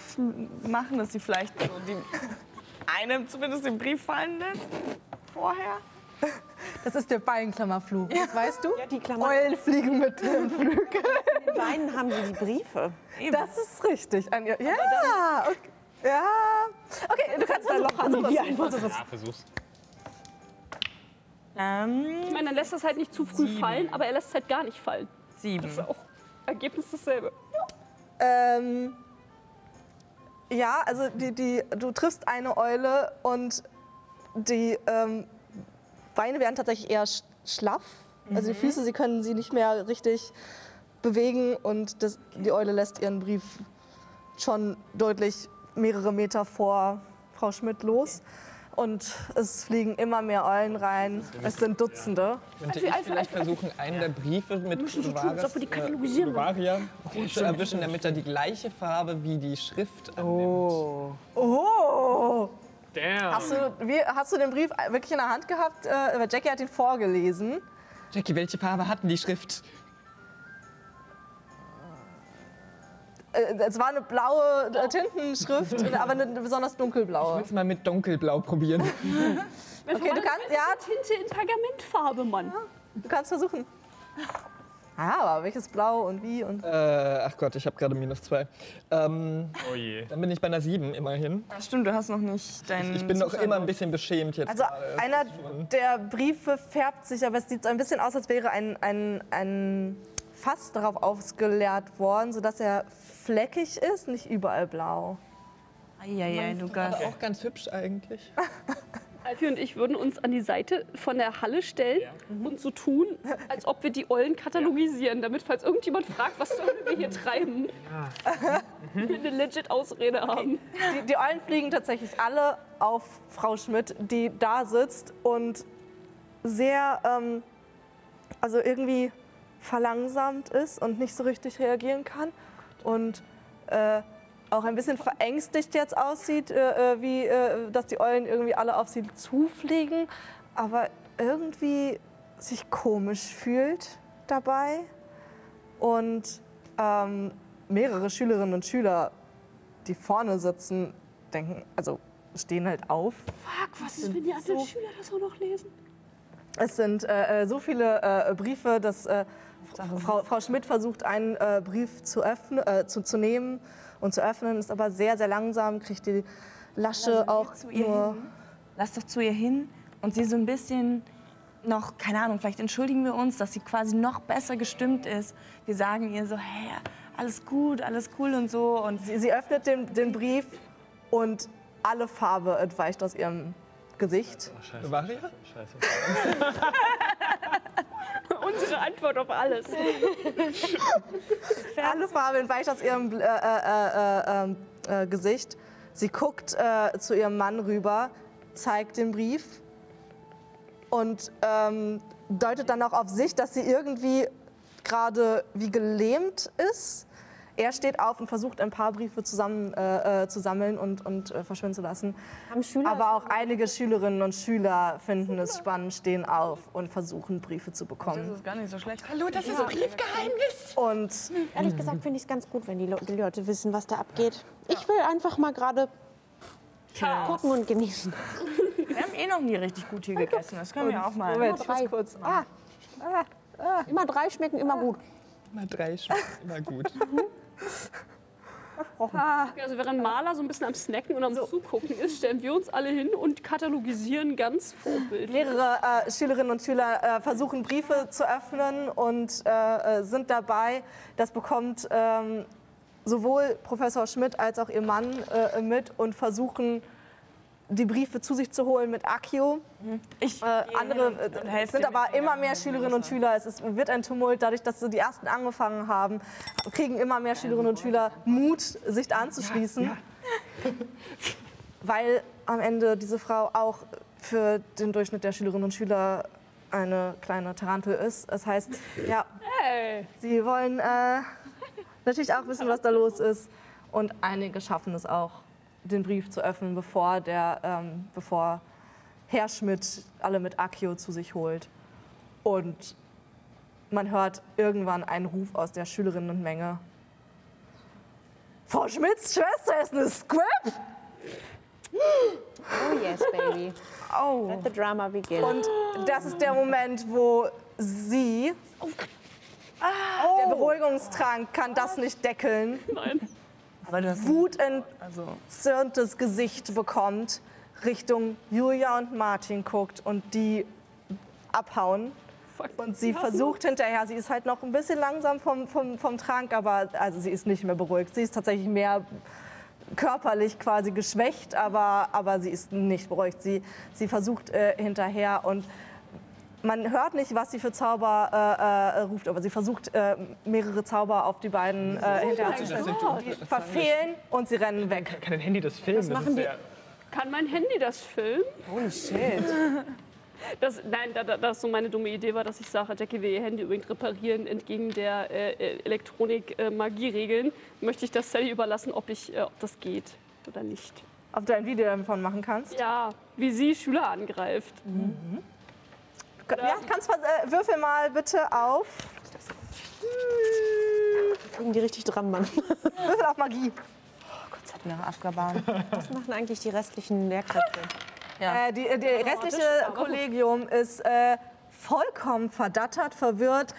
machen, dass sie vielleicht so die einem zumindest den Brief fallen lässt vorher. Das ist der Beinklammerflug, das weißt du? Ja, die Klammer. Eulen fliegen mit dem Flügel. In den Beinen haben sie die Briefe. Das ist richtig. Ein, ja, okay. ja. Okay, du kannst versuchen. Versuch es. Ja, versuch's. Ähm, Ich meine, dann lässt das halt nicht zu früh fallen, aber er lässt es halt gar nicht fallen. sieben. Das ist auch Ergebnis dasselbe. Ähm, ja, also die, die, du triffst eine Eule und die ähm, Beine werden tatsächlich eher sch schlaff. Also die Füße, sie können sie nicht mehr richtig bewegen und das, die Eule lässt ihren Brief schon deutlich mehrere Meter vor Frau Schmidt los. Und es fliegen immer mehr Eulen rein. Es sind Dutzende. Könnte Also ich vielleicht versuchen, einen der Briefe mit müssen so tun, als ob wir die katalogisieren Varia zu erwischen, damit er die gleiche Farbe wie die Schrift annimmt. Oh! Damn. Hast du, wie, hast du den Brief wirklich in der Hand gehabt? Äh, Jackie hat ihn vorgelesen. Jackie, welche Farbe hat denn die Schrift? Äh, es war eine blaue äh, Tintenschrift, aber eine besonders dunkelblaue. Willst du mal mit dunkelblau probieren? Okay, du kannst, ja, Tinte in Pergamentfarbe, Mann. du kannst versuchen. Ah, aber welches Blau und wie und. äh, ach Gott, ich habe gerade minus zwei. Ähm, Oh je. dann bin ich bei einer sieben immerhin. Ja, stimmt, du hast noch nicht deinen. Ich bin noch immer ein bisschen beschämt jetzt. Also gerade. einer der Briefe färbt sich, aber es sieht so ein bisschen aus, als wäre ein, ein, ein Fass darauf ausgeleert worden, sodass er fleckig ist, nicht überall blau. Eieiei, Lukas. Aber auch ganz hübsch eigentlich. Alfie und ich würden uns an die Seite von der Halle stellen und so tun, als ob wir die Eulen katalogisieren, damit, falls irgendjemand fragt, was sollen wir hier treiben, wir eine legit Ausrede haben. Die, die Eulen fliegen tatsächlich alle auf Frau Schmidt, die da sitzt und sehr, ähm, also irgendwie verlangsamt ist und nicht so richtig reagieren kann. Und äh, auch ein bisschen verängstigt jetzt aussieht, äh, äh, wie äh, dass die Eulen irgendwie alle auf sie zufliegen, aber irgendwie sich komisch fühlt dabei und ähm, mehrere Schülerinnen und Schüler, die vorne sitzen, denken, also stehen halt auf. Fuck, was ist, wenn die anderen Schüler das auch noch lesen? Es sind äh, äh, so viele äh, Briefe, dass äh, Frau, Frau Schmidt versucht, einen äh, Brief zu, öffnen, zu, zu nehmen und zu öffnen, ist aber sehr, sehr langsam, kriegt die Lasche auch zu ihr nur. hin. Lass doch zu ihr hin und sie so ein bisschen noch, keine Ahnung, vielleicht entschuldigen wir uns, dass sie quasi noch besser gestimmt ist. Wir sagen ihr so, hey, alles gut, alles cool und so. Und Sie, sie öffnet den, den Brief und alle Farbe entweicht aus ihrem Gesicht. Varia? Scheiße. Unsere Antwort auf alles. Alle Farbe entweicht aus ihrem äh, äh, äh, äh, äh, Gesicht. Sie guckt äh, zu ihrem Mann rüber, zeigt den Brief und ähm, deutet dann auch auf sich, dass sie irgendwie gerade wie gelähmt ist. Er steht auf und versucht, ein paar Briefe zusammen äh, äh, zu sammeln und, und äh, verschwinden zu lassen. Aber auch einige Schülerinnen und Schüler finden es spannend, stehen auf und versuchen, Briefe zu das bekommen. ist gar nicht so schlecht. Hallo, das ist Briefgeheimnis. Und Ehrlich gesagt finde ich es ganz gut, wenn die, Le die Leute wissen, was da abgeht. Ich will einfach mal gerade gucken und genießen. Wir haben eh noch nie richtig gut hier gegessen. Das können wir auch mal. Moment, ich drei. kurz. Ah, Immer drei schmecken immer gut. Mal drei schmeckt immer gut. Also während Maler so ein bisschen am Snacken und am Zugucken ist, stellen wir uns alle hin und katalogisieren ganz vorbildlich. Mehrere äh, Schülerinnen und Schüler äh, versuchen Briefe zu öffnen und äh, äh, sind dabei. Das bekommt ähm, sowohl Professor Schmidt als auch ihr Mann äh, mit und versuchen die Briefe zu sich zu holen mit Accio. Ich Äh, andere, äh, sind aber immer mehr Schülerinnen und Schüler. Es ist, wird ein Tumult. Dadurch, dass so die ersten angefangen haben, kriegen immer mehr Schülerinnen und Schüler Mut, sich anzuschließen. Weil am Ende diese Frau auch für den Durchschnitt der Schülerinnen und Schüler eine kleine Tarantel ist. Das heißt, ja, Hey. sie wollen äh, natürlich auch wissen, was da los ist. Und einige schaffen es auch, den Brief zu öffnen, bevor, der, ähm, bevor Herr Schmidt alle mit Accio zu sich holt. Und man hört irgendwann einen Ruf aus der Schülerinnenmenge. Frau Schmidts Schwester ist eine Squib? Oh yes, baby. Oh, Let the drama begin. Und das ist der Moment, wo sie, der Beruhigungstrank kann das nicht deckeln, Nein. Wutentzürntes also Gesicht bekommt, Richtung Julia und Martin guckt und die abhauen. Und sie versucht hinterher, sie ist halt noch ein bisschen langsam vom, vom, vom Trank, aber also sie ist nicht mehr beruhigt. Sie ist tatsächlich mehr körperlich quasi geschwächt, aber, aber sie ist nicht beruhigt. Sie, sie versucht äh, hinterher und man hört nicht, was sie für Zauber äh, äh, ruft, aber sie versucht äh, mehrere Zauber auf die beiden äh, hinterher zu stellen. Die verfehlen und sie rennen weg. Kann ein Handy das filmen? machen die- Kann mein Handy das filmen? Holy shit. Das, nein, da, da, das so meine dumme Idee war, dass ich sage, Jackie will ihr Handy übrigens reparieren entgegen der äh, äh, Elektronik-Magie-Regeln. Möchte ich das Sally überlassen, ob, ich, äh, ob das geht oder nicht. Ob du ein Video davon machen kannst? Ja, wie sie Schüler angreift. Ja, kannst äh, würfel mal bitte auf. Kriegen die richtig dran, Mann. Würfel auf Magie. nach Afghaban. Was machen eigentlich die restlichen Lehrkräfte? Äh, die, die restliche Kollegium ist äh, vollkommen verdattert, verwirrt.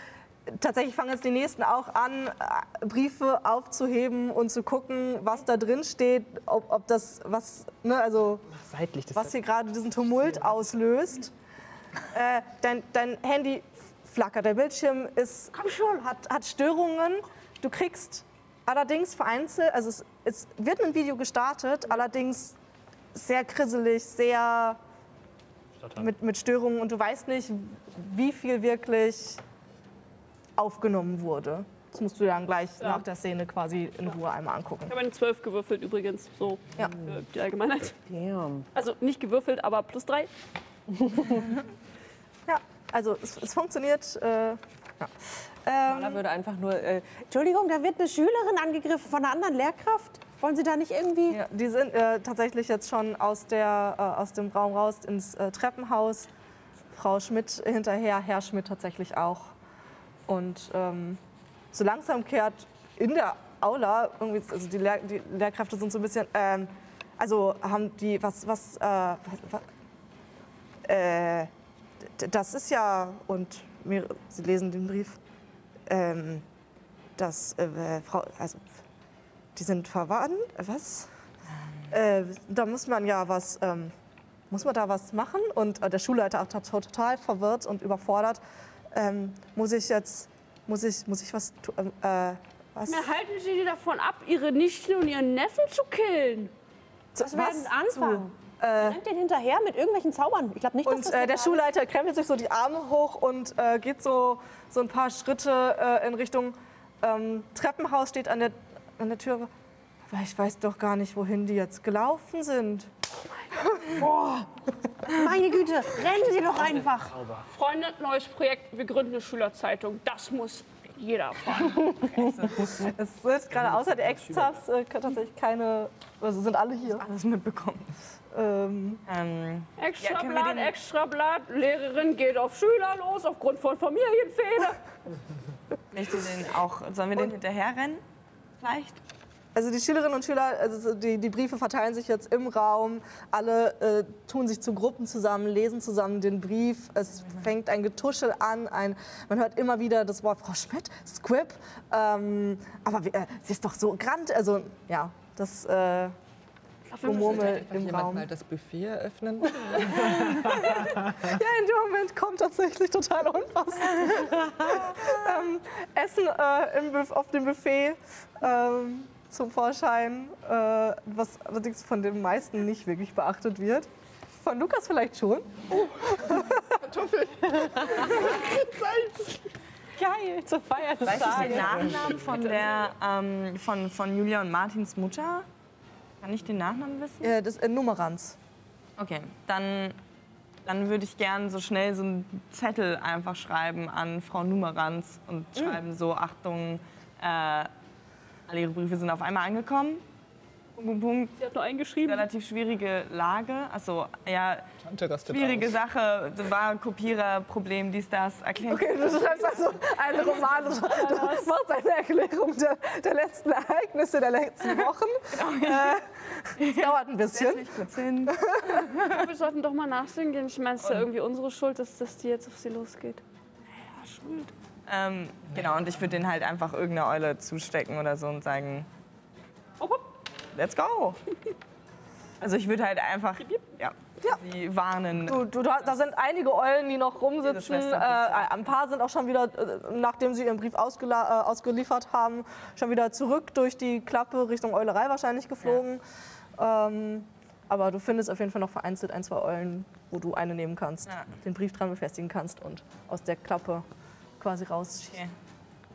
Tatsächlich fangen jetzt die nächsten auch an, äh, Briefe aufzuheben und zu gucken, was da drin steht, ob, ob das was, ne, also Seitlich. Das was hier gerade diesen Tumult auslöst äh, dein, dein Handy flackert, der Bildschirm ist, komm schon, hat, hat Störungen. Du kriegst allerdings vereinzelt, also es, es wird ein Video gestartet, allerdings sehr grisselig, sehr mit, mit Störungen und du weißt nicht, wie viel wirklich aufgenommen wurde. Das musst du dann gleich ja. nach der Szene quasi in ja. Ruhe einmal angucken. Ich habe eine 12 gewürfelt übrigens, so ja. für die Allgemeinheit. Damn. Also nicht gewürfelt, aber plus 3. also es, es funktioniert. Äh, ja. ähm, Da würde einfach nur, äh, Entschuldigung, da wird eine Schülerin angegriffen von einer anderen Lehrkraft. Wollen Sie da nicht irgendwie? Ja, die sind äh, tatsächlich jetzt schon aus, der, äh, aus dem Raum raus ins äh, Treppenhaus. Frau Schmidt hinterher, Herr Schmidt tatsächlich auch. Und ähm, so langsam kehrt in der Aula, irgendwie, also die, Lehr die Lehrkräfte sind so ein bisschen, ähm, also haben die, was, was, äh, was, was äh, das ist ja, und mir, Sie lesen den Brief, ähm, dass äh, Frau, also die sind verwandt, was? Äh, da muss man ja was, ähm, muss man da was machen? Und äh, der Schulleiter auch to- total verwirrt und überfordert. Ähm, muss ich jetzt, muss ich, muss ich was tun? Äh, was? Na, halten Sie die davon ab, ihre Nichten und ihren Neffen zu killen. Was werden anfangen? Äh, Rennt den hinterher mit irgendwelchen Zaubern? Ich glaube nicht, dass und das äh, der. Schulleiter krempelt sich so die Arme hoch und äh, geht so, so ein paar Schritte äh, in Richtung ähm, Treppenhaus, steht an der, an der Tür. Aber ich weiß doch gar nicht, wohin die jetzt gelaufen sind. Meine Güte, rennen Sie doch einfach. Freunde, neues Projekt, wir gründen eine Schülerzeitung. Das muss jeder erfahren. Es wird gerade außer der Ex-Zaps äh, tatsächlich keine, also sind alle hier. Alles mitbekommen. Ähm, Ähm, Extra Ja, Blatt, extra Blatt. Lehrerin geht auf Schüler los aufgrund von Familienfehde. möchte den auch, sollen wir den hinterher rennen? Vielleicht? Also die Schülerinnen und Schüler, also die, die Briefe verteilen sich jetzt im Raum. Alle äh, tun sich zu Gruppen zusammen, lesen zusammen den Brief. Es fängt ein Getuschel an. Ein, man hört immer wieder das Wort Frau Schmidt, Squib. Ähm, aber äh, sie ist doch so grand. Also ja, das äh, Gemurmel im Raum. mal das Buffet eröffnen? Ja, in dem Moment kommt tatsächlich total unpassend. ähm, Essen äh, im, auf dem Buffet ähm, zum Vorschein, äh, was allerdings von den meisten nicht wirklich beachtet wird. Von Lukas vielleicht schon. Geil, zur Feier des Weißt du den Tages. Nachnamen von, der, ähm, von, von Julia und Martins Mutter? Kann ich den Nachnamen wissen? Äh, das äh, Numeranz. Okay, dann, dann würde ich gern so schnell so einen Zettel einfach schreiben an Frau Numeranz und schreiben so, Achtung, äh, alle ihre Briefe sind auf einmal angekommen. Punkt, Punkt, Sie hat nur eingeschrieben. relativ schwierige Lage. Also, ja, Tante rastet schwierige aus. Sache. War Kopiererproblem, dies, das. Erklären. Okay, du schreibst also einen Roman, du, du machst eine Erklärung der, der letzten Ereignisse der letzten Wochen. Äh, Es dauert ein bisschen. Kurz hin. Wir sollten doch mal nachsehen gehen. Ich meine, es ist ja irgendwie unsere Schuld, dass, dass die jetzt auf sie losgeht. Ähm, genau, und ich würde den halt einfach irgendeine Eule zustecken oder so und sagen, let's go. Also ich würde halt einfach ja, sie warnen. Du, du, da da sind einige Eulen, die noch rumsitzen. Äh, ein paar sind auch schon wieder, äh, nachdem sie ihren Brief ausgela- äh, ausgeliefert haben, schon wieder zurück durch die Klappe Richtung Eulerei wahrscheinlich geflogen. Ähm, aber du findest auf jeden Fall noch vereinzelt ein, zwei Eulen, wo du eine nehmen kannst, Ja. den Brief dran befestigen kannst und aus der Klappe quasi raus. Okay.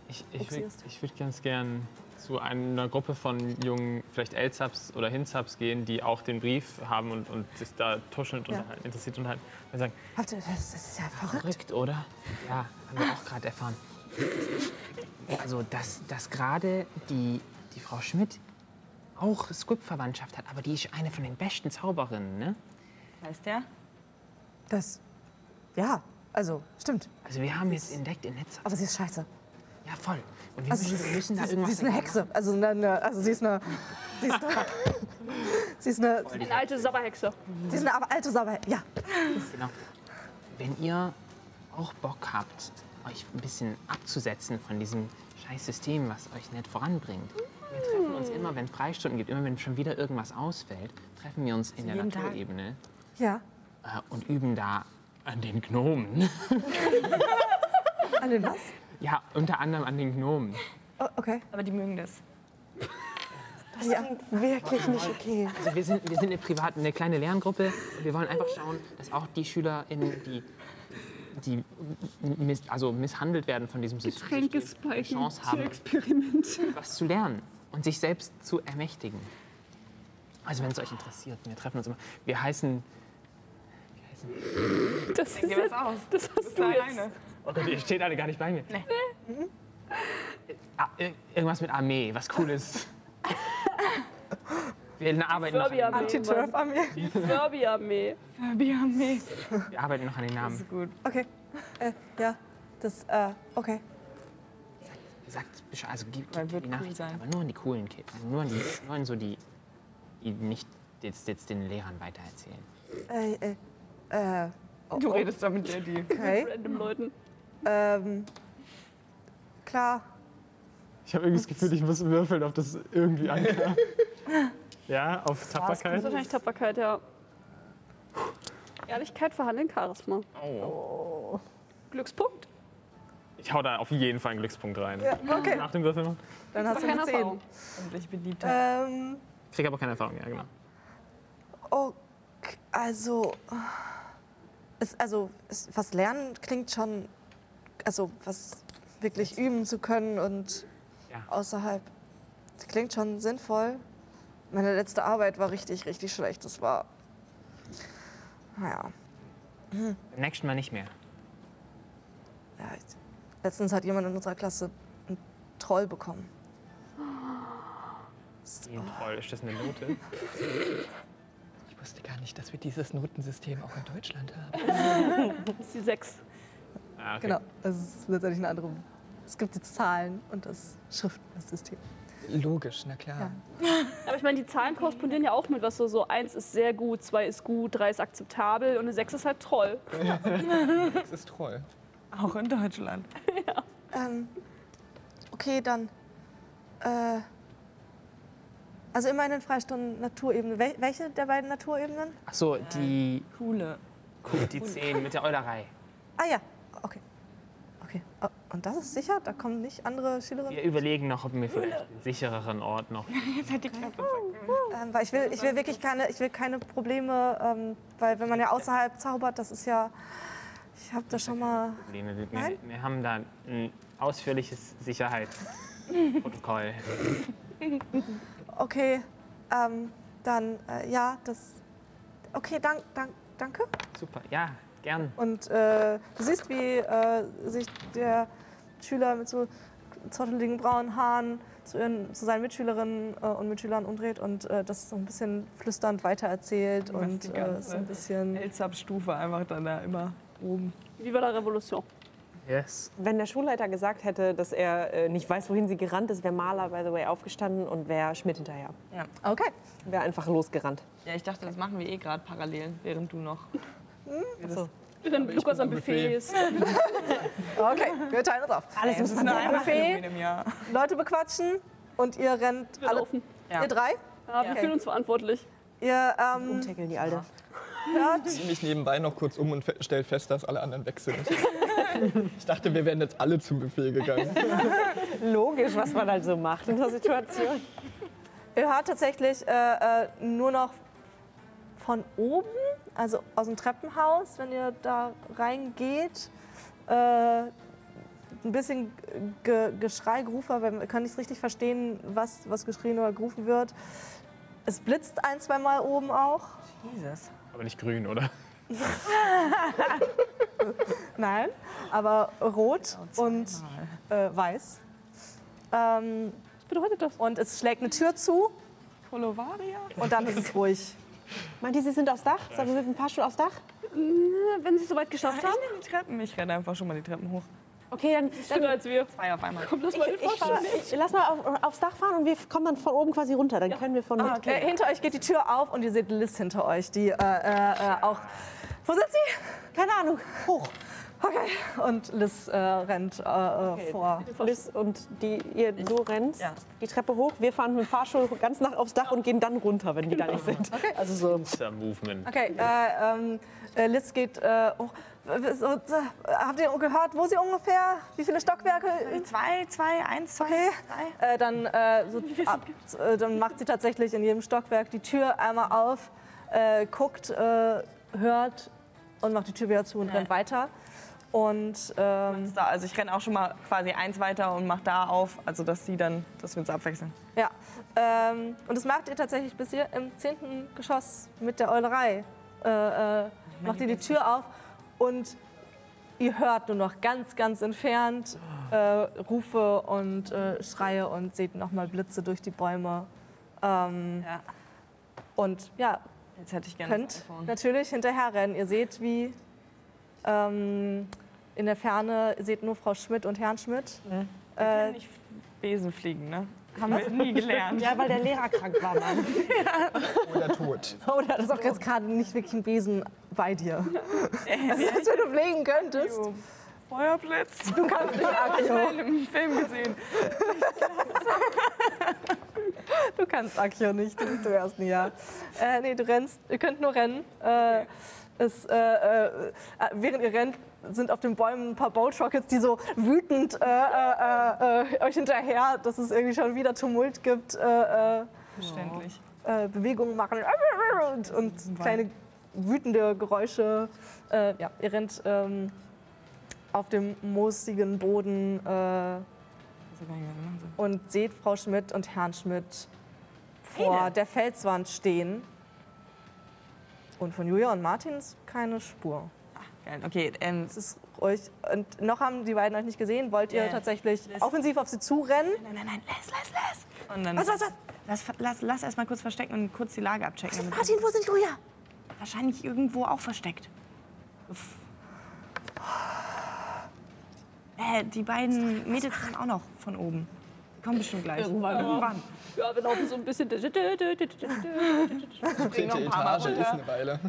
Ich, ich würde würd ganz gern zu einer Gruppe von jungen, vielleicht Elzaps oder Hinzaps gehen, die auch den Brief haben und, und sich da tuschelnd Ja. unterhalten, interessiert unterhalten. Und sagen, Habt ihr, das ist ja verrückt. verrückt, oder? Ja, haben wir auch gerade erfahren. Also, dass, dass gerade die, die Frau Schmidt auch Squib-Verwandtschaft hat, aber die ist eine von den besten Zauberinnen, ne? Heißt der? Das, ja, also stimmt. Also wir haben jetzt entdeckt in Netz. Aber sie ist scheiße. Ja, voll. Und wir Also, müssen, wir müssen da sie, ist- irgendwas sie ist eine Hexe. Also, eine, eine, also sie ist eine. Sie ist eine. sie ist eine, Eine alte Sabberhexe. sie ist eine aber alte Sauber. Ja. Genau. Wenn ihr auch Bock habt, euch ein bisschen abzusetzen von diesem scheiß System, was euch nicht voranbringt. Wir treffen uns immer, wenn es Freistunden gibt, immer wenn schon wieder irgendwas ausfällt, treffen wir uns in der jeden Tag? Naturebene Ja. äh, und üben da an den Gnomen. An den was? ja, unter anderem an den Gnomen. Oh, okay. Aber die mögen das. Das klingt wirklich nicht okay. Also wir sind, wir sind eine private, eine kleine Lerngruppe. Und wir wollen einfach schauen, dass auch die SchülerInnen, die, die miss, also misshandelt werden von diesem System, eine Chance haben, was zu lernen und sich selbst zu ermächtigen. Also wenn es euch interessiert, wir treffen uns immer. Wir heißen, Das, ist jetzt, aus. das hast du Da jetzt. alleine. oh Gott, ihr steht alle gar nicht bei mir. Ah, ir- irgendwas mit Armee, was Cooles. Wir arbeiten, noch an, Furby-Armee. Anti-Turf-Armee. Furby-Armee. Furby-Armee. wir arbeiten noch an den Namen. Gut. Okay. Äh, ja. Das, äh, okay. Sagt Bescheid, also gibt wird die cool Nachricht, sein. aber nur an die coolen Kids, nur an, die, nur an so die, die nicht jetzt, jetzt den Lehrern weitererzählen. Äh, äh, äh. oh, Du redest da mit die. Okay. Random Leuten. Ähm. Klar. Ich habe irgendwie das Gefühl, ich muss würfeln, ob das irgendwie ankam. ja, auf Das ist Tapferkeit. wahrscheinlich Tapferkeit, ja. Ehrlichkeit, Verhandeln, Charisma. Oh. Glückspunkt. Ich hau da auf jeden Fall einen Glückspunkt rein. Ja, okay. Nach dem Würfeln. Dann hast du keine eine 10. Erfahrung. Endlich Beliebtheit. Ähm. Krieg aber keine Erfahrung, ja, genau. Okay, also, es, also es, was lernen klingt schon, also was wirklich üben zu können und Ja. außerhalb, das klingt schon sinnvoll. Meine letzte Arbeit war richtig, richtig schlecht. Das war, naja, Beim nächsten Mal nicht mehr. ja, letztens hat jemand in unserer Klasse einen Troll bekommen. Wie ein Troll, ist das eine Note? Ich wusste gar nicht, dass wir dieses Notensystem auch in Deutschland haben. Das ist die 6. Ah, okay. Genau, das ist letztendlich eine andere. Es gibt jetzt Zahlen und das Schriftsystem. Logisch, na klar. Aber ich meine, die Zahlen korrespondieren ja auch mit was so, so 1 ist sehr gut, 2 ist gut, 3 ist akzeptabel und eine 6 ist halt Troll. Das ist Troll. Auch in Deutschland. Ähm, okay, dann. Äh, also immer in den Freistunden Naturebene. Wel welche der beiden Naturebenen? Ach so, die, Coole. die 10 mit der Eulerei. Ah ja, okay. Okay. Oh, und das ist sicher? Da kommen nicht andere Schülerinnen? Wir überlegen noch, ob wir vielleicht einen sichereren Ort noch. Jetzt hat die Klappe Ähm, weil ich will, ich will wirklich keine, ich will keine Probleme, ähm, weil wenn man ja außerhalb zaubert, das ist ja. Ich habe da schon mal. Probleme. Wir, Nein? wir haben da ein ausführliches Sicherheitsprotokoll. Okay, ähm, dann äh, ja, das. Okay, dank, dank, danke. Super, ja, gern. Und äh, du siehst, wie äh, sich der Schüler mit so zotteligen braunen Haaren zu, ihren, zu seinen Mitschülerinnen äh, und Mitschülern umdreht und äh, das so ein bisschen flüsternd weitererzählt und die äh, ganze so ein bisschen. Elzab-Stufe einfach dann da immer oben. Viva la Revolution. Yes. Wenn der Schulleiter gesagt hätte, dass er äh, nicht weiß, wohin sie gerannt ist, wäre Maler, by the way, aufgestanden und wäre Schmidt hinterher. Okay. Wäre einfach losgerannt. Ja, ich dachte, das machen wir eh gerade parallel, während du noch. So. Wenn Lukas am Buffet ist. Okay, wir teilen uns auf. Alles muss man nur sagen. ein Buffet, im Jahr. Leute bequatschen und ihr rennt Wir alle. laufen. Ja. Ihr drei? Ja, wir Okay. fühlen uns verantwortlich. Ihr ähm, Umtackeln die Alte. hört. Ich mich nebenbei noch kurz um und fe- stell fest, dass alle anderen weg sind. Ich dachte, wir wären jetzt alle zum Buffet gegangen. Logisch, was man halt so macht in der Situation. Ihr hört tatsächlich äh, äh, nur noch von oben, also aus dem Treppenhaus, wenn ihr da reingeht, äh, ein bisschen Ge Geschrei, Gerufe, weil wir können nicht richtig verstehen, was, was geschrien oder gerufen wird. Es blitzt ein, zwei Mal oben auch. Jesus. Aber nicht grün, oder? Nein, aber rot und äh, weiß. Ähm, Was bedeutet das? und es schlägt eine Tür zu Polovaria? und dann ist es ruhig. Meint ihr, sie sind aufs Dach? Sollen wir mit dem Fahrstuhl aufs Dach? Wenn sie es soweit geschafft haben, Ich nehme die Treppen. Ich renne einfach schon mal die Treppen hoch. Okay, dann, dann schneller als wir. Zwei auf einmal. Komm, lass mal den ich, fahr, ich, lass mal auf, aufs Dach fahren und wir kommen dann von oben quasi runter. Dann können wir von Ah, Äh, hinter euch geht die Tür auf und ihr seht Liz hinter euch, die äh, äh, äh, auch. Wo sind sie? keine Ahnung, hoch. Okay. Und Liz äh, rennt äh, äh, vor. Liz und die, ihr, du rennst Ja. die Treppe hoch. Wir fahren mit dem Fahrstuhl ganz nach aufs Dach und gehen dann runter, wenn die da nicht sind. Also so. Movement. Okay, äh, ähm, äh, Liz geht äh, hoch. So, habt ihr gehört, wo sie ungefähr? Wie viele Stockwerke? Zwei, zwei, eins, zwei, Okay. drei. Äh, dann, äh, so, ab, äh, dann macht sie tatsächlich in jedem Stockwerk die Tür einmal auf, äh, guckt, äh, hört und macht die Tür wieder zu und rennt weiter. Und ähm, also ich renne auch schon mal quasi eins weiter und mache da auf, also dass sie dann, dass wir uns abwechseln. ja, ähm, und das macht ihr tatsächlich bis hier im zehnten Geschoss mit der Eulerei. Äh, äh, macht ihr die Tür auf und ihr hört nur noch ganz, ganz entfernt äh, Rufe und äh, Schreie und seht nochmal Blitze durch die Bäume. Ähm, Ja. Und ja, Jetzt hätte ich gerne könnt natürlich hinterher rennen. Ihr seht, wie ähm, in der Ferne, ihr seht nur Frau Schmidt und Herrn Schmidt. Äh, Nicht Besen fliegen, ne? Haben wir nie gelernt. Ja, weil der Lehrer krank war, Mann. Oder tot. oder das ist auch jetzt gerade nicht wirklich ein Besen bei dir. Das ist, wenn du pflegen könntest. Feuerblitz. Du kannst nicht Akio. Ich im Film gesehen. Du kannst Akio nicht, du bist im ersten Jahr. Äh, nee, du rennst, ihr könnt nur rennen. Äh, es, äh, äh, während ihr rennt, sind auf den Bäumen ein paar Bolt Rockets, die so wütend äh, äh, äh, euch hinterher, dass es irgendwie schon wieder Tumult gibt, äh, äh, Verständlich. äh, Bewegungen machen und, und kleine wütende Geräusche. Äh, ja, ihr rennt ähm, auf dem moosigen Boden äh, und seht Frau Schmidt und Herrn Schmidt vor der Felswand stehen. Und von Julia und Martins keine Spur. Geil. Okay, ähm, Es ist ruhig. Und noch haben die beiden euch nicht gesehen. Wollt ihr Ja. tatsächlich offensiv auf sie zurennen? nein, nein, nein, lass, lass, lass. Und dann Was, was, was? Lass, lass, lass erst mal kurz verstecken und kurz die Lage abchecken. damit- Martin, wo sind Julia? Wahrscheinlich irgendwo auch versteckt. Uff. Äh, die beiden Mädels kommen auch noch von oben. Die kommen bestimmt gleich. Irgendwann. Irgendwann. Ja, wir laufen so ein bisschen. Die noch ein paar Mal Etage runter. ist eine Weile.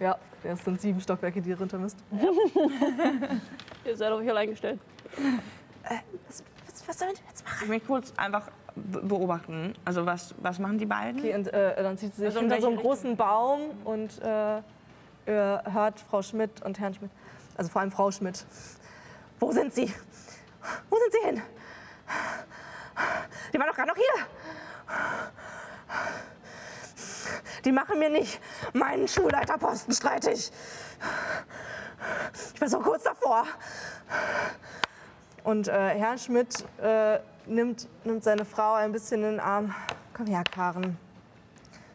Ja, es sind sieben Stockwerke, die ihr runter müsst. Ihr seid auf euch allein gestellt. Was, was, was sollen wir jetzt machen? Ich möchte kurz einfach be- beobachten. Also was, was machen die beiden? Okay, und äh, dann zieht sie sich Also in hinter so einem großen Baum und äh, hört Frau Schmidt und Herrn Schmidt, also vor allem Frau Schmidt. Wo sind sie? Wo sind sie hin? Die waren doch gerade noch hier. Die machen mir nicht meinen Schulleiterposten streitig. Ich war so kurz davor. Und äh, Herr Schmidt äh, nimmt, nimmt seine Frau ein bisschen in den Arm. Komm her, Karen.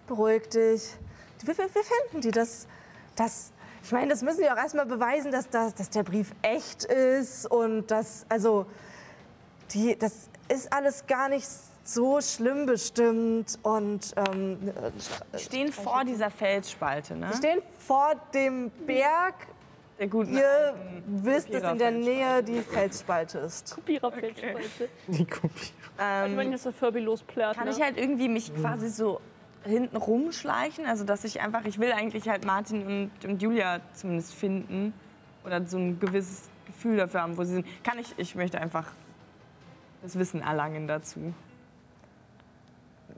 Beruhig dich. Wir, wir, wir finden die. Das, das, ich meine, das müssen die auch erstmal beweisen, dass, das, dass der Brief echt ist. Und dass, also, die, das ist alles gar nicht so schlimm bestimmt und ähm, Wir stehen vor dieser Felsspalte, ne? Sie stehen vor dem Berg. Der guten Ihr wisst, dass in der Kopiererfelsspalte. Nähe die Felsspalte ist. Kopiererfeldspalte. Die Kopie. Ich meine, Furby losplärt. Kann ne? ich halt irgendwie mich quasi so hinten rumschleichen? Also, dass ich einfach, ich will eigentlich halt Martin und, und Julia zumindest finden. Oder so ein gewisses Gefühl dafür haben, wo sie sind. Kann ich, ich möchte einfach das Wissen erlangen dazu.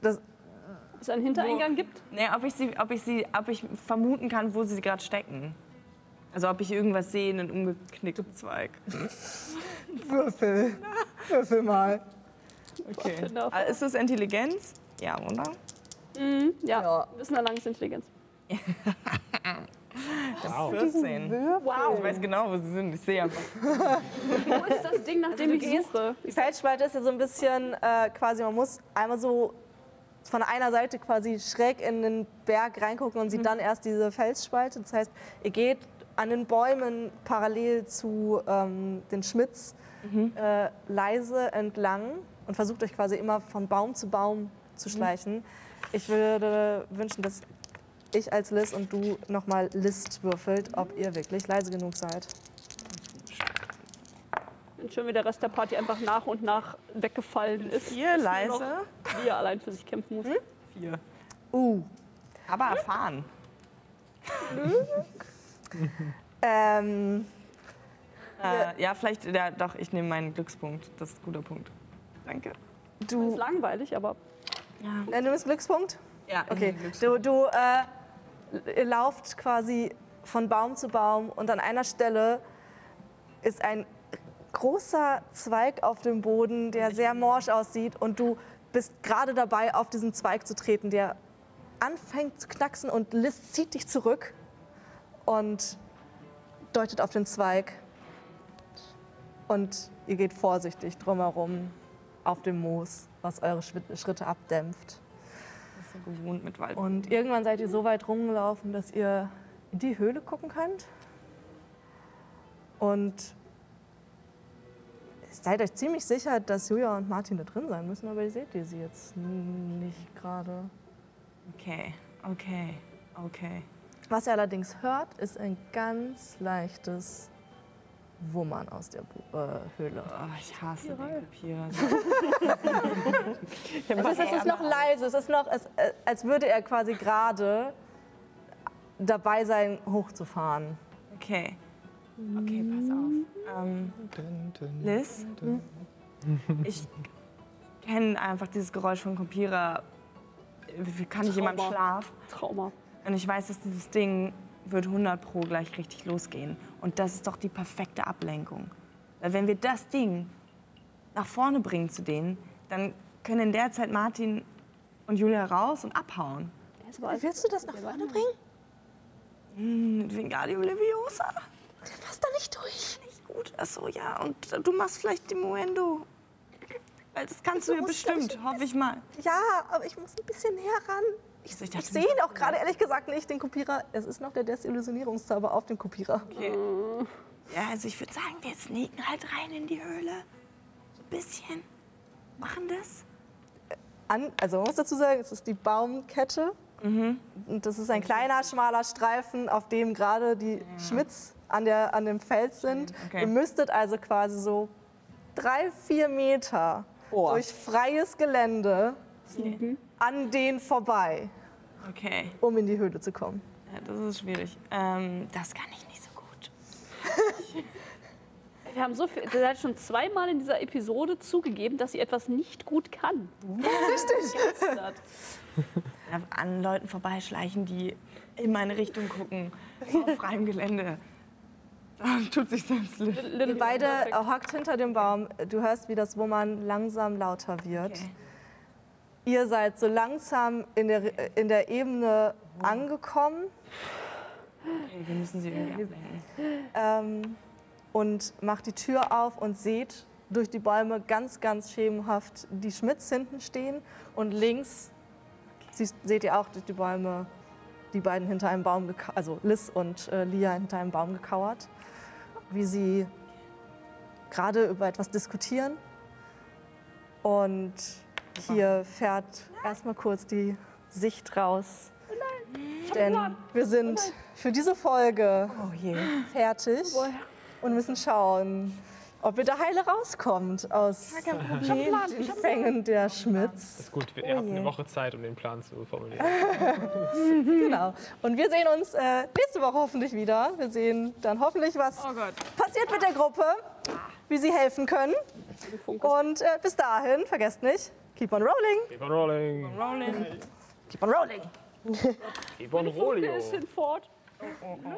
Das, es einen Hintereingang gibt? Nee, ob ich sie, ob ich sie, ob ich vermuten kann, wo sie gerade stecken. Also ob ich irgendwas sehe, einen umgeknickten Zweig. Würfel. Würfel mal. Okay. Ah, Ist das Intelligenz? Ja, oder? Mhm, ja. Ja. Wissen erlangen ist Intelligenz. Wow. 14. Wow. Ich weiß genau, wo sie sind. Ich sehe einfach. Wo ist das Ding, nach dem du ich gehst- suche? Die Felsspalte ist ja so ein bisschen äh, quasi, man muss einmal so von einer Seite quasi schräg in den Berg reingucken und sieht dann erst diese Felsspalte. Das heißt, ihr geht an den Bäumen parallel zu ähm, den Schmitz äh, leise entlang und versucht euch quasi immer von Baum zu Baum zu schleichen. Ich würde wünschen, dass ich als Liz und du nochmal List würfelt, ob ihr wirklich leise genug seid. Schön, wie der Rest der Party einfach nach und nach weggefallen ist. Vier Ist leise. noch Wie er allein für sich kämpfen muss. Vier. Uh. Aber erfahren. Ähm, Äh, ja, vielleicht, ja, doch, ich nehme meinen Glückspunkt. Das ist ein guter Punkt. Danke. Ist du, langweilig, aber äh, du bist Glückspunkt? Ja, Okay, du, du äh, lauft quasi von Baum zu Baum und an einer Stelle ist ein großer Zweig auf dem Boden, der sehr morsch aussieht und du bist gerade dabei, auf diesen Zweig zu treten, der anfängt zu knacksen und Liz zieht dich zurück und deutet auf den Zweig und ihr geht vorsichtig drumherum auf dem Moos, was eure Schritt- Schritte abdämpft. Das ist so gewohnt mit Wald. Und irgendwann seid ihr so weit rumgelaufen, dass ihr in die Höhle gucken könnt. Und seid euch ziemlich sicher, dass Julia und Martin da drin sein müssen, aber ihr seht ihr sie jetzt nicht gerade. Okay, okay, okay. Was ihr allerdings hört, ist ein ganz leichtes Wummern aus der Bu äh, Höhle. Oh, ich hasse den Kopierer. Es ist, es ist noch leise, es ist noch, es, äh, als würde er quasi gerade dabei sein, hochzufahren. Okay. Okay, pass auf. Ähm, Dun, dun, Liz, ich kenne einfach dieses Geräusch von Kopierer. Wie kann ich jemand Trauma. schlafen? Trauma. Und ich weiß, dass dieses Ding wird 100 pro gleich richtig losgehen. Und das ist doch die perfekte Ablenkung. Weil wenn wir das Ding nach vorne bringen zu denen, dann können in der Zeit Martin und Julia raus und abhauen. Willst du das nach vorne bringen? Hm, Vingardio Leviosa. Passt da nicht durch. Nicht gut. Achso, ja. Und du machst vielleicht die Moendo. Weil das kannst du ja musst, bestimmt, hoffe ich mal. Ja, aber ich muss ein bisschen näher ran. Ich, ich ich, sehe ihn auch gerade ehrlich gesagt nicht, den Kopierer. Es ist noch der Desillusionierungszauber auf dem Kopierer. Okay. Ja, also ich würde sagen, wir sneaken halt rein in die Höhle. So ein bisschen. Machen das? An, also man muss dazu sagen, es ist die Baumkette. Mhm. Und das ist ein kleiner, schmaler Streifen, auf dem gerade die Schmitz an, der, an dem Feld sind. Okay. Ihr müsstet also quasi so drei, vier Meter durch freies Gelände an den vorbei, Okay. um in die Höhle zu kommen. Ja, das ist schwierig. Ähm, das kann ich nicht so gut. Wir haben so viel, der hat schon zweimal in dieser Episode zugegeben, dass sie etwas nicht gut kann. Richtig. An Leuten vorbeischleichen, die in meine Richtung gucken, auf freiem Gelände. Tut sich selbst. Ihr beide äh, hockt hinter dem Baum. Du hörst, wie das Wummern langsam lauter wird. Okay. Ihr seid so langsam in der, in der Ebene angekommen Okay, wir müssen sie irgendwie ablenken. ähm, und macht die Tür auf und seht durch die Bäume ganz, ganz schemenhaft die Schmitz hinten stehen. Und links sie, seht ihr auch durch die Bäume die beiden hinter einem Baum, also Liz und äh, Lia hinter einem Baum gekauert, wie sie gerade über etwas diskutieren. Und hier fährt erstmal kurz die Sicht raus. Denn wir sind für diese Folge Oh fertig und müssen schauen, ob ihr da heile rauskommt aus den Fängen der Schmitz. Ist gut, ihr habt eine Woche Zeit, um den Plan zu formulieren. Genau. Und wir sehen uns äh, nächste Woche hoffentlich wieder. Wir sehen dann hoffentlich, was passiert mit der Gruppe, wie sie helfen können. Und äh, bis dahin, vergesst nicht, keep on rolling, Keep on rolling. keep on rolling. Keep on rolling. Ist hinfort. Thank